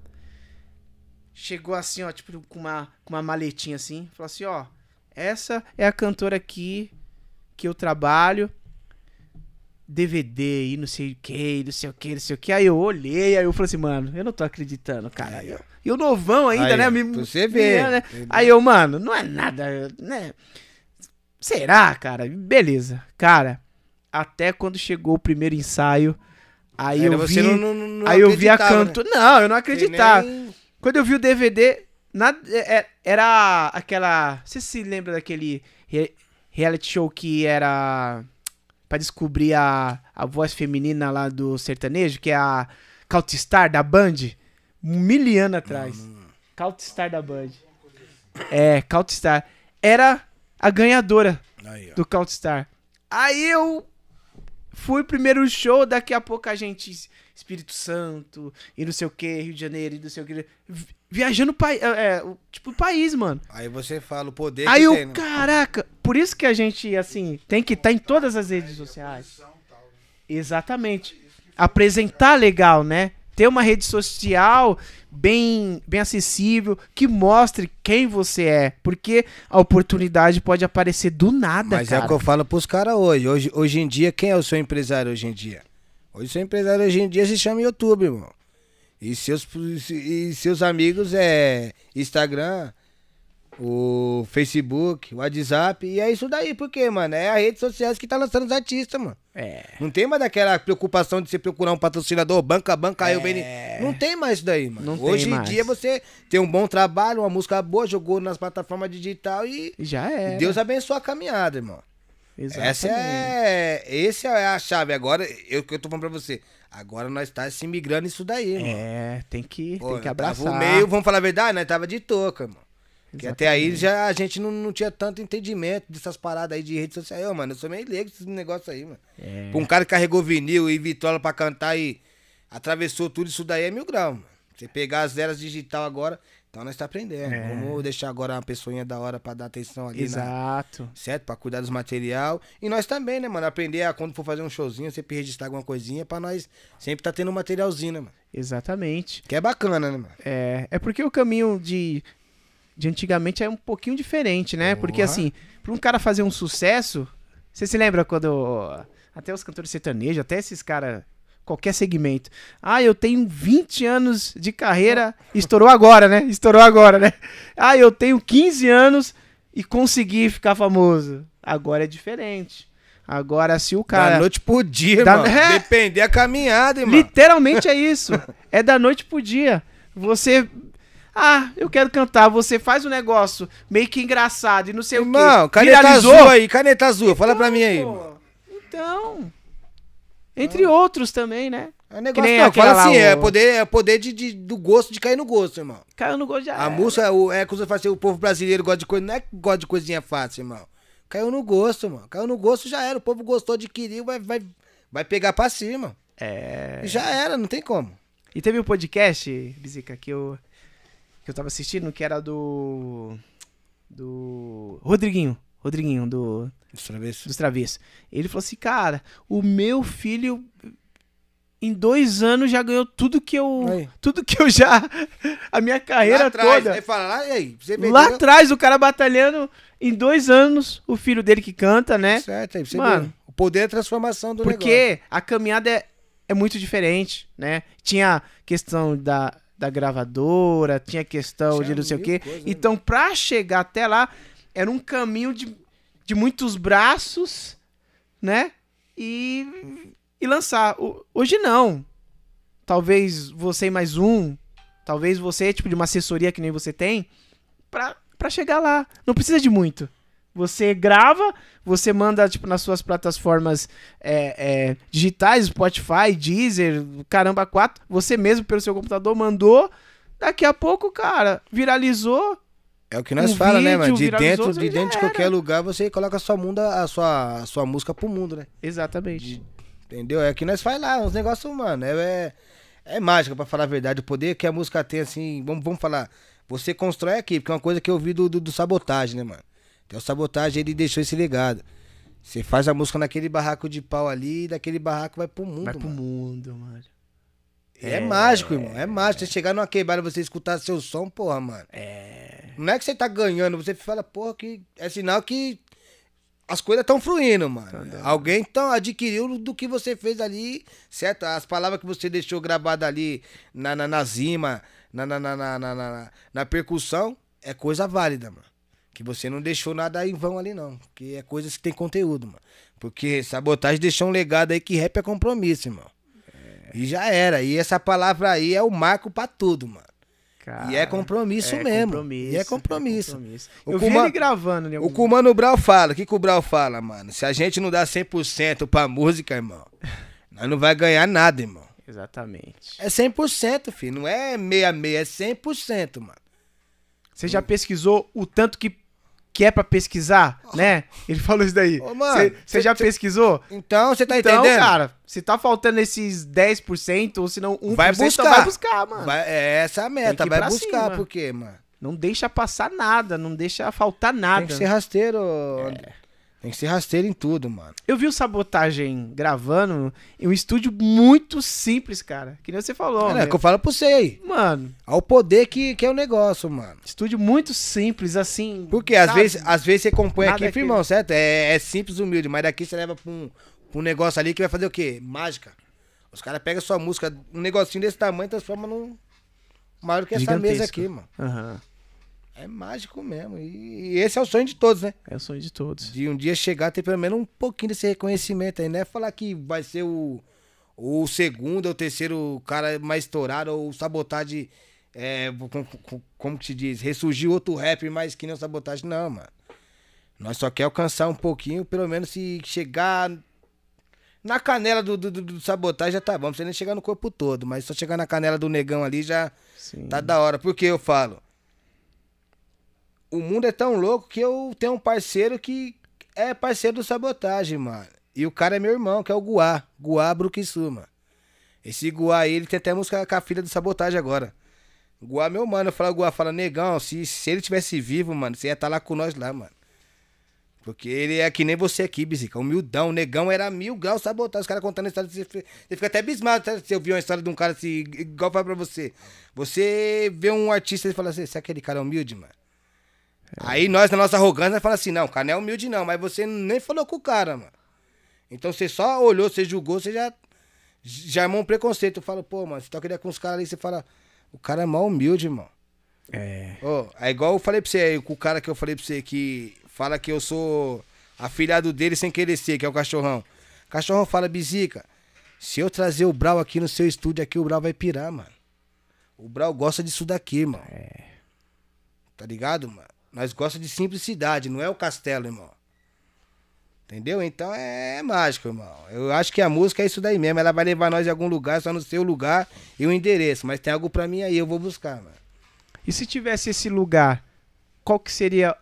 Chegou assim, ó, tipo, com uma, com uma maletinha assim. Falou assim, ó. Essa é a cantora aqui que eu trabalho. DVD e não sei o que, não sei o que, não sei o que. Aí eu olhei, aí eu falei assim, mano, eu não tô acreditando, cara. Ó. E o novão ainda, Aí, né? Me, você ver. né? Aí eu, mano, não é nada, né? Será, cara? Beleza. Cara, até quando chegou o primeiro ensaio, aí Era eu vi, não, não, não aí eu vi a acreditava, né? canto. Não, eu não acreditava. nem- Quando eu vi o DVD, na- é- é- era aquela, você se lembra daquele re- reality show que era pra descobrir a, a voz feminina lá do sertanejo, que é a Coutstar da Band, um mil anos atrás. Coutstar da Band. É, Coutstar. Era a ganhadora Aí, do Coutstar. Aí eu fui primeiro show, daqui a pouco a gente Espírito Santo e não sei o que, Rio de Janeiro e não sei o que, viajando o país, é, é, tipo o país, mano. Aí você fala o poder Aí que eu, tem, né? caraca, por isso que a gente assim tem que estar em todas as redes sociais. Exatamente. Apresentar legal, né? Ter uma rede social bem, bem acessível, que mostre quem você é. Porque a oportunidade pode aparecer do nada, Mas é cara. o que eu falo pros caras hoje. hoje. Hoje em dia, quem é o seu empresário hoje em dia? Hoje o seu empresário hoje em dia se chama YouTube, irmão. E seus, e seus amigos é Instagram, o Facebook, o WhatsApp. E é isso daí, por quê, mano? É as redes sociais que tá lançando os artistas, mano. É. Não tem mais daquela preocupação de você procurar um patrocinador, banca, banca, aí eu bem. Não tem mais isso daí, mano. Não tem Hoje em mais. dia você tem um bom trabalho, uma música boa, jogou nas plataformas digital e Já é. Deus abençoe a caminhada, irmão. Exatamente. Essa é. Esse é a chave. Agora, eu que eu tô falando pra você. Agora nós tá se migrando isso daí, irmão. É, tem que, Pô, tem que abraçar. o meio, vamos falar a verdade, nós tava de touca, irmão. Que até aí já a gente não, não tinha tanto entendimento dessas paradas aí de rede social. Eu, mano, eu sou meio leigo desses negócios aí, mano. É. Pra um cara que carregou vinil e vitrola pra cantar e atravessou tudo isso daí é mil graus, mano. Você pegar as eras digital agora, então nós tá aprendendo. É. Vamos deixar agora uma pessoinha da hora pra dar atenção ali na, Exato. certo? Pra cuidar dos material. E nós também, né, mano? Aprender a quando for fazer um showzinho, sempre registrar alguma coisinha pra nós sempre tá tendo um materialzinho, né, mano? Exatamente. Que é bacana, né, mano? É, é porque o caminho de, de antigamente é um pouquinho diferente, né? Porque Porra. assim, pra um cara fazer um sucesso, você se lembra quando até os cantores sertanejos, até esses caras qualquer segmento. Ah, eu tenho 20 anos de carreira, estourou agora, né? Estourou agora, né? Ah, eu tenho 15 anos e consegui ficar famoso. Agora é diferente. Agora se o da cara noite pro dia, Da- mano. É. Depender a caminhada, irmão. Literalmente é isso. É da noite pro dia. Você. Ah, eu quero cantar. Você faz um negócio meio que engraçado e não sei Irmão, o quê. caneta Viralizou. azul aí, caneta azul. Fala pra mim aí, Então, mano. pô, Então. Entre outros também, né? É negócio nem não, fala assim, é o- poder, é poder de, de- do gosto de cair no gosto, irmão. Caiu no gol já. A era. música, o, é você fala assim, o povo brasileiro gosta de coisa, não é que gosta de coisinha fácil, irmão. Caiu no gosto, mano. Caiu no gosto, já era. O povo gostou, adquiriu, vai, vai, vai pegar pra cima. É. Já era, não tem como. E teve um podcast, Bizica, que eu. Que eu tava assistindo, que era do. Do. Rodriguinho. Rodriguinho, do. Ver se- dos travessos. Ele falou assim, cara, o meu filho em dois anos já ganhou tudo que eu. Aí. Tudo que eu já. A minha carreira Lá atrás, toda. Aí fala, lá, aí, você Lá atrás, o cara batalhando em dois anos, o filho dele que canta, né? Certo, aí você Mano. vê. O poder é a transformação do negócio. Porque a caminhada é, é muito diferente, né? Tinha questão da, da gravadora, tinha questão de não sei o quê. coisas, né? Então, pra chegar até lá, era um caminho de, de muitos braços, né? E, e lançar. Hoje não. Talvez você mais um, talvez você, tipo, de uma assessoria que nem você tem, pra, pra chegar lá. Não precisa de muito. Você grava, você manda, tipo, nas suas plataformas é, é, digitais, Spotify, Deezer, caramba, quatro. Você mesmo, pelo seu computador, mandou. Daqui a pouco, cara, viralizou. É o que nós um fala, né, mano? De dentro, de dentro de qualquer lugar, você coloca a sua, mundo, a sua, a sua música pro mundo, né? Exatamente. Entendeu? É que nós faz lá, uns negócios, mano. É, é, é mágica, pra falar a verdade. O poder que a música tem, assim, vamos, vamos falar. Você constrói aqui, porque é uma coisa que eu vi do, do, do sabotagem, né, mano? Então o sabotagem, ele deixou esse legado. Você faz a música naquele barraco de pau ali, e daquele barraco vai pro mundo, Vai pro mano. mundo, mano. É, mágico, irmão. É mágico. Você chegar numa quebrada e você escutar seu som, porra, mano. É. Não é que você tá ganhando, você fala, porra, que é sinal que as coisas estão fluindo, mano. Alguém então adquiriu do que você fez ali, certo? As palavras que você deixou gravadas ali na, na, na zima, na, na, na, na, na, na- na percussão, é coisa válida, mano. Que você não deixou nada em vão ali, não. Que é coisa que tem conteúdo, mano. Porque sabotagem deixou um legado aí que rap é compromisso, irmão. E já era. E essa palavra aí é o marco pra tudo, mano. E é compromisso é mesmo. compromisso, e é compromisso. O O Eu vi Kuma- ele gravando, né? O que o Mano Brau fala, o que, que o Brau fala, mano? Se a gente não dá 100% pra música, irmão, nós não vai ganhar nada, irmão. Exatamente. É 100%, filho. Não é meia-meia, é 100%, mano. Você já pesquisou o tanto que, que é pra pesquisar, né? Ele falou isso daí. Ô, mano, Você- Você cê- já cê- pesquisou? Então, você tá Então, entendendo? cara, se tá faltando esses 10%, ou se não 1%, vai buscar. vai buscar, mano. Vai- é essa a meta, vai buscar. cima. Por quê, mano? Não deixa passar nada, não deixa faltar nada. Tem que ser rasteiro. Tem que ser rasteiro em tudo, mano. Eu vi o Sabotagem gravando em um estúdio muito simples, cara. Que nem você falou. é, meu. é que eu falo pra você aí. Mano, Ao poder que, que é o negócio, mano. estúdio muito simples, assim. Porque às vezes, às vezes você compõe aqui, que- firmão, certo? É, é simples, humilde, mas daqui você leva pra um, pra um negócio ali que vai fazer o quê? Mágica. Os caras pegam sua música, um negocinho desse tamanho transformam num. Maior que essa Gigantesco. mesa aqui, mano. Aham. É mágico mesmo. E, esse é o sonho de todos, né? É o sonho de todos. De um dia chegar a ter pelo menos um pouquinho desse reconhecimento aí, né? Falar que vai ser o, o segundo ou terceiro cara mais estourado ou sabotagem. É, com- com- como que se diz? Ressurgiu outro rapper mais que nem o sabotagem. Não, mano. Nós só quer alcançar um pouquinho, pelo menos se chegar na canela do, do, do- sabotagem já tá bom. Não precisa nem chegar no corpo todo, mas só chegar na canela do negão ali já Sim. tá da hora. Porque eu falo. O mundo é tão louco que eu tenho um parceiro que é parceiro do sabotagem, mano. E o cara é meu irmão, que é o Guá. Guá Bruquissu, mano. Esse Guá aí, ele tem até música com a filha do sabotagem agora. Guá, meu mano, eu falo, Guá, fala, negão, se, se ele tivesse vivo, mano, você ia estar lá com nós lá, mano. Porque ele é que nem você aqui, Bizica, humildão. Negão era mil graus sabotagem. Os caras contando a história, você fica até abismado tá? se eu vi uma história de um cara assim, igual falo pra você. Você vê um artista e fala assim, será que aquele cara é humilde, mano? Aí nós, na nossa arrogância, nós fala assim, não, o cara não é humilde não, mas você nem falou com o cara, mano. Então você só olhou, você julgou, você já, já armou um preconceito. Eu falo, pô, mano, você toca ideia com os caras ali, você fala, o cara é mal humilde, irmão. É. Ó, é igual eu falei pra você aí, com o cara que eu falei pra você que fala que eu sou afilhado dele sem querer ser, que é o cachorrão. O cachorrão fala, Bizica, se eu trazer o Brau aqui no seu estúdio aqui, o Brau vai pirar, mano. O Brau gosta disso daqui, irmão. Tá ligado, mano? Nós gosta de simplicidade, não é o castelo, irmão. Entendeu? Então é, mágico, irmão. Eu acho que a música é isso daí mesmo. Ela vai levar nós em algum lugar, só no seu lugar e o endereço. Mas tem algo pra mim aí, eu vou buscar, mano. E se tivesse esse lugar, qual que seria,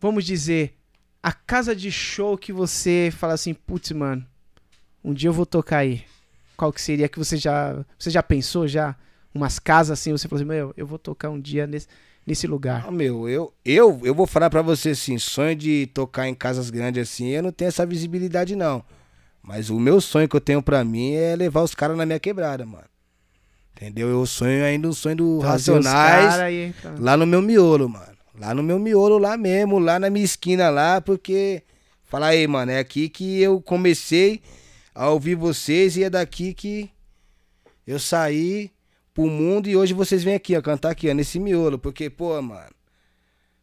vamos dizer, a casa de show que você fala assim, putz, mano, um dia eu vou tocar aí. Qual que seria que você já, você já pensou já? Umas casas assim, você falou assim, meu, eu vou tocar um dia nesse, nesse lugar. Ah, meu, eu, eu, eu vou falar pra você assim, sonho de tocar em casas grandes assim, eu não tenho essa visibilidade não. Mas o meu sonho que eu tenho pra mim é levar os caras na minha quebrada, mano. Entendeu? Eu sonho ainda o sonho do Trazer Racionais aí lá no meu miolo, mano. Lá no meu miolo, lá mesmo, lá na minha esquina lá, porque. Fala aí, mano, é aqui que eu comecei a ouvir vocês e é daqui que eu saí pro mundo e hoje vocês vêm aqui, ó, cantar aqui, ó, nesse miolo. Porque, pô, mano,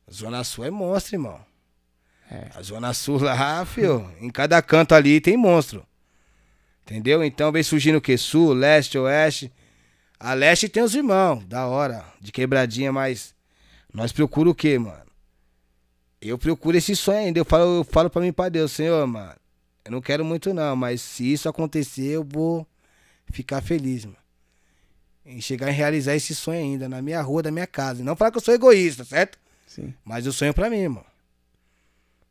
a Zona Sul é monstro, irmão. É. A Zona Sul lá, fio, em cada canto ali tem monstro. Entendeu? Então vem surgindo o que? Sul, leste, oeste. A leste tem os irmãos, da hora, de quebradinha, mas nós procuramos o quê, mano? Eu procuro esse sonho ainda. Eu falo, eu falo pra mim, pra Deus, Senhor, mano, eu não quero muito não, mas se isso acontecer, eu vou ficar feliz, mano. Em chegar em realizar esse sonho ainda, na minha rua, da minha casa. E Não falar que eu sou egoísta, certo? Sim. Mas eu sonho pra mim, mano.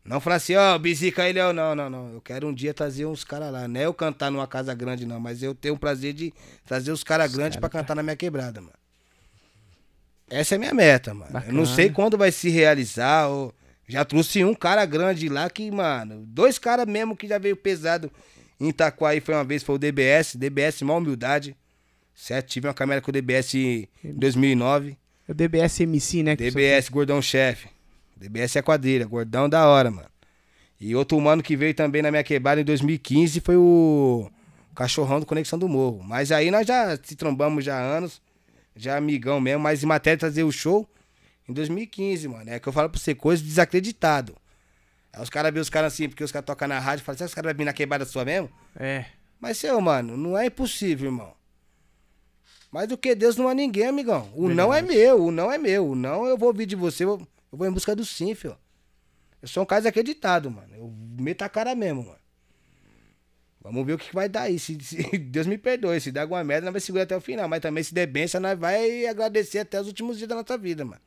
Não falar assim, ó, bisica ele, ó, não, não, não. Eu quero um dia trazer uns caras lá. Não é eu cantar numa casa grande, não, mas eu tenho o prazer de trazer os caras grandes pra cantar na minha quebrada, mano. Essa é a minha meta, mano. Eu não Bacana. sei quando vai se realizar. Ou... Já trouxe um cara grande lá que, mano, dois caras mesmo que já veio pesado em Itaquaí foi uma vez, foi o DBS, DBS Mal Humildade. Certo? Tive uma câmera com o DBS em 2009. É o DBS MC, né? DBS, gordão chefe. DBS é quadrilha, gordão da hora, mano. E outro humano que veio também na minha quebrada em 2015 foi o cachorrão do Conexão do Morro. Mas aí nós já se trombamos já há anos, já amigão mesmo, mas em matéria de trazer o show em 2015, mano. É que eu falo pra você, coisa de desacreditado. Aí os caras veem os caras assim, porque os caras tocam na rádio e falam, será que os caras vão vir na quebrada sua mesmo? É. Mas, seu, mano, não é impossível, irmão. Mais do que Deus não há ninguém, amigão. O não é meu, o não é meu. O não eu vou ouvir de você, eu, vou em busca do sim, filho. Eu sou um cara desacreditado, mano. Eu meto a cara mesmo, mano. Vamos ver o que que vai dar aí. Se, se- Deus me perdoe. Se der alguma merda, nós vai segurar até o final. Mas também, se der benção, nós vai agradecer até os últimos dias da nossa vida, mano.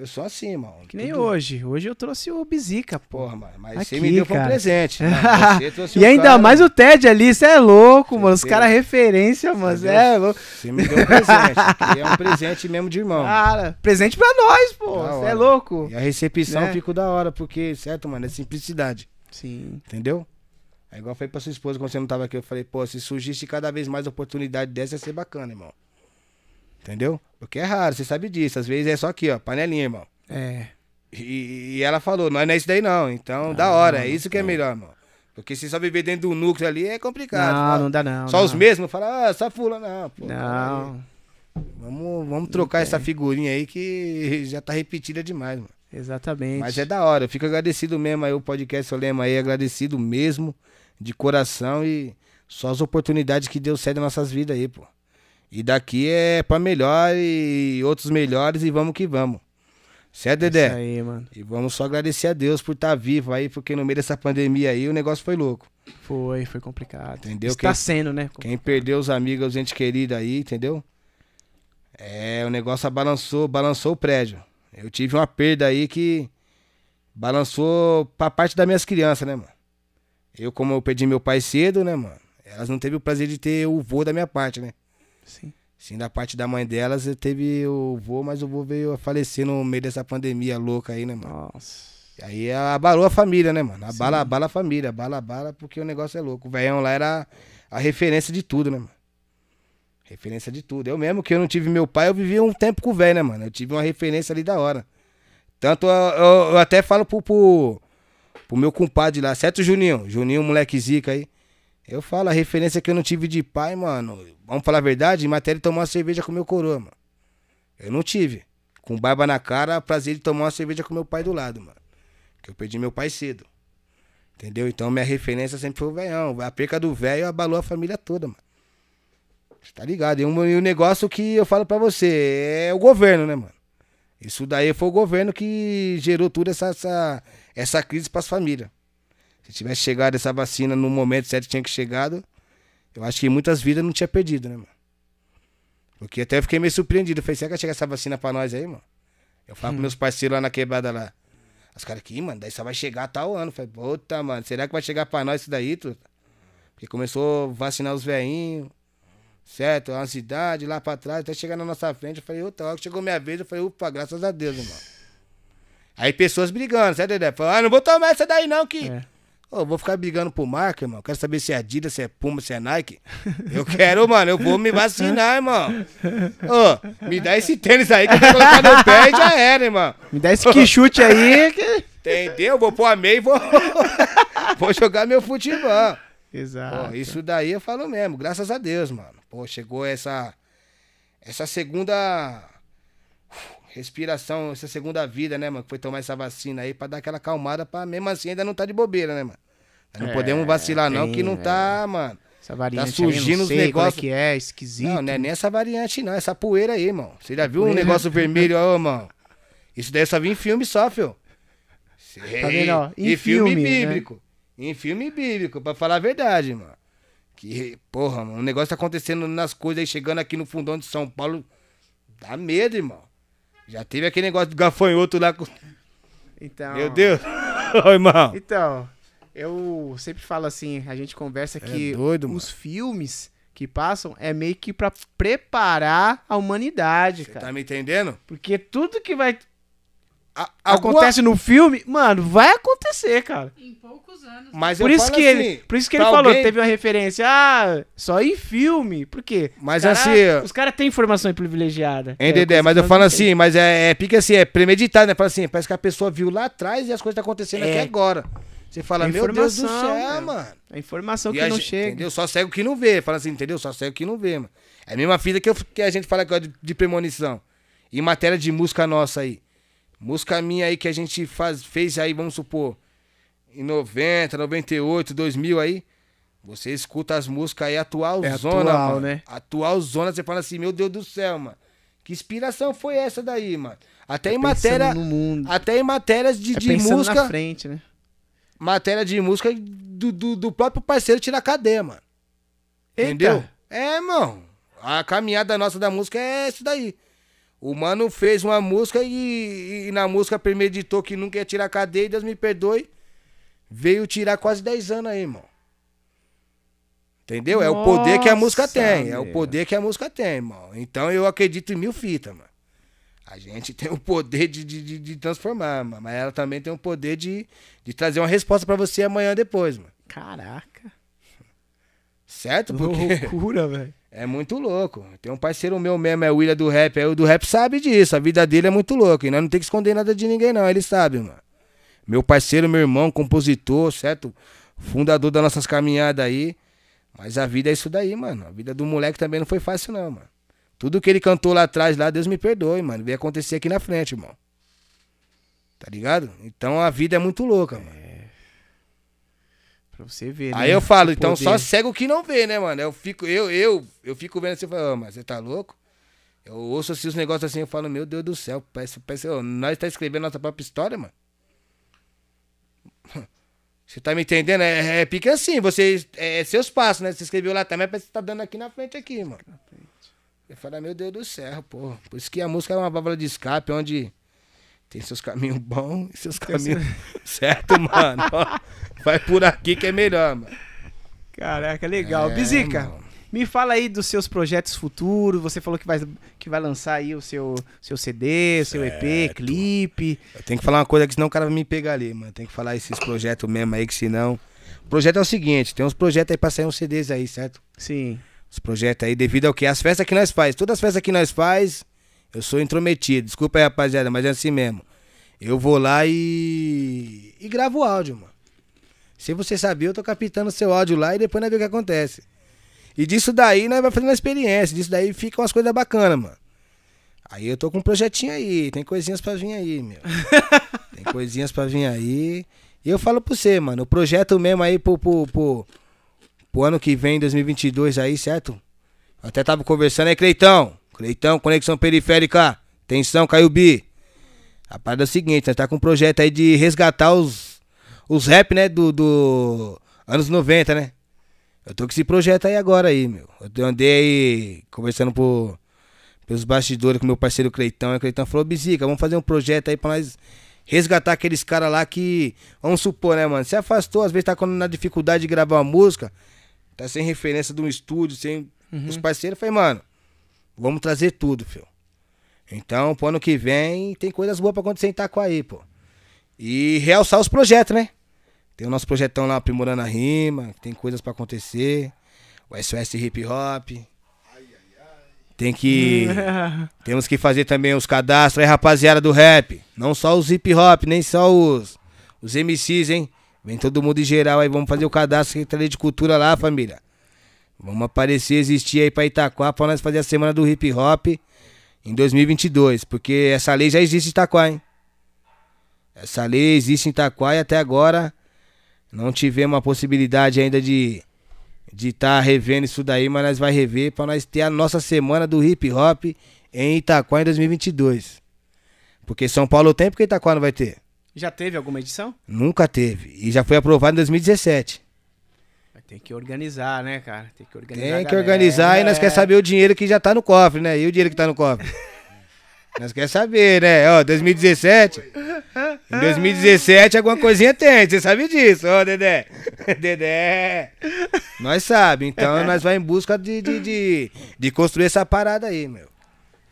Eu sou assim, mano. Que nem Tudo- hoje. Hoje eu trouxe o Bizica, pô. Porra, mano. Mas Aqui, você me deu foi um cara. presente. Você trouxe e ainda cara- mais o Ted ali, você é louco, mano. Os Você- caras referência, mano. Você é louco. Você me deu um presente. é um presente mesmo de irmão. Cara, presente pra nós, pô. Você é louco. E a recepção Né? ficou da hora, porque, certo, mano, é simplicidade. Sim. Entendeu? É igual eu falei pra sua esposa quando você não tava aqui. Eu falei, pô, se surgisse cada vez mais oportunidade dessa, ia ser bacana, irmão. Entendeu? Porque é raro, você sabe disso. Às vezes é só aqui, ó, panelinha, irmão. É. E, e ela falou, não é isso daí não. Então, da hora, é isso que é melhor, irmão. Porque se só viver dentro do núcleo ali é complicado. Não, Fala- não dá não. Só não. os mesmos, fala, ah, só fula, não. Pô. Não, Vamos, vamos trocar essa figurinha aí que já tá repetida demais, mano. exatamente. Mas é da hora, eu fico agradecido mesmo aí, o podcast Solema aí, agradecido mesmo, de coração e só as oportunidades que Deus cede nas nossas vidas aí, pô. E daqui é pra melhor e outros melhores e vamos que vamos. Certo, Isso Dedé? aí, mano. E vamos só agradecer a Deus por estar vivo aí, porque no meio dessa pandemia aí o negócio foi louco. Foi, foi complicado. Entendeu? Está Quem- sendo, né? Quem perdeu os amigos, os entes queridos aí, entendeu? É, o negócio balançou, balançou o prédio. Eu tive uma perda aí que balançou pra parte das minhas crianças, né, mano? Eu, como eu perdi meu pai cedo, né, mano? Elas não teve o prazer de ter o vô da minha parte, né? Sim. Sim, da parte da mãe delas, teve o vô, mas o vô veio a falecer no meio dessa pandemia louca aí, né, mano? Nossa. E Aí abalou a família, né, mano? Abala, abala a família, abala, abala, porque o negócio é louco. O velhão lá era a referência de tudo, né, mano? Referência de tudo. Eu mesmo que eu não tive meu pai, eu vivi um tempo com o velho, né, mano? Eu tive uma referência ali da hora. Tanto eu, eu- eu até falo pro, pro, pro meu compadre lá, certo, Juninho? Juninho, moleque zica aí. Eu falo, a referência que eu não tive de pai, mano. Vamos falar a verdade, em matéria de tomar uma cerveja com meu coroa, mano. Eu não tive. Com barba na cara, prazer de tomar uma cerveja com meu pai do lado, mano. Que eu perdi meu pai cedo. Entendeu? Então minha referência sempre foi o velhão. A perca do velho abalou a família toda, mano. Você tá ligado? E um- o negócio que eu falo pra você é o governo, né, mano? Isso daí foi o governo que gerou toda essa, essa, essa crise pras famílias. Se tivesse chegado essa vacina no momento certo que tinha que chegado, eu acho que muitas vidas não tinha perdido, né, mano? Porque até eu fiquei meio surpreendido. Eu falei, será que vai chegar essa vacina pra nós aí, mano? Eu falo pros meus parceiros lá na quebrada lá. Os caras aqui, mano, daí só vai chegar tal ano. Eu falei, puta, mano, será que vai chegar pra nós isso daí, truta? Porque começou a vacinar os velhinhos, certo? Uma cidade lá pra trás, até chegar na nossa frente. Eu falei, outra hora que chegou minha vez, eu falei, upa, graças a Deus, irmão. Aí pessoas brigando, certo, Dedé? Falou, ah, não vou tomar essa daí não, que É. Ô, vou ficar brigando por marca, irmão. Quero saber se é Adidas, se é Puma, se é Nike. Eu quero, mano. Eu vou me vacinar, irmão. Ô, me dá esse tênis aí que eu vou colocar no pé e já era, irmão. Me dá esse que chute aí. que- Entendeu? Vou pôr a meia e vou, vou jogar meu futebol. Exato. Pô, isso daí eu falo mesmo, graças a Deus, mano. Pô, chegou essa essa segunda respiração, essa segunda vida, né, mano? Que foi tomar essa vacina aí pra dar aquela calmada pra mesmo assim ainda não tá de bobeira, né, mano? Não É, podemos vacilar não, tem, que não tá, mano. Essa variante surgindo aí, os sei qual é negócios- que é, esquisito. Não, não é nem essa variante não, essa poeira aí, irmão. Você já viu um negócio vermelho, ô, mano? Isso daí só vi em filme só, fio. Tá vendo, ó? Em Em filme, filme, né? bíblico. Em filme bíblico, pra falar a verdade, mano. Que, porra, mano, o negócio tá acontecendo nas coisas aí, chegando aqui no fundão de São Paulo. Dá medo, irmão. Já teve aquele negócio do gafanhoto lá com. Então, Meu Deus. Ô, irmão. Então, eu sempre falo assim, a gente conversa que É doido, mano. os filmes que passam é meio que pra preparar a humanidade, Você cara. tá me entendendo? Porque tudo que vai A- alguma- acontece no filme, mano, vai acontecer, cara. Em poucos anos. Mas Por isso que assim, ele, por isso que ele falou, alguém- teve uma referência, ah, só em filme. Por quê? Mas Os cara- assim, os caras têm informação privilegiada. Hein, É, Dedé, mas eu falo assim, mas é, é pique assim, é premeditado, né? Fala assim, parece que a pessoa viu lá atrás e as coisas estão acontecendo aqui É. agora. Você fala, É meu Deus do informação, céu, meu. mano. A informação E que a não gente- chega. Entendeu? Só cego que não vê. Fala assim, entendeu? Só cego que não vê, mano. É a mesma fita que, eu- que a gente fala agora de, de premonição. Em matéria de música nossa aí. Música minha aí que a gente faz, fez aí, vamos supor, em 90, 98, 2000 aí. Você escuta as músicas aí atual É zona, atual, mano. né? Atual zona, você fala assim, meu Deus do céu, mano. Que inspiração foi essa daí, mano? Até em Tá Pensando matéria, até em matérias de, É de música, na frente, né? matéria de música do, do, do próprio parceiro tirar cadeia, mano. Eita. Entendeu? É, irmão. A caminhada nossa da música é isso daí. O mano fez uma música e, e na música premeditou que nunca ia tirar cadeia, e Deus me perdoe. Veio tirar quase 10 anos aí, irmão. Entendeu? É o poder que a música Nossa, tem. É o meu. poder que a música tem, irmão. Então eu acredito em mil fitas, mano. A gente tem o poder de, de, de- transformar, mano. Mas ela também tem o poder de, de trazer uma resposta pra você amanhã depois, mano. Caraca. Certo? Porque. Loucura, velho. É muito louco. Tem um parceiro meu mesmo, é o William do Rap. Aí o do Rap sabe disso. A vida dele é muito louca. E nós não tem que esconder nada de ninguém, não. Ele sabe, mano. Meu parceiro, meu irmão, compositor, certo? Fundador das nossas caminhadas aí. Mas a vida é isso daí, mano. A vida do moleque também não foi fácil, não, mano. Tudo que ele cantou lá atrás, lá, Deus me perdoe, mano. Veio acontecer aqui na frente, irmão. Tá ligado? Então a vida é muito louca, mano. Pra você ver, Aí né? eu falo, então poder. só cego que não vê, né, mano? Eu fico, eu, eu, eu fico vendo assim falo, "Ô, mas você tá louco? Eu ouço assim os negócios assim, eu falo, meu Deus do céu, parece, parece, ô, nós tá escrevendo nossa própria história, mano. Você tá me entendendo? É, é pique assim, você, é, seus passos, né? Você escreveu lá também, parece que você tá dando aqui na frente aqui, mano. Eu falo, meu Deus do céu, pô. Por isso que a música é uma válvula de escape, onde tem seus caminhos bons e seus caminhos certo, mano. Vai por aqui que é melhor, mano. Caraca, legal. É, Bizica, mano. me fala aí dos seus projetos futuros. Você falou que vai, que vai lançar aí o seu, seu CD, seu EP, Certo. clipe. Eu tenho que falar uma coisa que senão o cara vai me pegar ali, mano. Tem que falar esses projetos mesmo aí, que senão. O projeto é o seguinte: tem uns projetos aí pra sair uns CDs aí, certo? Sim. Os projetos aí, devido ao que? As festas que nós faz. Todas as festas que nós faz, eu sou intrometido. Desculpa aí, rapaziada, mas é assim mesmo. Eu vou lá e. e gravo o áudio, mano. Se você sabia, eu tô captando seu áudio lá e depois nós vemos o que acontece. E disso daí nós vai fazendo a experiência. Disso daí ficam umas coisas bacanas, mano. Aí eu tô com um projetinho aí. Tem coisinhas pra vir aí, meu. Tem coisinhas pra vir aí. E eu falo pra você, mano. O projeto mesmo aí pro, pro, pro, pro ano que vem, 2022 aí, certo? Eu até tava conversando aí, Cleitão. Cleitão, Conexão Periférica. Atenção, Caio B. A parada é o seguinte, nós tá com um projeto aí de resgatar os, os rap, né, do, do anos 90, né? Eu tô com esse projeto aí agora aí, meu. Eu andei aí conversando por, pelos bastidores com meu parceiro Cleitão. E o Cleitão falou, Bizica, vamos fazer um projeto aí pra nós resgatar aqueles caras lá que, vamos supor, né, mano? Se afastou, às vezes tá na dificuldade de gravar uma música, tá sem referência de um estúdio, sem os parceiros. Eu falei, mano, vamos trazer tudo, filho. Então, pro ano que vem, tem coisas boas pra acontecer em Itacoaí, pô. E realçar os projetos, né? Tem o nosso projetão lá aprimorando a rima, tem coisas pra acontecer. O SOS Hip Hop. Tem que. Temos que fazer também os cadastros aí, rapaziada do rap. Não só os hip hop, nem só os, os MCs, hein? Vem todo mundo em geral aí, vamos fazer o cadastro Secretaria de Cultura lá, família. Vamos aparecer, existir aí pra Itaquá pra nós fazer a semana do hip hop em 2022. Porque essa lei já existe em Itaquá, hein? Essa lei existe em Itaquá e até agora não tivemos a possibilidade ainda de de estar revendo isso daí, mas nós vai rever pra nós ter a nossa semana do hip hop em Itaquá em 2022. Porque São Paulo tem, porque Itaquá não vai ter? Já teve alguma edição? Nunca teve. E já foi aprovado em 2017. Ter que organizar, né, cara? Tem que organizar. Tem que organizar e nós quer saber o dinheiro que já tá no cofre, né? E o dinheiro que tá no cofre? nós quer saber, né? Ó, 2017. Em 2017 alguma coisinha tem, você sabe disso, ó, Dedé. Dedé. Nós sabe, então nós vai em busca de, de, de, de construir essa parada aí, meu.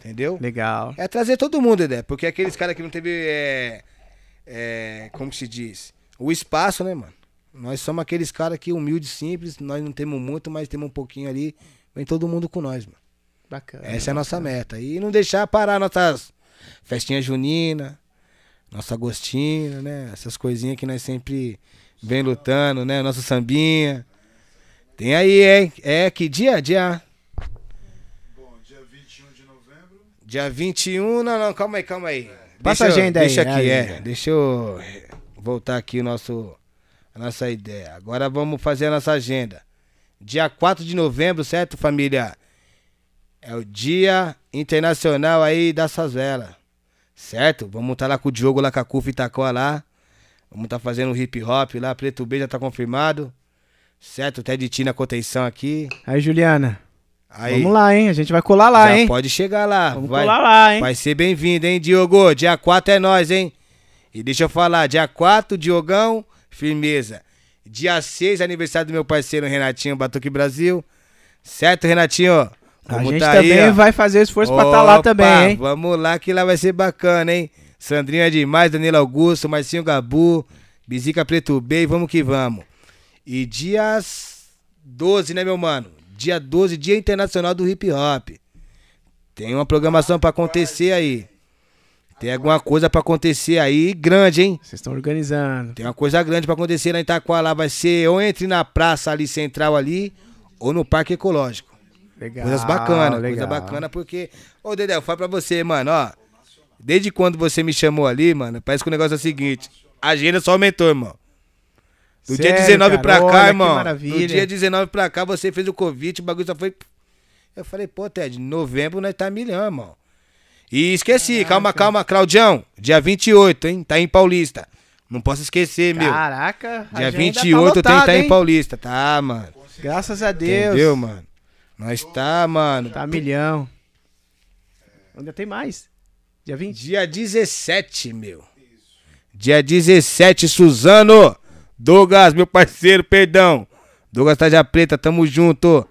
Entendeu? Legal. É trazer todo mundo, Dedé. Porque aqueles caras que não teve. É, é, como que se diz? O espaço, né, mano? Nós somos aqueles caras que humildes, simples. Nós não temos muito, mas temos um pouquinho ali. Vem todo mundo com nós, mano. Bacana. Essa é a nossa meta. E não deixar parar nossas festinhas juninas, nossa agostina, né? Essas coisinhas que nós sempre vem lutando, né? Nosso sambinha. Tem aí, hein? É, que dia? Dia. Bom, dia 21 de novembro. Dia 21, não, não, calma aí, calma aí. Passa a agenda aí, Deixa aqui, a é. agenda. Deixa eu voltar aqui o nosso, a nossa ideia. Agora vamos fazer a nossa agenda. Dia 4 de novembro, certo, família? É o Dia Internacional aí das Favelas. Certo? Vamos estar lá com o Diogo lá com a Cufa lá. Vamos estar fazendo um hip hop lá. Preto B já tá confirmado. Certo? Ted Tina contenção aqui. Aí, Juliana. Aí, Vamos lá, hein? A gente vai colar lá, hein? pode chegar lá. Vamos vai. colar lá, hein? Vai ser bem-vindo, hein, Diogo? Dia 4 é nós, hein? E deixa eu falar, dia 4, Diogão, firmeza. Dia 6, aniversário do meu parceiro Renatinho Batuque Brasil. Certo, Renatinho? A Como gente tá também aí, vai fazer o esforço pra estar lá Opa, também, hein? Vamos lá que lá vai ser bacana, hein? Sandrinho é demais, Danilo Augusto, Marcinho Gabu, Bizica Preto B, vamos que vamos. E dias 12, né, meu mano? Dia 12, Dia Internacional do Hip Hop. Tem uma programação pra acontecer aí. Tem alguma coisa pra acontecer aí grande, hein? Vocês estão organizando. Tem uma coisa grande pra acontecer em Itaquá lá. Vai ser ou entre na praça ali central ali ou no Parque Ecológico. Legal. Coisas bacanas, legal. coisa bacana, porque. Ô, Dedé, eu falo pra você, mano, ó. Desde quando você me chamou ali, mano, parece que o negócio é o seguinte: a agenda só aumentou, irmão. Do dia Sério, 19 cara? pra Olha, cá, que irmão. Do dia 19 pra cá, você fez o convite, o bagulho só foi. Eu falei, pô, Ted, novembro nós tá milhão, irmão. E esqueci, calma, calma, Claudião. Dia 28, hein? Tá em Paulista. Não posso esquecer, meu. Caraca, Dia agenda 28 tá eu tenho que estar em? Paulista, tá, mano? Graças a Deus. Entendeu, mano? Nós tá, mano. Tá milhão. Ainda tem mais. Dia 20. Dia 17, meu. Dia 17, Suzano. Douglas, meu parceiro, perdão. Douglas Taja Preta, tamo junto.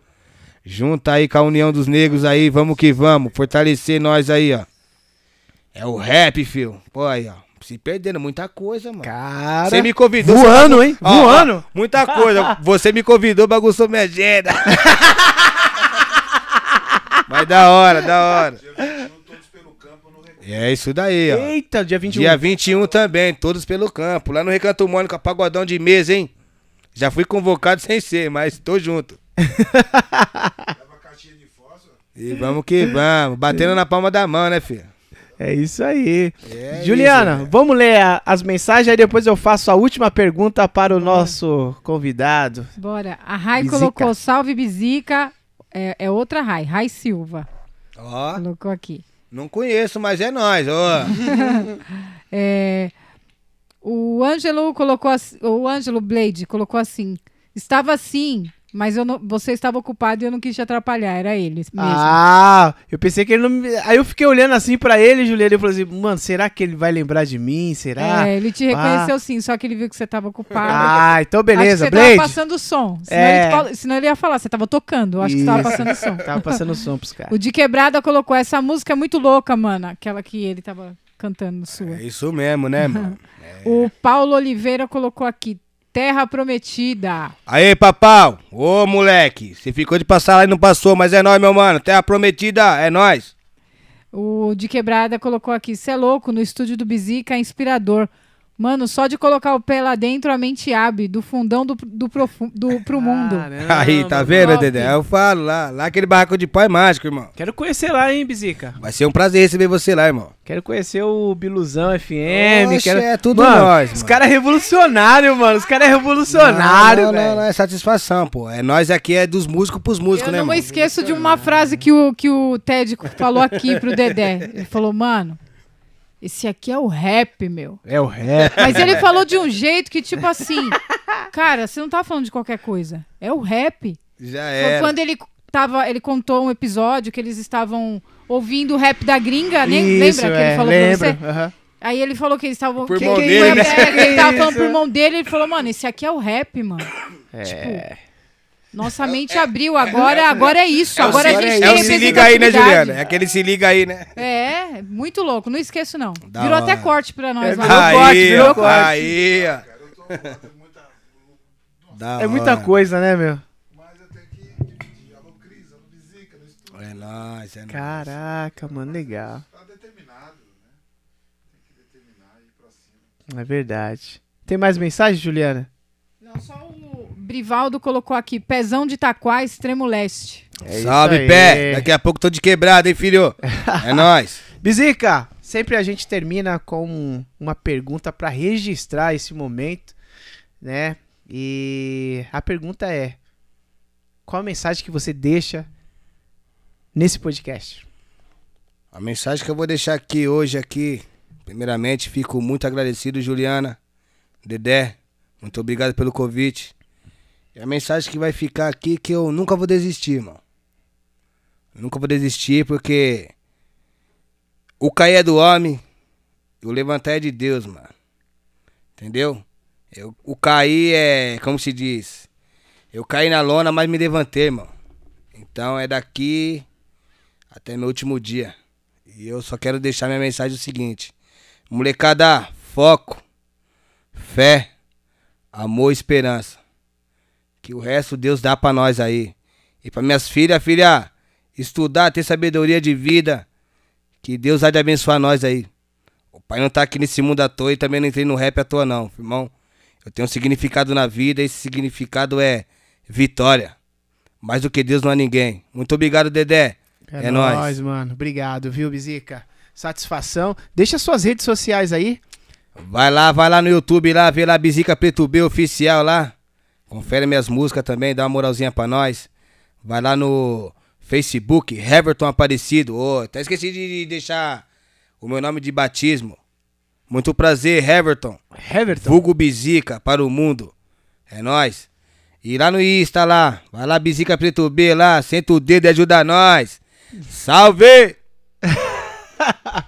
Junta aí com a União dos Negros aí, vamos que vamos. Fortalecer nós aí, ó. É o rap, fio. Pô, aí, ó. Se perdendo muita coisa, mano. Cara. Você me convidou. Voando, você hein? Ó, ó, Voando. muita coisa. Você me convidou, bagunçou minha agenda. Mas da hora, da hora. Dia 21, todos pelo campo no Recanto. É isso daí, ó. Eita, dia 21. Dia 21 também, todos pelo campo. Lá no Recanto Mônica, pagodão de mesa, hein? Já fui convocado sem ser, mas tô junto. Leva caixinha de fósforo. E vamos que vamos. Batendo na palma da mão, né, filho? É isso aí. É Juliana, isso, né? vamos ler a- as mensagens, aí depois eu faço a última pergunta para o nosso convidado. Bora. A Rai Bizica. colocou salve Bizica. É, é outra Rai, Rai Silva. Ó, Colocou aqui. não conheço, mas é nós, ó. É, o Ângelo colocou assim, o Ângelo Blade colocou assim: estava assim, mas eu não, você estava ocupado e eu não quis te atrapalhar, era ele mesmo. Ah, eu pensei que ele não me... Aí eu fiquei olhando assim pra ele, Juliana, e falei assim, mano, será que ele vai lembrar de mim? Será? É, ele te Ah. reconheceu sim, só que ele viu que você estava ocupado. Ah, então beleza, Acho que você tava Blade. passando som. Senão, É. ele fala- senão ele ia falar, você tava tocando. Eu acho que você tava Isso. passando som. Tava passando som pros caras. O de quebrada colocou essa música é muito louca, mano. Aquela que ele tava cantando sua. É isso mesmo, né, mano? O Paulo Oliveira colocou aqui. Terra Prometida. Aê, papau! Ô, moleque! Você ficou de passar lá e não passou, mas é nóis, meu mano. Terra prometida, é nóis. O de quebrada colocou aqui, cê é louco, no estúdio do Bizica é inspirador. Mano, só de colocar o pé lá dentro, a mente abre, do fundão do, do, profu- do, pro mundo. Caramba, Aí, tá vendo, top. Dedé? Eu falo lá, lá aquele barraco de pau é mágico, irmão. Quero conhecer lá, hein, Bizica? Vai ser um prazer receber você lá, irmão. Quero conhecer o Biluzão FM. Oxe, quero... é tudo mano, nós, Os mano. caras é revolucionário, mano. Os caras é revolucionário, não, não, velho. não, não, é satisfação, pô. É nós aqui, é dos músicos pros músicos, Eu né, não irmão? esqueço de uma frase que o, que o Ted falou aqui pro Dedé. Ele falou, mano, esse aqui é o rap, meu. É o rap. Mas ele falou de um jeito que, tipo assim, cara, você não tá falando de qualquer coisa. É o rap. Já era. quando ele tava, ele contou um episódio que eles estavam ouvindo o rap da gringa, nem, Isso, lembra que é, ele falou lembro. pra você? Aí ele falou que eles estavam. Por que, mão que- dele, é, né? é, que ele tava falando por mão dele, ele falou, mano, esse aqui é o rap, mano. É. Tipo, nossa mente abriu, agora, agora é isso. É o agora se- a gente é tem o se liga aí, né. Juliana? É aquele se liga aí, né? É, muito louco, não esqueço não. Da Virou hora. até corte pra nós É, lá. virou aí, corte, virou corte. Aí, ó. É muita hora. coisa, né, meu? Mas eu tenho que dividir. Alô, Cris, alô, Bizica, no estúdio. É nóis, é nóis. Caraca, mano, legal. Tá determinado, né? Tem que determinar e ir pra cima. É verdade. Tem mais mensagem, Juliana? Não, só Brivaldo colocou aqui, pezão de Itaquá, extremo leste. É Salve, pé. Daqui a pouco tô de quebrada, hein, filho? É nóis. Bizica, sempre a gente termina com uma pergunta pra registrar esse momento, né? E a pergunta é: qual a mensagem que você deixa nesse podcast? A mensagem que eu vou deixar aqui hoje aqui, primeiramente, fico muito agradecido, Juliana, Dedé, muito obrigado pelo convite. E a mensagem que vai ficar aqui é que eu nunca vou desistir, mano. Nunca vou desistir porque o cair é do homem e o levantar é de Deus, mano. Entendeu? Eu, o cair é, como se diz, eu caí na lona, mas me levantei, mano. Então é daqui até meu último dia. E eu só quero deixar minha mensagem o seguinte: molecada, foco, fé, amor e esperança. Que o resto Deus dá pra nós aí. E pra minhas filhas, filha, estudar, ter sabedoria de vida. Que Deus há de abençoar nós aí. O pai não tá aqui nesse mundo à toa e também não entrei no rap à toa, não, irmão. Eu tenho um significado na vida e esse significado é vitória. Mais do que Deus não há ninguém. Muito obrigado, Dedé. É, nóis. nóis, mano. Obrigado, viu, Bizica? Satisfação. Deixa suas redes sociais aí. Vai lá, vai lá no YouTube lá, vê lá Bizica Preto B oficial lá. Confere minhas músicas também, dá uma moralzinha pra nós. Vai lá no Facebook, Heverton Aparecido. Ô, até esqueci de deixar o meu nome de batismo. Muito prazer, Heverton. Heverton. Vulgo Bizica para o mundo. É nóis. E lá no Insta lá, vai lá Bizica Preto B lá, senta o dedo e ajuda nós. Salve!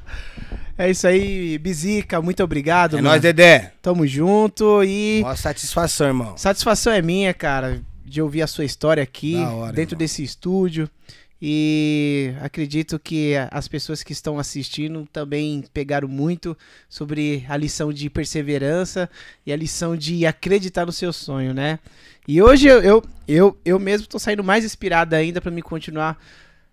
É isso aí, Bizica. Muito obrigado, É mano. nóis, Dedé. Tamo junto e Mó satisfação, irmão. satisfação é minha, cara, de ouvir a sua história aqui, hora, dentro irmão. desse estúdio. E acredito que as pessoas que estão assistindo também pegaram muito sobre a lição de perseverança e a lição de acreditar no seu sonho, né? E hoje eu, eu, eu, eu mesmo tô saindo mais inspirado ainda para me continuar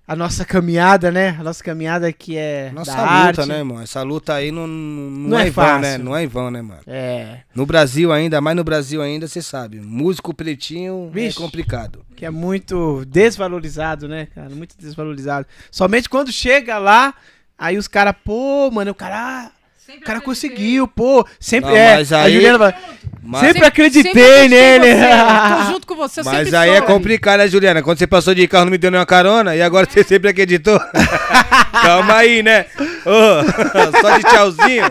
a nossa caminhada, né? A nossa caminhada que é Nossa da luta, arte. né, irmão? Essa luta aí não, não, Não é, é em vão, fácil. né? Não é em vão, né, mano? É, No Brasil ainda, mais no Brasil ainda, você sabe. Músico pretinho Vixe. é complicado. que é muito desvalorizado, né, cara? Muito desvalorizado. Somente quando chega lá, aí os caras, pô, mano, o cara, o cara conseguiu, pô. Sempre Não, é. mas a aí- Juliana vai, Mas, Sempre acreditei sempre acreditei nele. você. Tô junto com você, eu mas aí é complicado, né, Juliana? Quando você passou de carro, não me deu nenhuma carona, e agora você sempre acreditou? Calma aí, né? Ô, só de tchauzinho.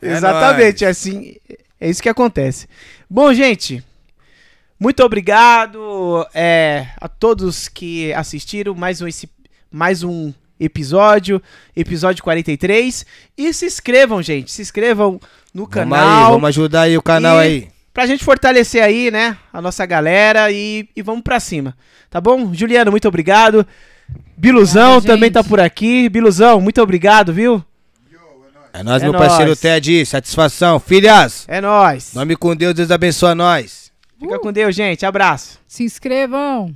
É Exatamente, é assim, é isso que acontece. Bom, gente, muito obrigado é, a todos que assistiram mais um, esse, mais um episódio, episódio 43. E se inscrevam, gente, se inscrevam no Vamos canal. aí, vamos ajudar aí o canal E- aí. Pra gente fortalecer aí, né, a nossa galera e, e vamos pra cima, tá bom? Juliano, muito obrigado. Biluzão também gente. tá por aqui. Biluzão, muito obrigado, viu? É nóis. É nóis, meu nóis. parceiro Ted. Satisfação. Filhas, É nóis. nome com Deus, Deus abençoa nós. Fica com Deus, gente. Abraço. Se inscrevam.